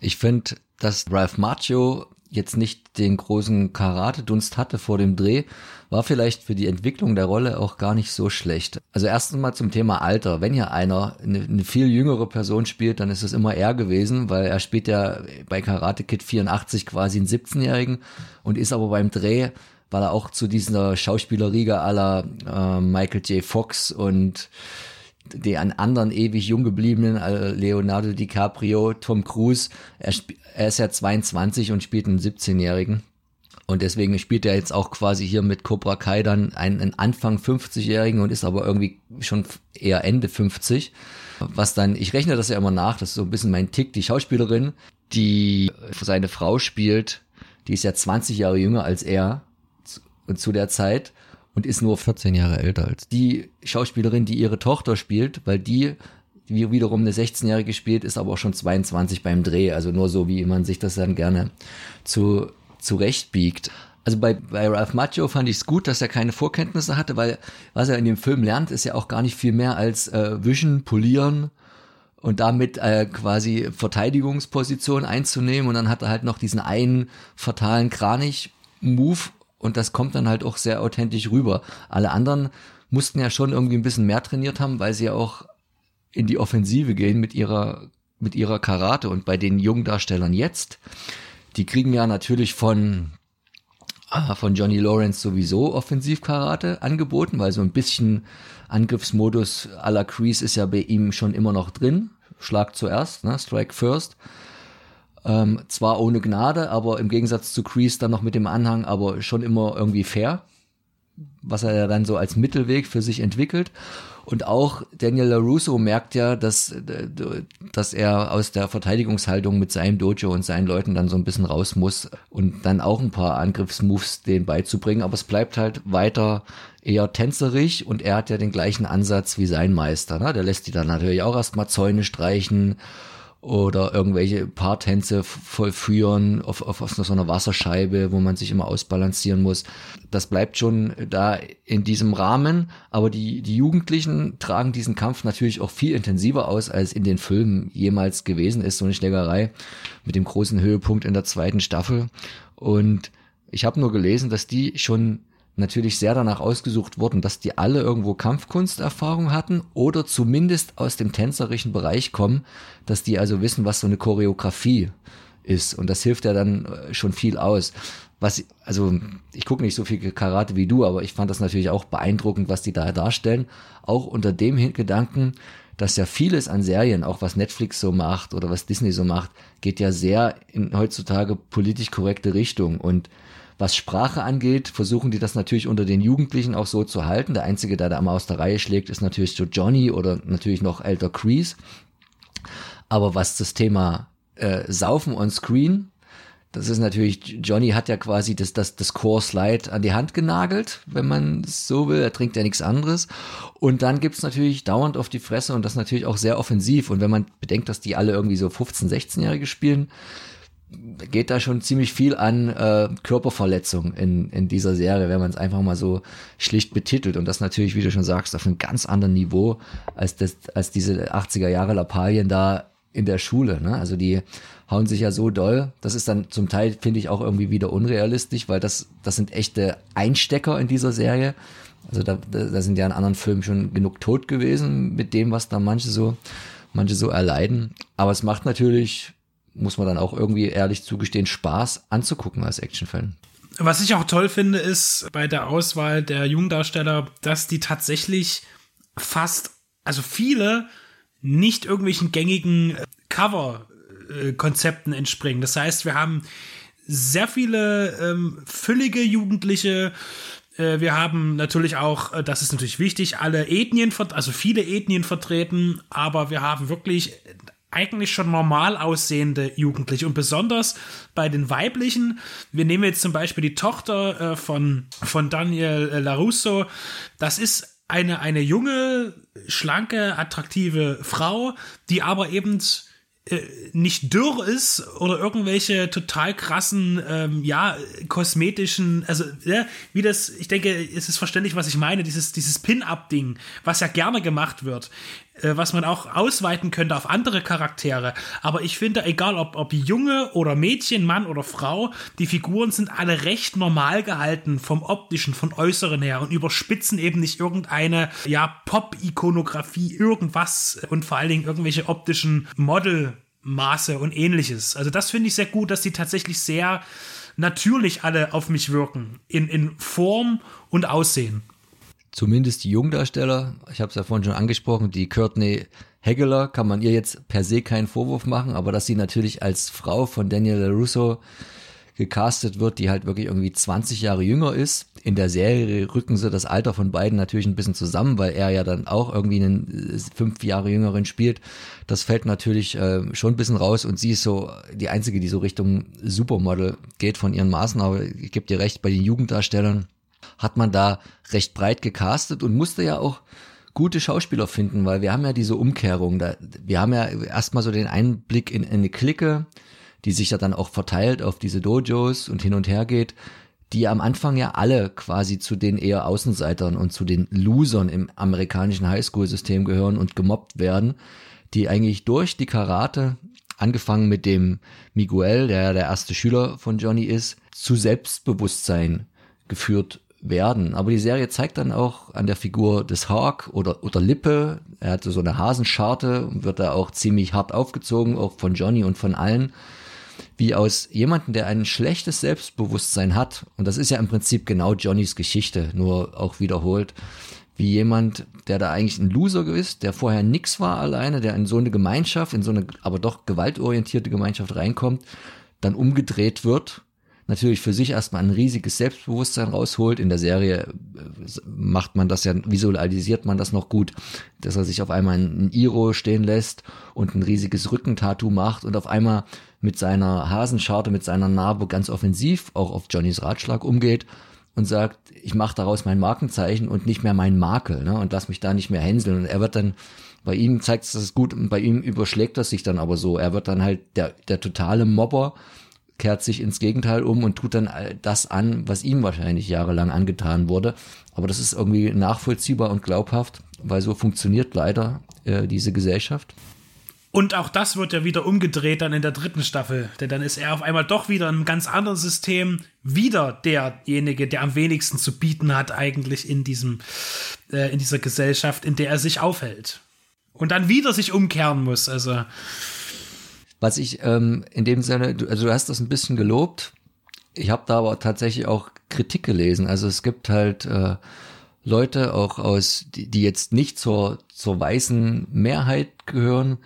ich finde, dass Ralph Macchio jetzt nicht den großen Karate-Dunst hatte vor dem Dreh, war vielleicht für die Entwicklung der Rolle auch gar nicht so schlecht. Also erstens mal zum Thema Alter. Wenn hier einer eine, eine viel jüngere Person spielt, dann ist es immer er gewesen, weil er spielt ja bei Karate Kid 84 quasi einen 17-Jährigen und ist aber beim Dreh, weil er auch zu dieser Schauspielerriege aller äh, Michael J. Fox und die an anderen ewig jung gebliebenen, äh, Leonardo DiCaprio, Tom Cruise, er, er ist ja 22 und spielt einen 17-Jährigen. Und deswegen spielt er jetzt auch quasi hier mit Cobra Kai dann einen, Anfang 50-Jährigen und ist aber irgendwie schon eher Ende 50. Was dann, ich rechne das ja immer nach, das ist so ein bisschen mein Tick, die Schauspielerin, die seine Frau spielt, die ist ja 20 Jahre jünger als er und zu der Zeit und ist nur 14 Jahre älter als die Schauspielerin, die ihre Tochter spielt, weil die wie wiederum eine 16-Jährige spielt, ist aber auch schon 22 beim Dreh. Also nur so, wie man sich das dann gerne zu zurechtbiegt. Also bei, bei Ralph Macchio fand ich es gut, dass er keine Vorkenntnisse hatte, weil was er in dem Film lernt, ist ja auch gar nicht viel mehr als äh, wischen, polieren und damit äh, quasi Verteidigungsposition einzunehmen. Und dann hat er halt noch diesen einen fatalen Kranich-Move und das kommt dann halt auch sehr authentisch rüber. Alle anderen mussten ja schon irgendwie ein bisschen mehr trainiert haben, weil sie ja auch in die Offensive gehen mit ihrer, mit ihrer Karate. Und bei den jungen Darstellern jetzt, die kriegen ja natürlich von, ah, von Johnny Lawrence sowieso Offensivkarate angeboten, weil so ein bisschen Angriffsmodus à la Crease ist ja bei ihm schon immer noch drin. Schlag zuerst, ne? Strike first. Ähm, zwar ohne Gnade, aber im Gegensatz zu Crease dann noch mit dem Anhang, aber schon immer irgendwie fair, was er ja dann so als Mittelweg für sich entwickelt. Und auch Daniel LaRusso merkt ja, dass, dass er aus der Verteidigungshaltung mit seinem Dojo und seinen Leuten dann so ein bisschen raus muss und dann auch ein paar Angriffsmoves denen beizubringen. Aber es bleibt halt weiter eher tänzerig und er hat ja den gleichen Ansatz wie sein Meister. Ne? Der lässt die dann natürlich auch erstmal Zäune streichen oder irgendwelche Paartänze vollführen auf, auf, auf so einer Wasserscheibe, wo man sich immer ausbalancieren muss. Das bleibt schon da in diesem Rahmen, aber die, die Jugendlichen tragen diesen Kampf natürlich auch viel intensiver aus, als in den Filmen jemals gewesen ist, so eine Schlägerei mit dem großen Höhepunkt in der zweiten Staffel. Und ich habe nur gelesen, dass die schon natürlich sehr danach ausgesucht wurden, dass die alle irgendwo Kampfkunsterfahrung hatten oder zumindest aus dem tänzerischen Bereich kommen, dass die also wissen, was so eine Choreografie ist. Und das hilft ja dann äh, schon viel aus. Was, also ich gucke nicht so viel Karate wie du, aber ich fand das natürlich auch beeindruckend, was die da darstellen. Auch unter dem Gedanken, dass ja vieles an Serien, auch was Netflix so macht oder was Disney so macht, geht ja sehr in heutzutage politisch korrekte Richtung. Und was Sprache angeht, versuchen die das natürlich unter den Jugendlichen auch so zu halten. Der Einzige, der da immer aus der Reihe schlägt, ist natürlich so Johnny oder natürlich noch älter Crease. Aber was das Thema äh, Saufen on Screen, das ist natürlich, Johnny hat ja quasi das, das, das Core Slide an die Hand genagelt, wenn man so will. Er trinkt ja nichts anderes. Und dann gibt's natürlich dauernd auf die Fresse und das natürlich auch sehr offensiv. Und wenn man bedenkt, dass die alle irgendwie so 15-, 16-Jährige spielen, geht da schon ziemlich viel an äh, Körperverletzung in, in dieser Serie, wenn man es einfach mal so schlicht betitelt. Und das natürlich, wie du schon sagst, auf einem ganz anderen Niveau als, das, als diese 80er Jahre Lappalien da in der Schule. Ne? Also die hauen sich ja so doll. Das ist dann zum Teil, finde ich, auch irgendwie wieder unrealistisch, weil das, das sind echte Einstecker in dieser Serie. Also da, da sind ja in anderen Filmen schon genug tot gewesen mit dem, was da manche so, manche so erleiden. Aber es macht natürlich muss man dann auch irgendwie ehrlich zugestehen, Spaß anzugucken als Actionfan. Was ich auch toll finde, ist bei der Auswahl der Jungdarsteller, dass die tatsächlich fast, also viele nicht irgendwelchen gängigen Cover-Konzepten entspringen. Das heißt, wir haben sehr viele ähm, füllige Jugendliche. Äh, wir haben natürlich auch, äh, das ist natürlich wichtig, alle Ethnien, also viele Ethnien vertreten, aber wir haben wirklich eigentlich schon normal aussehende Jugendliche. Und besonders bei den weiblichen, wir nehmen jetzt zum Beispiel die Tochter äh, von, von Daniel äh, LaRusso, das ist eine, eine junge, schlanke, attraktive Frau, die aber eben äh, nicht dürr ist oder irgendwelche total krassen, ähm, ja, kosmetischen, also, ja, wie das, ich denke, es ist verständlich, was ich meine, dieses, dieses Pin-Up-Ding, was ja gerne gemacht wird, was man auch ausweiten könnte auf andere Charaktere. Aber ich finde, egal ob, ob Junge oder Mädchen, Mann oder Frau, die Figuren sind alle recht normal gehalten vom optischen, von äußeren her und überspitzen eben nicht irgendeine, ja, Pop-Ikonografie, irgendwas und vor allen Dingen irgendwelche optischen Model- Maße und ähnliches. Also das finde ich sehr gut, dass die tatsächlich sehr natürlich alle auf mich wirken. In, in Form und Aussehen. Zumindest die Jungdarsteller, ich habe es ja vorhin schon angesprochen, die Courtney Hegeler, kann man ihr jetzt per se keinen Vorwurf machen, aber dass sie natürlich als Frau von Daniel Russo gecastet wird, die halt wirklich irgendwie 20 Jahre jünger ist. In der Serie rücken sie das Alter von beiden natürlich ein bisschen zusammen, weil er ja dann auch irgendwie einen äh, fünf Jahre jüngeren spielt. Das fällt natürlich äh, schon ein bisschen raus und sie ist so die einzige, die so Richtung Supermodel geht von ihren Maßen. Aber ich gebe dir recht, bei den Jugenddarstellern hat man da recht breit gecastet und musste ja auch gute Schauspieler finden, weil wir haben ja diese Umkehrung. Da, wir haben ja erstmal so den Einblick in, in eine Clique, die sich ja dann auch verteilt auf diese Dojos und hin und her geht, die am Anfang ja alle quasi zu den eher Außenseitern und zu den Losern im amerikanischen Highschool-System gehören und gemobbt werden, die eigentlich durch die Karate, angefangen mit dem Miguel, der ja der erste Schüler von Johnny ist, zu Selbstbewusstsein geführt werden. Aber die Serie zeigt dann auch an der Figur des Hawk oder, oder Lippe, er hatte so eine Hasenscharte und wird da auch ziemlich hart aufgezogen, auch von Johnny und von allen wie aus jemandem, der ein schlechtes Selbstbewusstsein hat, und das ist ja im Prinzip genau Johnnys Geschichte, nur auch wiederholt, wie jemand, der da eigentlich ein Loser ist, der vorher nix war alleine, der in so eine Gemeinschaft, in so eine aber doch gewaltorientierte Gemeinschaft reinkommt, dann umgedreht wird, natürlich für sich erstmal ein riesiges Selbstbewusstsein rausholt. In der Serie äh, macht man das ja, visualisiert man das noch gut, dass er sich auf einmal ein Iro stehen lässt und ein riesiges Rückentattoo macht und auf einmal mit seiner Hasenscharte, mit seiner Narbe ganz offensiv auch auf Johnnys Ratschlag umgeht und sagt, ich mache daraus mein Markenzeichen und nicht mehr mein Makel ne, und lass mich da nicht mehr hänseln. Und er wird dann, bei ihm zeigt es das gut und bei ihm überschlägt das sich dann aber so. Er wird dann halt der, der totale Mobber, kehrt sich ins Gegenteil um und tut dann das an, was ihm wahrscheinlich jahrelang angetan wurde. Aber das ist irgendwie nachvollziehbar und glaubhaft, weil so funktioniert leider äh, diese Gesellschaft. Und auch das wird ja wieder umgedreht dann in der dritten Staffel. Denn dann ist er auf einmal doch wieder in einem ganz anderen System wieder derjenige, der am wenigsten zu bieten hat eigentlich in diesem, äh, in dieser Gesellschaft, in der er sich aufhält. Und dann wieder sich umkehren muss. Also. Was ich ähm, in dem Sinne, also du hast das ein bisschen gelobt. Ich habe da aber tatsächlich auch Kritik gelesen. Also es gibt halt äh, Leute auch aus, die, die jetzt nicht zur, zur weißen Mehrheit gehören,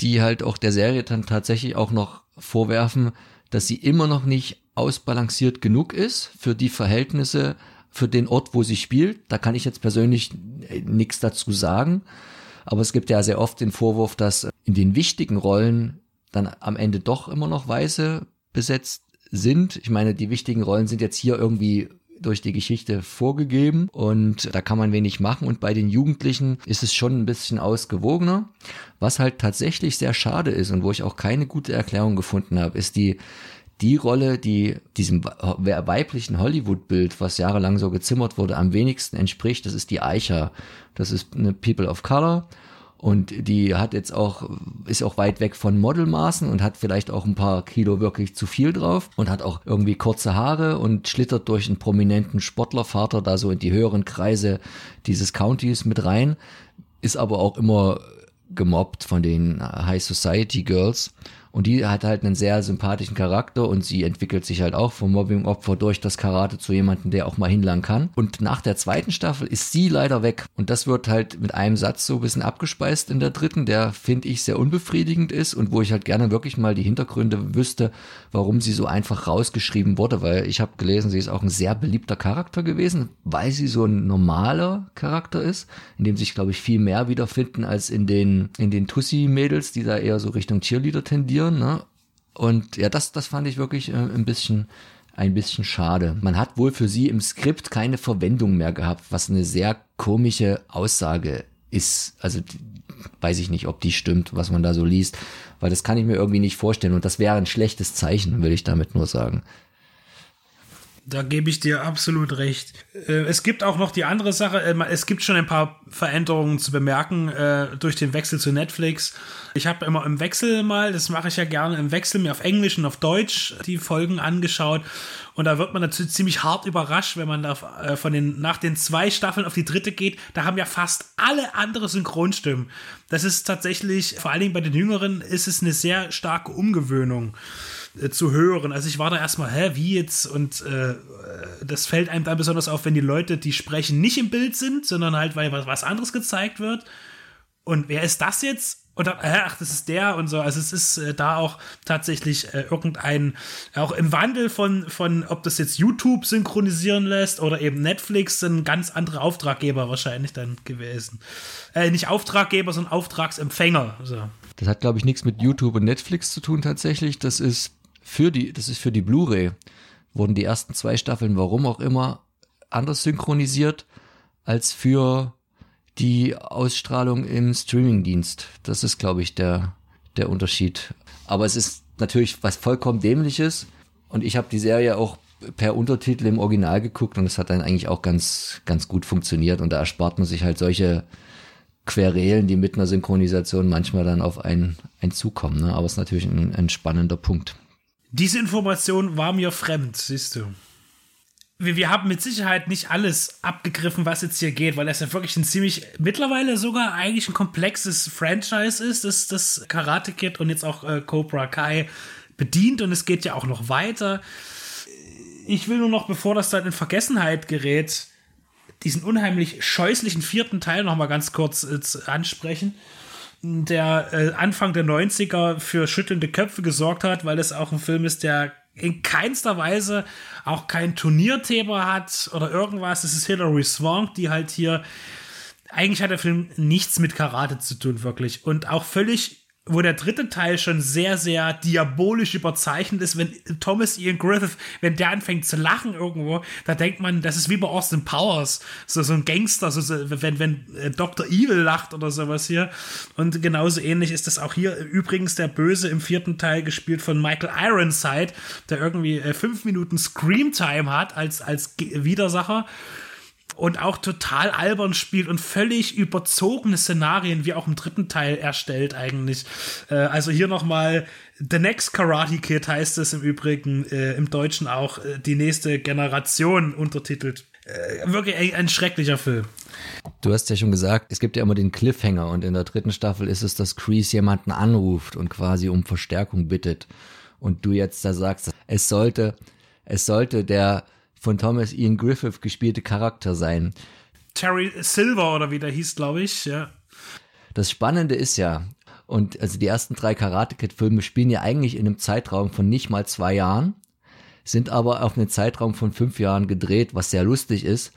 die halt auch der Serie dann tatsächlich auch noch vorwerfen, dass sie immer noch nicht ausbalanciert genug ist für die Verhältnisse, für den Ort, wo sie spielt. Da kann ich jetzt persönlich äh, nichts dazu sagen. Aber es gibt ja sehr oft den Vorwurf, dass in den wichtigen Rollen dann am Ende doch immer noch Weiße besetzt sind. Ich meine, die wichtigen Rollen sind jetzt hier irgendwie durch die Geschichte vorgegeben und da kann man wenig machen. Und bei den Jugendlichen ist es schon ein bisschen ausgewogener. Was halt tatsächlich sehr schade ist und wo ich auch keine gute Erklärung gefunden habe, ist die die Rolle, die diesem weiblichen Hollywood-Bild, was jahrelang so gezimmert wurde, am wenigsten entspricht, das ist die Eicha. Das ist eine People of Color und die hat jetzt auch, ist auch weit weg von Modelmaßen und hat vielleicht auch ein paar Kilo wirklich zu viel drauf und hat auch irgendwie kurze Haare und schlittert durch einen prominenten Sportlervater da so in die höheren Kreise dieses Countys mit rein, ist aber auch immer gemobbt von den High Society Girls und die hat halt einen sehr sympathischen Charakter und sie entwickelt sich halt auch vom Mobbing-Opfer durch das Karate zu jemandem, der auch mal hinlangen kann. Und nach der zweiten Staffel ist sie leider weg. Und das wird halt mit einem Satz so ein bisschen abgespeist in der dritten, der finde ich sehr unbefriedigend ist und wo ich halt gerne wirklich mal die Hintergründe wüsste, warum sie so einfach rausgeschrieben wurde, weil ich habe gelesen, sie ist auch ein sehr beliebter Charakter gewesen, weil sie so ein normaler Charakter ist, in dem sich, glaube ich, viel mehr wiederfinden als in den, in den Tussi-Mädels, die da eher so Richtung Cheerleader tendieren passieren. Ne? Und ja, das, das fand ich wirklich äh, ein bisschen ein bisschen schade. Man hat wohl für sie im Skript keine Verwendung mehr gehabt, was eine sehr komische Aussage ist. Also weiß ich nicht, ob die stimmt, was man da so liest, weil das kann ich mir irgendwie nicht vorstellen und das wäre ein schlechtes Zeichen, will ich damit nur sagen. Da gebe ich dir absolut recht. Äh, es gibt auch noch die andere Sache, äh, es gibt schon ein paar Veränderungen zu bemerken äh, durch den Wechsel zu Netflix. Ich habe immer im Wechsel mal, das mache ich ja gerne im Wechsel, mir auf Englisch und auf Deutsch die Folgen angeschaut. Und da wird man natürlich ziemlich hart überrascht, wenn man da von den, nach den zwei Staffeln auf die dritte geht. Da haben ja fast alle andere Synchronstimmen. Das ist tatsächlich, vor allen Dingen bei den Jüngeren, ist es eine sehr starke Umgewöhnung. Äh, zu hören. Also ich war da erstmal, hä, wie jetzt? Und äh, das fällt einem dann besonders auf, wenn die Leute, die sprechen, nicht im Bild sind, sondern halt, weil was anderes gezeigt wird. Und wer ist das jetzt? Und dann, ach, das ist der und so. Also es ist äh, da auch tatsächlich äh, irgendein, auch im Wandel von, von, ob das jetzt YouTube synchronisieren lässt oder eben Netflix, ein ganz anderer Auftraggeber wahrscheinlich dann gewesen. Äh, nicht Auftraggeber, sondern Auftragsempfänger. So. Das hat, glaube ich, nichts mit YouTube und Netflix zu tun tatsächlich. Das ist für die, das ist für die Blu-ray, wurden die ersten zwei Staffeln, warum auch immer, anders synchronisiert als für die Ausstrahlung im Streamingdienst. Das ist, glaube ich, der, der Unterschied. Aber es ist natürlich was vollkommen dämliches. Und ich habe die Serie auch per Untertitel im Original geguckt und es hat dann eigentlich auch ganz, ganz gut funktioniert. Und da erspart man sich halt solche Querelen, die mit einer Synchronisation manchmal dann auf einen, einen zukommen. Ne? Aber es ist natürlich ein, ein spannender Punkt. Diese Information war mir fremd, siehst du. Wir, wir haben mit Sicherheit nicht alles abgegriffen, was jetzt hier geht, weil das ja wirklich ein ziemlich, mittlerweile sogar eigentlich ein komplexes Franchise ist, das, das Karate Kid und jetzt auch äh, Cobra Kai bedient und es geht ja auch noch weiter. Ich will nur noch, bevor das dann in Vergessenheit gerät, diesen unheimlich scheußlichen vierten Teil noch mal ganz kurz äh, ansprechen der äh, Anfang der 90er für schüttelnde Köpfe gesorgt hat, weil es auch ein Film ist, der in keinster Weise auch kein Turnierthema hat oder irgendwas. Es ist Hilary Swank, die halt hier eigentlich hat der Film nichts mit Karate zu tun, wirklich. Und auch völlig wo der dritte Teil schon sehr, sehr diabolisch überzeichnet ist, wenn Thomas Ian Griffith, wenn der anfängt zu lachen irgendwo, da denkt man, das ist wie bei Austin Powers, so, so ein Gangster, so, so, wenn, wenn äh, Dr. Evil lacht oder sowas hier. Und genauso ähnlich ist das auch hier. Übrigens der Böse im vierten Teil gespielt von Michael Ironside, der irgendwie äh, fünf Minuten Screamtime hat als, als Widersacher und auch total albern spielt und völlig überzogene Szenarien, wie auch im dritten Teil erstellt eigentlich. Äh, also hier nochmal The Next Karate Kid heißt es im Übrigen, äh, im Deutschen auch äh, die nächste Generation untertitelt. Äh, wirklich ein, ein schrecklicher Film. Du hast ja schon gesagt, es gibt ja immer den Cliffhanger und in der dritten Staffel ist es, dass Kreese jemanden anruft und quasi um Verstärkung bittet. Und du jetzt da sagst, es sollte, es sollte der von Thomas Ian Griffith gespielte Charakter sein. Terry Silver oder wie der hieß, glaube ich, ja. Das Spannende ist ja, und also die ersten drei Karate Kid Filme spielen ja eigentlich in einem Zeitraum von nicht mal zwei Jahren, sind aber auf einen Zeitraum von fünf Jahren gedreht, was sehr lustig ist,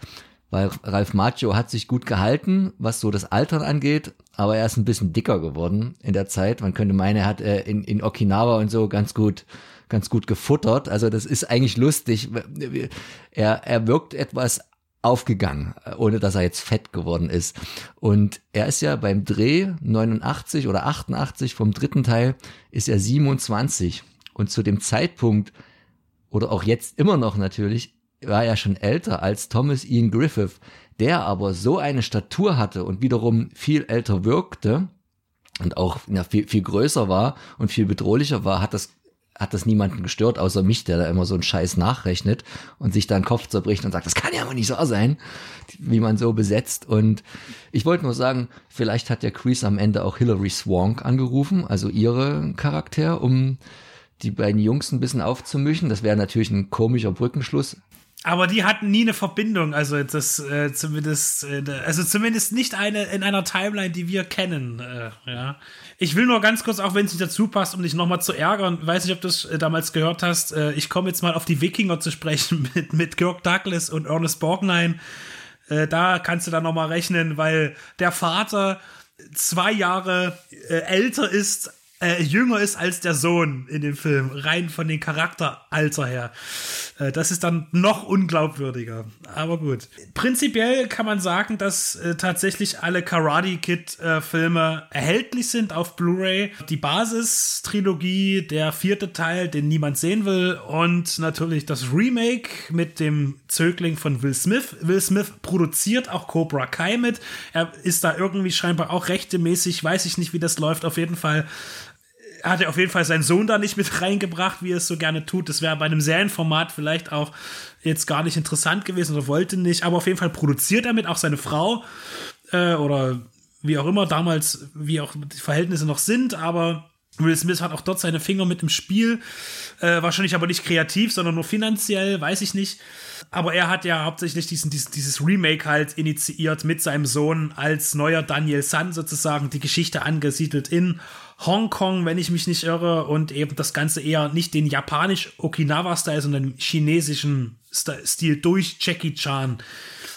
weil Ralph Macchio hat sich gut gehalten, was so das Altern angeht, aber er ist ein bisschen dicker geworden in der Zeit. Man könnte meinen, er hat äh, in, in Okinawa und so ganz gut ganz gut gefuttert. Also das ist eigentlich lustig. Er, er wirkt etwas aufgegangen, ohne dass er jetzt fett geworden ist. Und er ist ja beim Dreh 89 oder 88 vom dritten Teil ist er 27. Und zu dem Zeitpunkt, oder auch jetzt immer noch natürlich, war er schon älter als Thomas Ian Griffith, der aber so eine Statur hatte und wiederum viel älter wirkte und auch ja, viel, viel größer war und viel bedrohlicher war, hat das hat das niemanden gestört, außer mich, der da immer so einen Scheiß nachrechnet und sich da den Kopf zerbricht und sagt, das kann ja wohl nicht so sein, wie man so besetzt. Und ich wollte nur sagen, vielleicht hat der Crease am Ende auch Hilary Swank angerufen, also ihre Charakter, um die beiden Jungs ein bisschen aufzumischen. Das wäre natürlich ein komischer Brückenschluss. Aber die hatten nie eine Verbindung, also das äh, zumindest, äh, also zumindest nicht eine in einer Timeline, die wir kennen. Äh, ja. Ich will nur ganz kurz, auch wenn es nicht dazu passt, um dich nochmal zu ärgern, weiß nicht, ob du es äh, damals gehört hast, äh, ich komme jetzt mal auf die Wikinger zu sprechen mit, mit Kirk Douglas und Ernest Borgnine. Äh, da kannst du dann nochmal rechnen, weil der Vater zwei Jahre älter ist äh, jünger ist als der Sohn in dem Film, rein von den Charakteralter her. Äh, das ist dann noch unglaubwürdiger. Aber gut. Prinzipiell kann man sagen, dass äh, tatsächlich alle Karate Kid äh, Filme erhältlich sind auf Blu-ray. Die Basis-Trilogie, der vierte Teil, den niemand sehen will und natürlich das Remake mit dem Zögling von Will Smith. Will Smith produziert auch Cobra Kai mit. Er ist da irgendwie scheinbar auch rechtemäßig, weiß ich nicht, wie das läuft. Auf jeden Fall hat er auf jeden Fall seinen Sohn da nicht mit reingebracht, wie er es so gerne tut. Das wäre bei einem Serienformat vielleicht auch jetzt gar nicht interessant gewesen oder wollte nicht. Aber auf jeden Fall produziert er mit, auch seine Frau äh, oder wie auch immer damals, wie auch die Verhältnisse noch sind. Aber Will Smith hat auch dort seine Finger mit im Spiel. Äh, wahrscheinlich aber nicht kreativ, sondern nur finanziell, weiß ich nicht. Aber er hat ja hauptsächlich diesen, diesen, dieses Remake halt initiiert mit seinem Sohn als neuer Daniel San sozusagen. Die Geschichte angesiedelt in Hongkong, wenn ich mich nicht irre, und eben das Ganze eher nicht den japanisch-Okinawa-Style, sondern den chinesischen Stil durch Jackie Chan.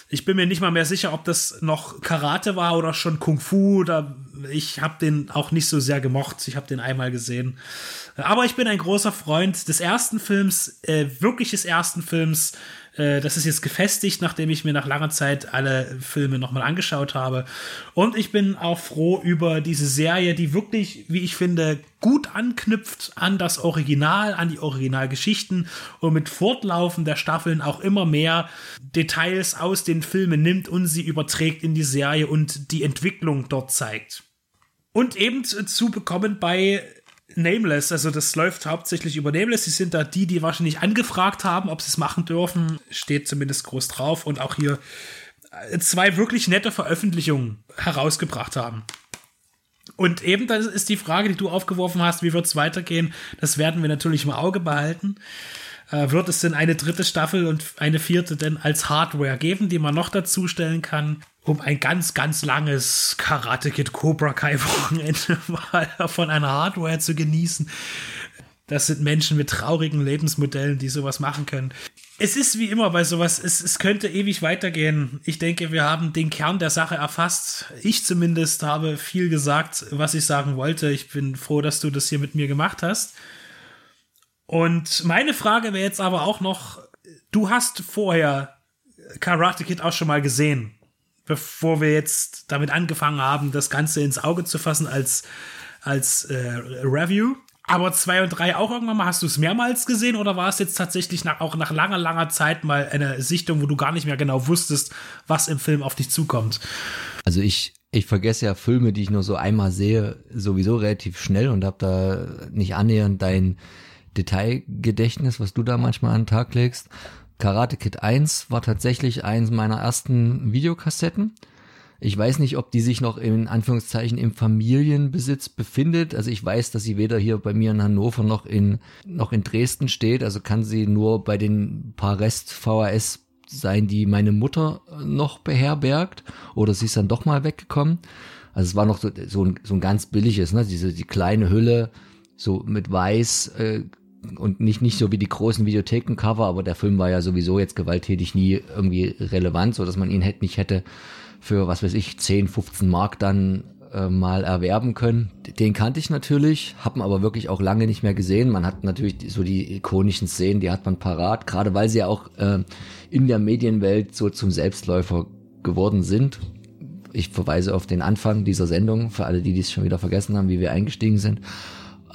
Ich bin mir nicht mal mehr sicher, ob das noch Karate war oder schon Kung Fu. Oder ich habe den auch nicht so sehr gemocht. Ich habe den einmal gesehen. Aber ich bin ein großer Freund des ersten Films, äh, wirklich des ersten Films. Äh, das ist jetzt gefestigt, nachdem ich mir nach langer Zeit alle Filme nochmal angeschaut habe. Und ich bin auch froh über diese Serie, die wirklich, wie ich finde, gut anknüpft an das Original, an die Originalgeschichten und mit Fortlaufen der Staffeln auch immer mehr Details aus den Filmen nimmt und sie überträgt in die Serie und die Entwicklung dort zeigt. Und eben zu bekommen bei Nameless, also das läuft hauptsächlich über Nameless. Sie sind da die, die wahrscheinlich angefragt haben, ob sie es machen dürfen. Steht zumindest groß drauf und auch hier äh, zwei wirklich nette Veröffentlichungen herausgebracht haben. Und eben das ist die Frage, die du aufgeworfen hast, wie wird es weitergehen? Das werden wir natürlich im Auge behalten. Äh, wird es denn eine dritte Staffel und eine vierte denn als Hardware geben, die man noch dazu stellen kann? Um ein ganz, ganz langes Karate Kid Cobra Kai Wochenende mal von einer Hardware zu genießen. Das sind Menschen mit traurigen Lebensmodellen, die sowas machen können. Es ist wie immer bei sowas, es, es könnte ewig weitergehen. Ich denke, wir haben den Kern der Sache erfasst. Ich zumindest habe viel gesagt, was ich sagen wollte. Ich bin froh, dass du das hier mit mir gemacht hast. Und meine Frage wäre jetzt aber auch noch, du hast vorher Karate Kid auch schon mal gesehen bevor wir jetzt damit angefangen haben, das Ganze ins Auge zu fassen als, als äh, Review. Aber zwei und drei auch irgendwann mal, hast du es mehrmals gesehen oder war es jetzt tatsächlich nach, auch nach langer, langer Zeit mal eine Sichtung, wo du gar nicht mehr genau wusstest, was im Film auf dich zukommt? Also ich, ich vergesse ja Filme, die ich nur so einmal sehe, sowieso relativ schnell und habe da nicht annähernd dein Detailgedächtnis, was du da manchmal an den Tag legst. Karate Kid 1 war tatsächlich eins meiner ersten Videokassetten. Ich weiß nicht, ob die sich noch in Anführungszeichen im Familienbesitz befindet. Also ich weiß, dass sie weder hier bei mir in Hannover noch in, noch in Dresden steht. Also kann sie nur bei den paar Rest VHS sein, die meine Mutter noch beherbergt. Oder sie ist dann doch mal weggekommen. Also es war noch so, so, ein, so ein ganz billiges, ne? Diese, die kleine Hülle, so mit weiß, äh, und nicht, nicht so wie die großen Videothekencover, aber der Film war ja sowieso jetzt gewalttätig nie irgendwie relevant, so dass man ihn hätte, nicht hätte für, was weiß ich, 10, 15 Mark dann äh, mal erwerben können. Den kannte ich natürlich, habe aber wirklich auch lange nicht mehr gesehen. Man hat natürlich so die ikonischen Szenen, die hat man parat, gerade weil sie ja auch äh, in der Medienwelt so zum Selbstläufer geworden sind. Ich verweise auf den Anfang dieser Sendung, für alle, die dies schon wieder vergessen haben, wie wir eingestiegen sind.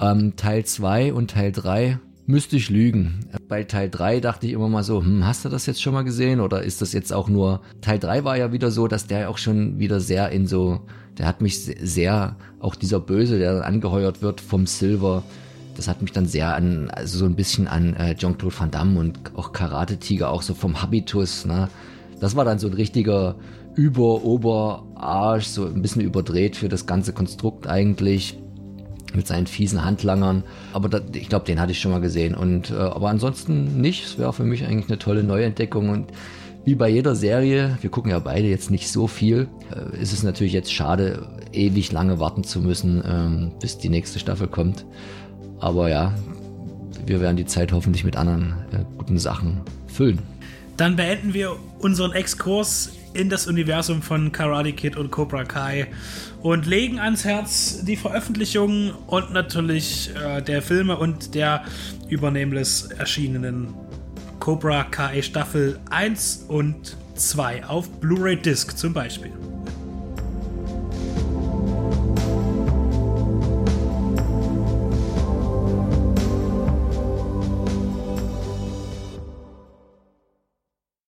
Ähm, Teil 2 und Teil 3 müsste ich lügen. Bei Teil 3 dachte ich immer mal so, hm, hast du das jetzt schon mal gesehen oder ist das jetzt auch nur... Teil 3 war ja wieder so, dass der auch schon wieder sehr in so... Der hat mich sehr, auch dieser Böse, der angeheuert wird vom Silver, das hat mich dann sehr an, also so ein bisschen an äh, Jean-Claude Van Damme und auch Karate Tiger, auch so vom Habitus, ne? Das war dann so ein richtiger Über, Ober, Arsch, so ein bisschen überdreht für das ganze Konstrukt eigentlich mit seinen fiesen Handlangern. Aber da, ich glaube, den hatte ich schon mal gesehen. Und äh, aber ansonsten nicht. Es wäre für mich eigentlich eine tolle Neuentdeckung. Und wie bei jeder Serie, wir gucken ja beide jetzt nicht so viel, äh, ist es natürlich jetzt schade, ewig lange warten zu müssen, ähm, bis die nächste Staffel kommt. Aber ja, wir werden die Zeit hoffentlich mit anderen äh, guten Sachen füllen. Dann beenden wir unseren Exkurs in das Universum von Karate Kid und Cobra Kai und legen ans Herz die Veröffentlichung und natürlich äh, der Filme und der übernehmlich erschienenen Cobra Kai Staffel 1 und 2 auf Blu-ray Disc zum Beispiel.